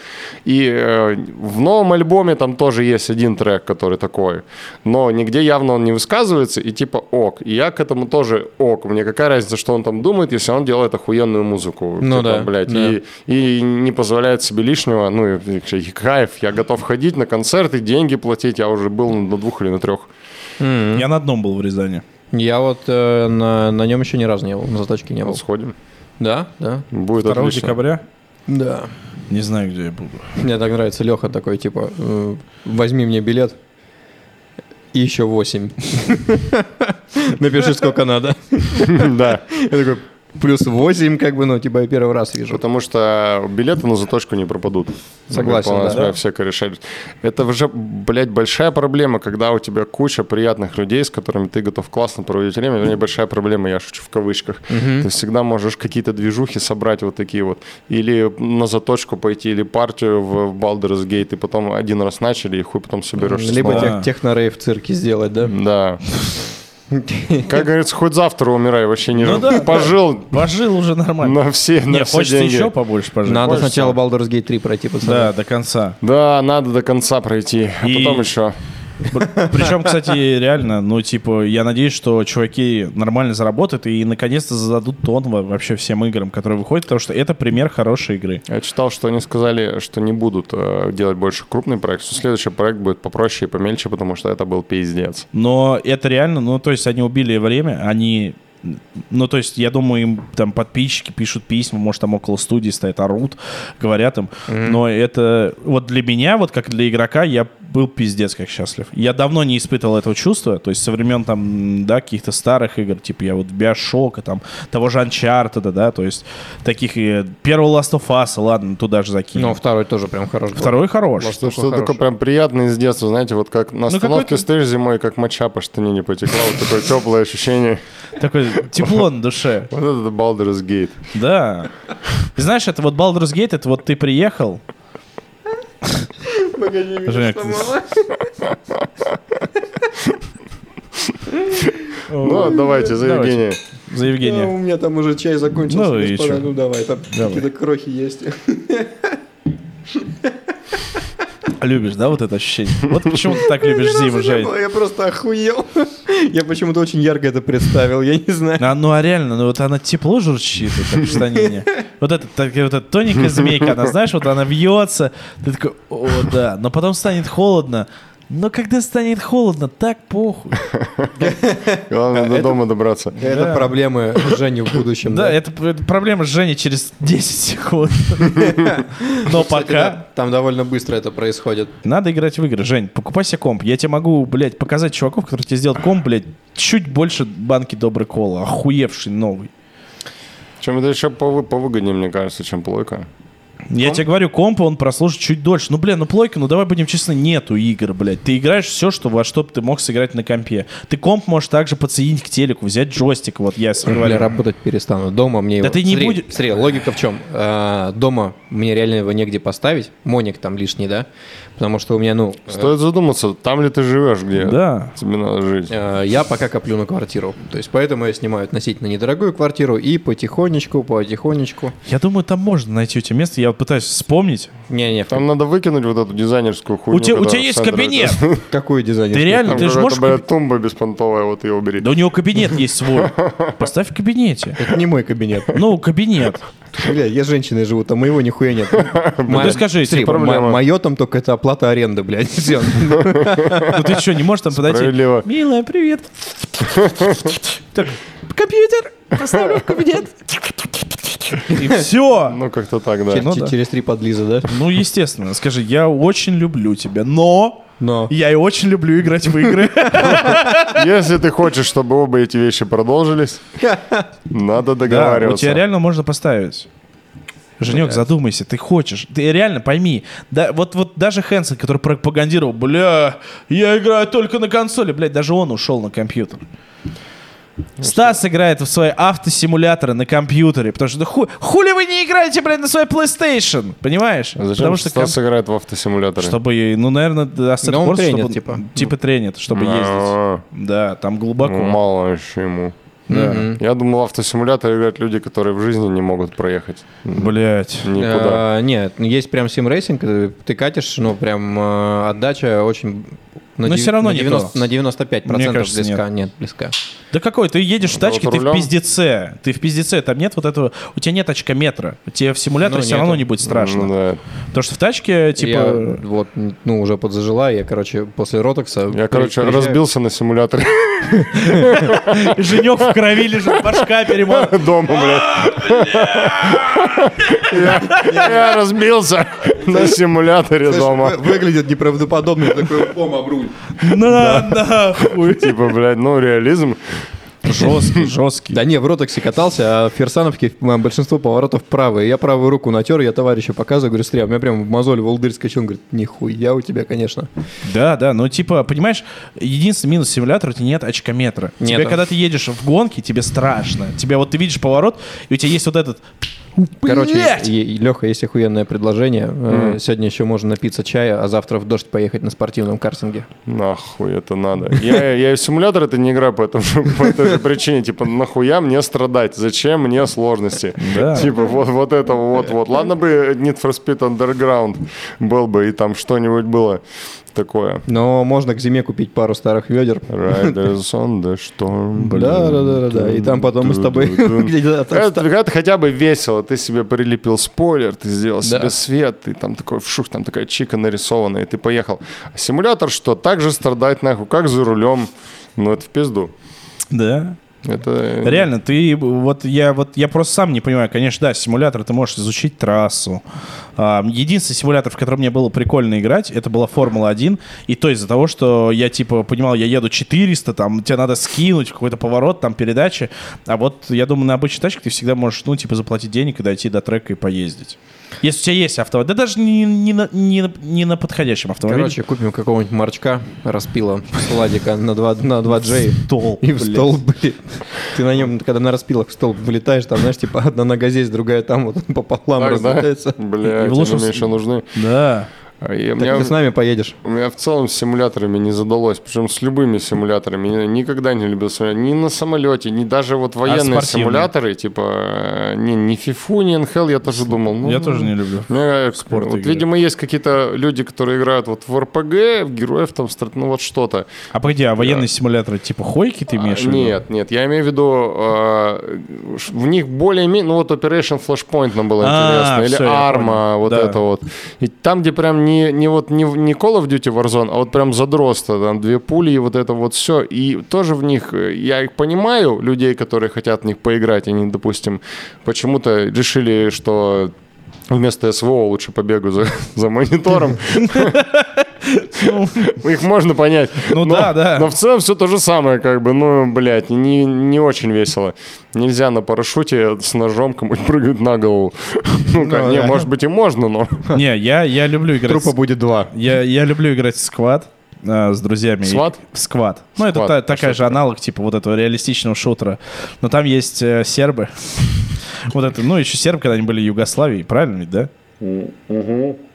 И э, в новом альбоме там тоже есть один трек, который такой. Но нигде явно он не высказывается, и типа ок. И я к этому тоже ок. Мне какая разница, что он там думает, если он делает охуенную музыку. Ну Типа, да, блядь, да. И, и не позволяет себе лишнего. Ну, и, и кайф. Я готов ходить на концерты, деньги платить. Я уже был на двух или на трех. М. Я на одном был в Рязани. Я вот э, на, на нем еще ни разу не был, на заточке не был. Вот сходим. Да, да. Будет 2 отлично. декабря. Да. Не знаю, где я буду. Мне так нравится Леха такой, типа, э, возьми мне билет и еще 8. Напиши, сколько надо. Да. Я такой, плюс 8, как бы, ну, типа, я первый раз вижу. Потому что билеты на заточку не пропадут. Согласен, Выполняют да. Все кореша. Это уже, блядь, большая проблема, когда у тебя куча приятных людей, с которыми ты готов классно проводить время. Вернее, большая проблема, я шучу в кавычках. Ты всегда можешь какие-то движухи собрать вот такие вот. Или на заточку пойти, или партию в, Baldur's Gate, и потом один раз начали, и хуй потом соберешься Либо снова. тех, техно-рейв в цирке сделать, да? Да. Как говорится, хоть завтра умирай, вообще не Ну да, пожил Пожил уже нормально. на все, Не, на все хочется деньги. еще побольше пожить. Надо Хочется. сначала Baldur's Gate 3 пройти, пацаны. Да, до конца. Да, надо до конца пройти, а И- потом еще. Причем, кстати, реально, ну, типа, я надеюсь, что чуваки нормально заработают и наконец-то зададут тон во- вообще всем играм, которые выходят, потому что это пример хорошей игры. Я читал, что они сказали, что не будут э, делать больше крупный проект, что следующий проект будет попроще и помельче, потому что это был пиздец. Но это реально, ну, то есть они убили время, они... Ну, то есть, я думаю, им там подписчики пишут письма, может, там около студии стоят, орут, говорят им. Но это... Вот для меня, вот как для игрока, я был пиздец как счастлив. Я давно не испытывал этого чувства, то есть со времен там, да, каких-то старых игр, типа я вот Биошока, там, того же Uncharted, да, то есть таких... и Первого Last of Us, ладно, туда же закинем. Ну, второй тоже прям хороший. был. Второй хорош. Last Что, of что хороший. такое прям приятное из детства, знаете, вот как на остановке какой-то- стоишь зимой, как моча по штанине потекла, вот такое теплое ощущение. Такое тепло на душе. Вот это Baldur's Gate. Да. И знаешь, это вот Baldur's Gate, это вот ты приехал. Женя, ты- Ну, давайте, за. Евгения. За Евгения. Ну, у меня там уже чай закончился, Ну и господа, ну давай, там какие-то крохи есть. Любишь, да, вот это ощущение? Вот почему ты так любишь зиму, Жень? Я просто охуел. Я почему-то очень ярко это представил, я не знаю. А, ну а реально, ну вот она тепло журчит, вот так в штанине. Вот эта, так, вот эта тоненькая змейка, она, знаешь, вот она вьется. Ты такой, о, да. Но потом станет холодно. Но когда станет холодно, так похуй. Главное до дома добраться. Это проблемы Жени в будущем. Да, это, проблема с Женей через 10 секунд. Но пока Там довольно быстро это происходит. Надо играть в игры. Жень, покупай себе комп. Я тебе могу, блядь, показать чуваков, которые тебе сделают комп, блядь, чуть больше банки доброй колы. Охуевший новый. Чем это еще повы- повыгоднее, мне кажется, чем плойка. Я тебе говорю, компа он прослужит чуть дольше. Ну, блин, ну плойка, ну давай будем честны, нету игр, блядь. Ты играешь все, что, во что бы ты мог сыграть на компе. Ты комп можешь также подсоединить к телеку, взять джойстик, вот я говорю. работать перестану. Дома мне Да его... ты не Смотри, будешь- Смотри, логика в чем? А, дома мне реально его негде поставить. Моник там лишний, да? Потому что у меня, ну... э, Стоит задуматься, там ли ты живешь, где Да. тебе надо жить. э, Я пока коплю на квартиру. То есть поэтому я снимаю относительно недорогую квартиру и потихонечку, потихонечку. Я думаю, там можно найти у тебя место. Я вот пытаюсь вспомнить. Не-не, Там надо выкинуть вот эту дизайнерскую хуйню. У тебя, у тебя есть кабинет. какую дизайнер? Ты реально, Там ты же можешь... каб- тумба беспонтовая, вот ее убери. Да у него кабинет есть свой. Поставь в кабинете. Это не мой кабинет. Ну, кабинет. Бля, я с женщиной живу, там моего нихуя нет. Ну, ты скажи, если проблема. Мое там только это оплата аренды, блядь. Всё. Ну ты что, не можешь там подойти? Милая, привет. Так, компьютер, поставлю в кабинет. И все. Ну, как-то так, да. Ну да. Через три подлиза, да? Ну, естественно. Скажи, я очень люблю тебя, но Но. я и очень люблю играть в игры. Если ты хочешь, чтобы оба эти вещи продолжились, надо Да, у договариваться. тебя реально можно поставить. Женек, задумайся, ты хочешь. Ты реально пойми. Да, вот, вот даже Хэнсон, который пропагандировал, бля, я играю только на консоли, блядь, даже он ушел на компьютер. Стас играет в свои автосимуляторы на компьютере, потому что да ху- хули вы не играете, блядь, на свой PlayStation, понимаешь? А Зачем потому что Стас комп- играет в автосимуляторы? чтобы, ну, наверное, Assetto Да он Corsa, тренер, чтобы- типа. Типа тренер, чтобы ездить. А, Да, там глубоко. ну, Мало еще ему. Да. Мгм. Я думал, автосимулятор играют люди, которые в жизни не могут проехать. Блять. Никуда. Э, Нет, есть прям sim racing, э, ты катишь, ну прям э, отдача очень... на Но дев- всё равно на не 90, то. на 95% Мне кажется, близка. Нет. близка. Да какой? Ты едешь в тачке, Вот ты в пиздеце. Ты в пиздеце, там нет вот этого... У тебя нет очкометра. У тебя в симуляторе Ну, все нету. равно не будет страшно. Ну, да. Потому что в тачке, Я типа... вот, ну, уже подзажила, я, короче, после Ротокса... Я, короче, приезжаю- разбился на симуляторе Женек в крови лежит, башка перемазана. дома, блядь. Я- Я разбился на симуляторе дома. вы- Выглядит неправдоподобно, такой пом об руль. На, нахуй. Типа, блядь, ну, реализм. Жесткий, жесткий. Да не, в Ротоксе катался, а в Ферсановке большинство поворотов правые. Я правую руку натер, я товарищу показываю, говорю, смотри, а у меня прям в мозоль волдырь скачал. Он говорит, нихуя у тебя, конечно. Да, да, ну типа, понимаешь, единственный минус симулятора, у тебя нет очкометра. Тебе, Нету. когда ты едешь в гонке, тебе страшно. Тебе вот ты видишь поворот, и у тебя есть вот этот... Короче! Леха, есть охуенное предложение. Э, Сегодня еще можно напиться чая, а завтра в дождь поехать на спортивном картинге. Нахуй это надо. Я, я в симулятор это не играю по, этому, по этой же причине. Типа, нахуя мне страдать? Зачем мне сложности? Да. Типа, вот, вот это вот, вот. Ладно бы Need for Speed Underground был бы, и там что-нибудь было такое. Но можно к зиме купить пару старых ведер. Riders on the storm. Да, да, да, да, да. И там потом мы с тобой это хотя бы весело. Ты себе прилепил спойлер, ты сделал себе свет, ты там такой вшух, там такая чика нарисованная, и ты поехал. А симулятор что? Так же страдать нахуй, как за рулем. Ну, это в пизду. Да. Это... Реально, ты вот я вот я просто сам не понимаю. Конечно, да, симулятор ты можешь изучить трассу. Единственный симулятор, в котором мне было прикольно играть, это была Формула 1. И то из-за того, что я типа понимал, я еду 400, там тебе надо скинуть в какой-то поворот, там передачи. А вот я думаю, на обычной тачке ты всегда можешь, ну, типа, заплатить денег и дойти до трека и поездить. Если у тебя есть автомобиль, да даже не, не, на, не, не на подходящем автомобиле. Короче, купим какого-нибудь марчка, распила сладика на 2, на 2J. Стол, И в блядь. стол, блин. Ты на нем, когда на распилах в стол вылетаешь, там, знаешь, типа одна нога здесь, другая там, вот пополам Так, да? разлетается. Бля, в тебе лучшем меньше с- нужны. Да. А я- у, Так меня, ты с нами поедешь. у меня в целом с симуляторами не задалось, причем с любыми симуляторами. Я никогда не любил симуляторы. Ни на самолете, ни даже вот военные А спортивные? симуляторы, типа, э, не, ни FIFA, ни NHL, я тоже думал. Ну, Я тоже не люблю. У меня, спорт вот, игры. видимо, есть какие-то люди, которые играют вот в РПГ, в героев там, ну вот что-то. А погоди, а военные симуляторы типа Хойки ты имеешь в А, виду? Нет, нет, я имею в виду, э, в них более-менее, ну вот Operation Flashpoint нам было А, интересно, или Arma, вот Да. это вот. И там, где прям не, не вот не, не Call of Duty Warzone, а вот прям задросто, там две пули и вот это вот все. И тоже в них, э, я их понимаю, людей, которые хотят в них поиграть, они, допустим, почему-то решили, что Вместо СВО лучше побегу за, за монитором. Их можно понять. Ну да, да. Но в целом все то же самое, как бы, ну, блядь, не, не очень весело. Нельзя на парашюте с ножом кому-нибудь прыгать на голову. Ну, как, Ну, не, может быть и можно, но... Не, я, я люблю играть... Трупа будет два. Я, я люблю играть в сквад э, с друзьями. Сват? Сквад. Ну, это та- такая же аналог, типа, вот этого реалистичного шутера. Но там есть э, сербы. Вот это, ну, еще сербы, когда они были в Югославии, правильно ведь, да?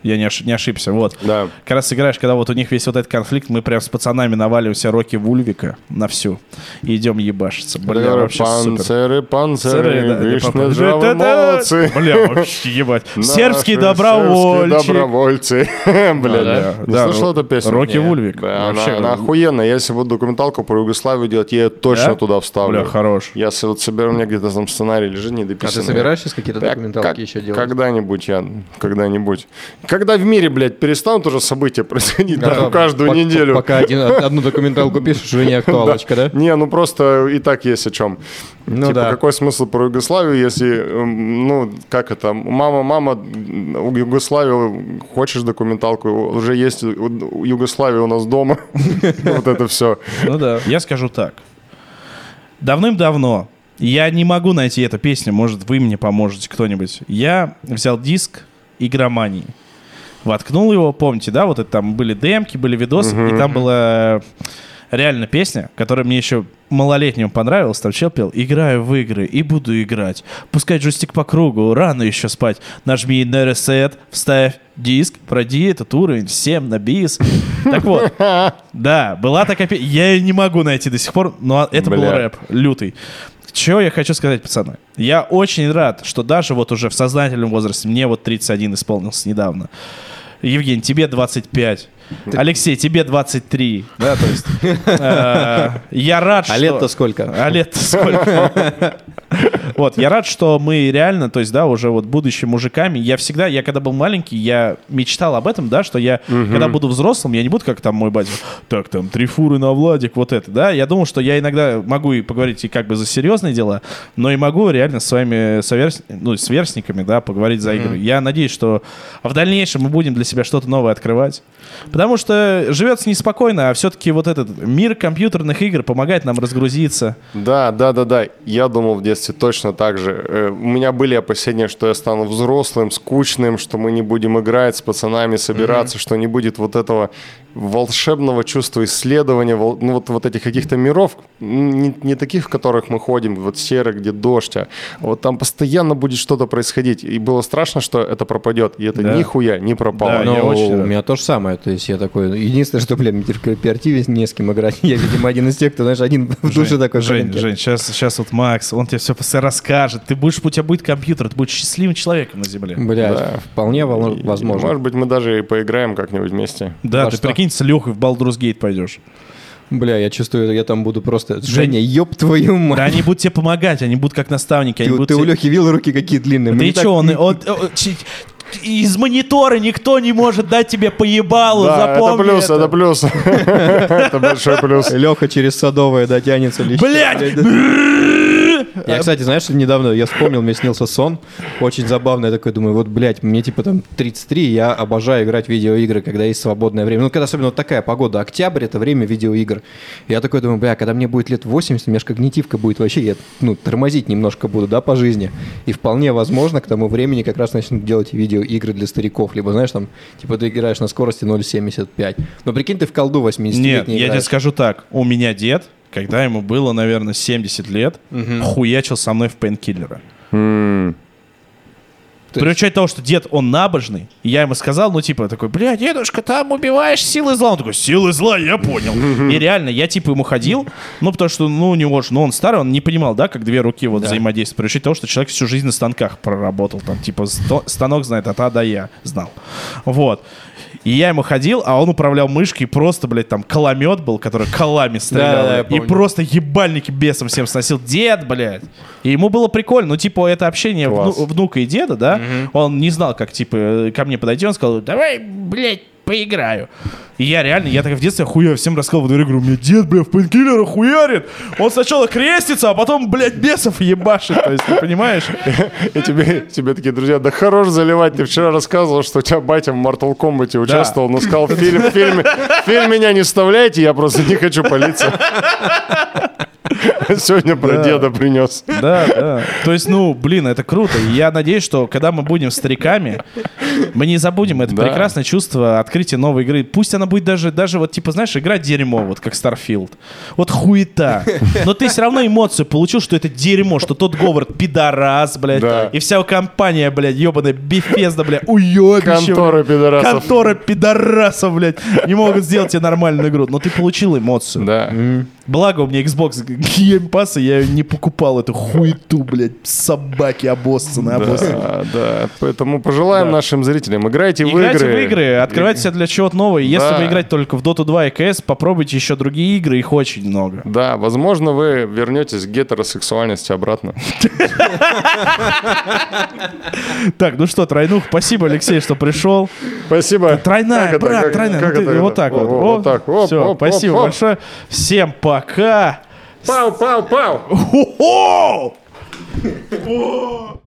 Я не, ош- не ошибся, вот. Да. Как раз играешь, когда вот у них весь вот этот конфликт, мы прям с пацанами наваливаемся Рокки Вульвика на всю и идем ебашиться. Бля, вообще супер. Панциры, панциры, Да, жавы, Да-да. молодцы. Бля, вообще ебать. Сербские сербские добровольцы. добровольцы. Бля, не да, слышал эту песню? Рокки Нет. Вульвик. Она, Вообще, она охуенная. Если буду документалку про Югославию делать, я ее точно Да? туда вставлю. Бля, хорош. Я вот соберу, у меня где-то там сценарий лежит А недописанный. ты собираешь сейчас какие-то документалки еще делать? Когда-нибудь я, когда-нибудь. Когда в мире, блядь, перестанут уже события происходить Да, да, каждую пок- неделю. Пока один- одну документалку пишешь, уже не актуалочка, да? Не, ну просто и так есть о чем. Ну типа, да. какой смысл про Югославию, если, эм, ну, как это, мама, мама, у Югославию хочешь документалку, уже есть у- Югославия у нас дома. Вот это все. Ну да. Я скажу так. Давным-давно я не могу найти эту песню, может, вы мне поможете кто-нибудь. Я взял диск игромании. Воткнул его, помните, да, вот это там были демки, были видосы, и там была реально песня, которая мне еще малолетнему понравилась, там чел пел «Играю в игры и буду играть, пускай джойстик по кругу, рано еще спать, нажми на ресет, вставь диск, пройди этот уровень, всем на бис». Так вот, да, была такая песня, я ее не могу найти до сих пор, но это был рэп лютый. Чего я хочу сказать, пацаны? Я очень рад, что даже вот уже в сознательном возрасте, мне вот 31 исполнился недавно. Евгений, тебе 25. Алексей, тебе 23. Да, то есть... э, Я рад, что... А лет-то сколько? А лет сколько? Вот, я рад, что мы реально, то есть, да, уже вот будучи мужиками, я всегда, я когда был маленький, я мечтал об этом, да, что я, когда буду взрослым, я не буду как там мой батя, так, там, три фуры на Владик, вот это, да, я думал, что я иногда могу и поговорить и как бы за серьезные дела, но и могу реально с своими соверс- ну, сверстниками, да, поговорить за игры. Я надеюсь, что в дальнейшем мы будем для себя что-то новое открывать, потому что живется неспокойно, а все-таки вот этот мир компьютерных игр помогает нам разгрузиться. Да, да, да, да. Я думал в детстве точно так же. Э, У меня были опасения, что я стану взрослым, скучным, что мы не будем играть с пацанами, собираться, что не будет вот этого волшебного чувства исследования, ну, вот, вот этих каких-то миров, не, не таких, в которых мы ходим, вот серых, где дождь, а вот там постоянно будет что-то происходить. И было страшно, что это пропадет, и это Да. нихуя не пропало. Да, Ну, я очень у рад. меня то же самое. То есть я такой... Единственное, что, блин, в кооперативе не с кем играть. Я, видимо, один из тех, кто, знаешь, один в душе Жень, такой. Жень, Жень, сейчас, сейчас вот Макс, он тебе все расскажет. Ты будешь, у тебя будет компьютер, ты будешь счастливым человеком на земле. Блядь, Да. вполне возможно. Может быть, мы даже и поиграем как-нибудь вместе. Да, Во ты что? Прикинь, с Лехой в Baldur's Gate пойдешь. Бля, я чувствую, я там буду просто... Женя, ёб твою мать. Да они будут тебе помогать, они будут как наставники. Они Ты, будут ты у тебе- Лехи видел руки какие длинные? Ты Мне так- что, он, он- он- из монитора никто не может дать тебе поебалу, Да, это запомни плюс, это. это плюс. Это большой плюс. Леха через садовое дотянется лично. Блядь! Я, кстати, знаешь, недавно я вспомнил, мне снился сон. Очень забавно. Я такой думаю, вот, блядь, мне типа там 33, я обожаю играть в видеоигры, когда есть свободное время. Ну, когда особенно вот такая погода. Октябрь — это время видеоигр. Я такой думаю, бля, когда мне будет лет 80, у меня же когнитивка будет вообще, я, ну, тормозить немножко буду, да, по жизни. И вполне возможно, к тому времени как раз начнут делать видеоигры для стариков. Либо, знаешь, там, типа, ты играешь на скорости 0,75. Но прикинь, ты в колду 80 Нет, я тебе скажу так. У меня дед, когда ему было, наверное, 70 лет, хуячил со мной в пейнкиллера. М, То При учете того, что дед, он набожный, и я ему сказал, ну, типа, такой, бля, дедушка, там убиваешь силы зла. Он такой, силы зла, я понял. И реально, я, типа, ему ходил, ну, потому что, ну, у него же, ну, он старый, он не понимал, да, как две руки вот Да. взаимодействуют. При учете того, что человек всю жизнь на станках проработал, там, типа, станок знает от А до Я, знал. Вот. И я ему ходил, а он управлял мышкой, просто, блядь, там, коломет был, который колами стрелял. Да-да-да, я и просто ебальники бесом всем сносил. Дед, блядь. И ему было прикольно. Ну, типа, это общение вну- внука и деда, да, он не знал, как, типа, ко мне подойти, он сказал, давай, блядь, поиграю. И я реально, я так в детстве хуя всем рассказывал в игру, у меня дед, бля, в пейнкиллера хуярит. Он сначала крестится, а потом, блядь, бесов ебашит. То есть, ты понимаешь? И тебе, тебе такие друзья, да хорош заливать. Ты вчера рассказывал, что у тебя батя в Mortal Kombat участвовал, но сказал, фильм, в фильм меня не вставляйте, я просто не хочу палиться. Сегодня про Да. деда принес. Да, да. То есть, ну, блин, это круто. И я надеюсь, что когда мы будем стариками, мы не забудем это Да. прекрасное чувство открытия новой игры. Пусть она будет даже, даже вот, типа, знаешь, игра дерьмо, вот как Starfield. Вот хуета. Но ты все равно эмоцию получил, что это дерьмо, что тот Говард пидорас, блядь. Да. И вся компания, блядь, ебаная Бефезда, блядь, уебище. Контора пидорасов. Контора пидорасов, блядь. Не могут сделать тебе нормальную игру. Но ты получил эмоцию. Да. Благо у меня Xbox Game Pass, и я не покупал эту хуету, блядь, собаки обоссанные, обоссанные. Да, да. Поэтому пожелаем Да. нашим зрителям, играйте в Играйте игры. в игры, открывайте себя для чего-то нового. И Если Да. вы играете только в Dota 2 и CS, попробуйте еще другие игры, их очень много. Да, возможно, вы вернетесь к гетеросексуальности обратно. Так, ну что, тройнух, спасибо, Алексей, что пришел. Спасибо. Тройная, брат, тройная. Ну вот так вот. Вот так. Спасибо большое. Всем пока. Пау, пау, пау. О!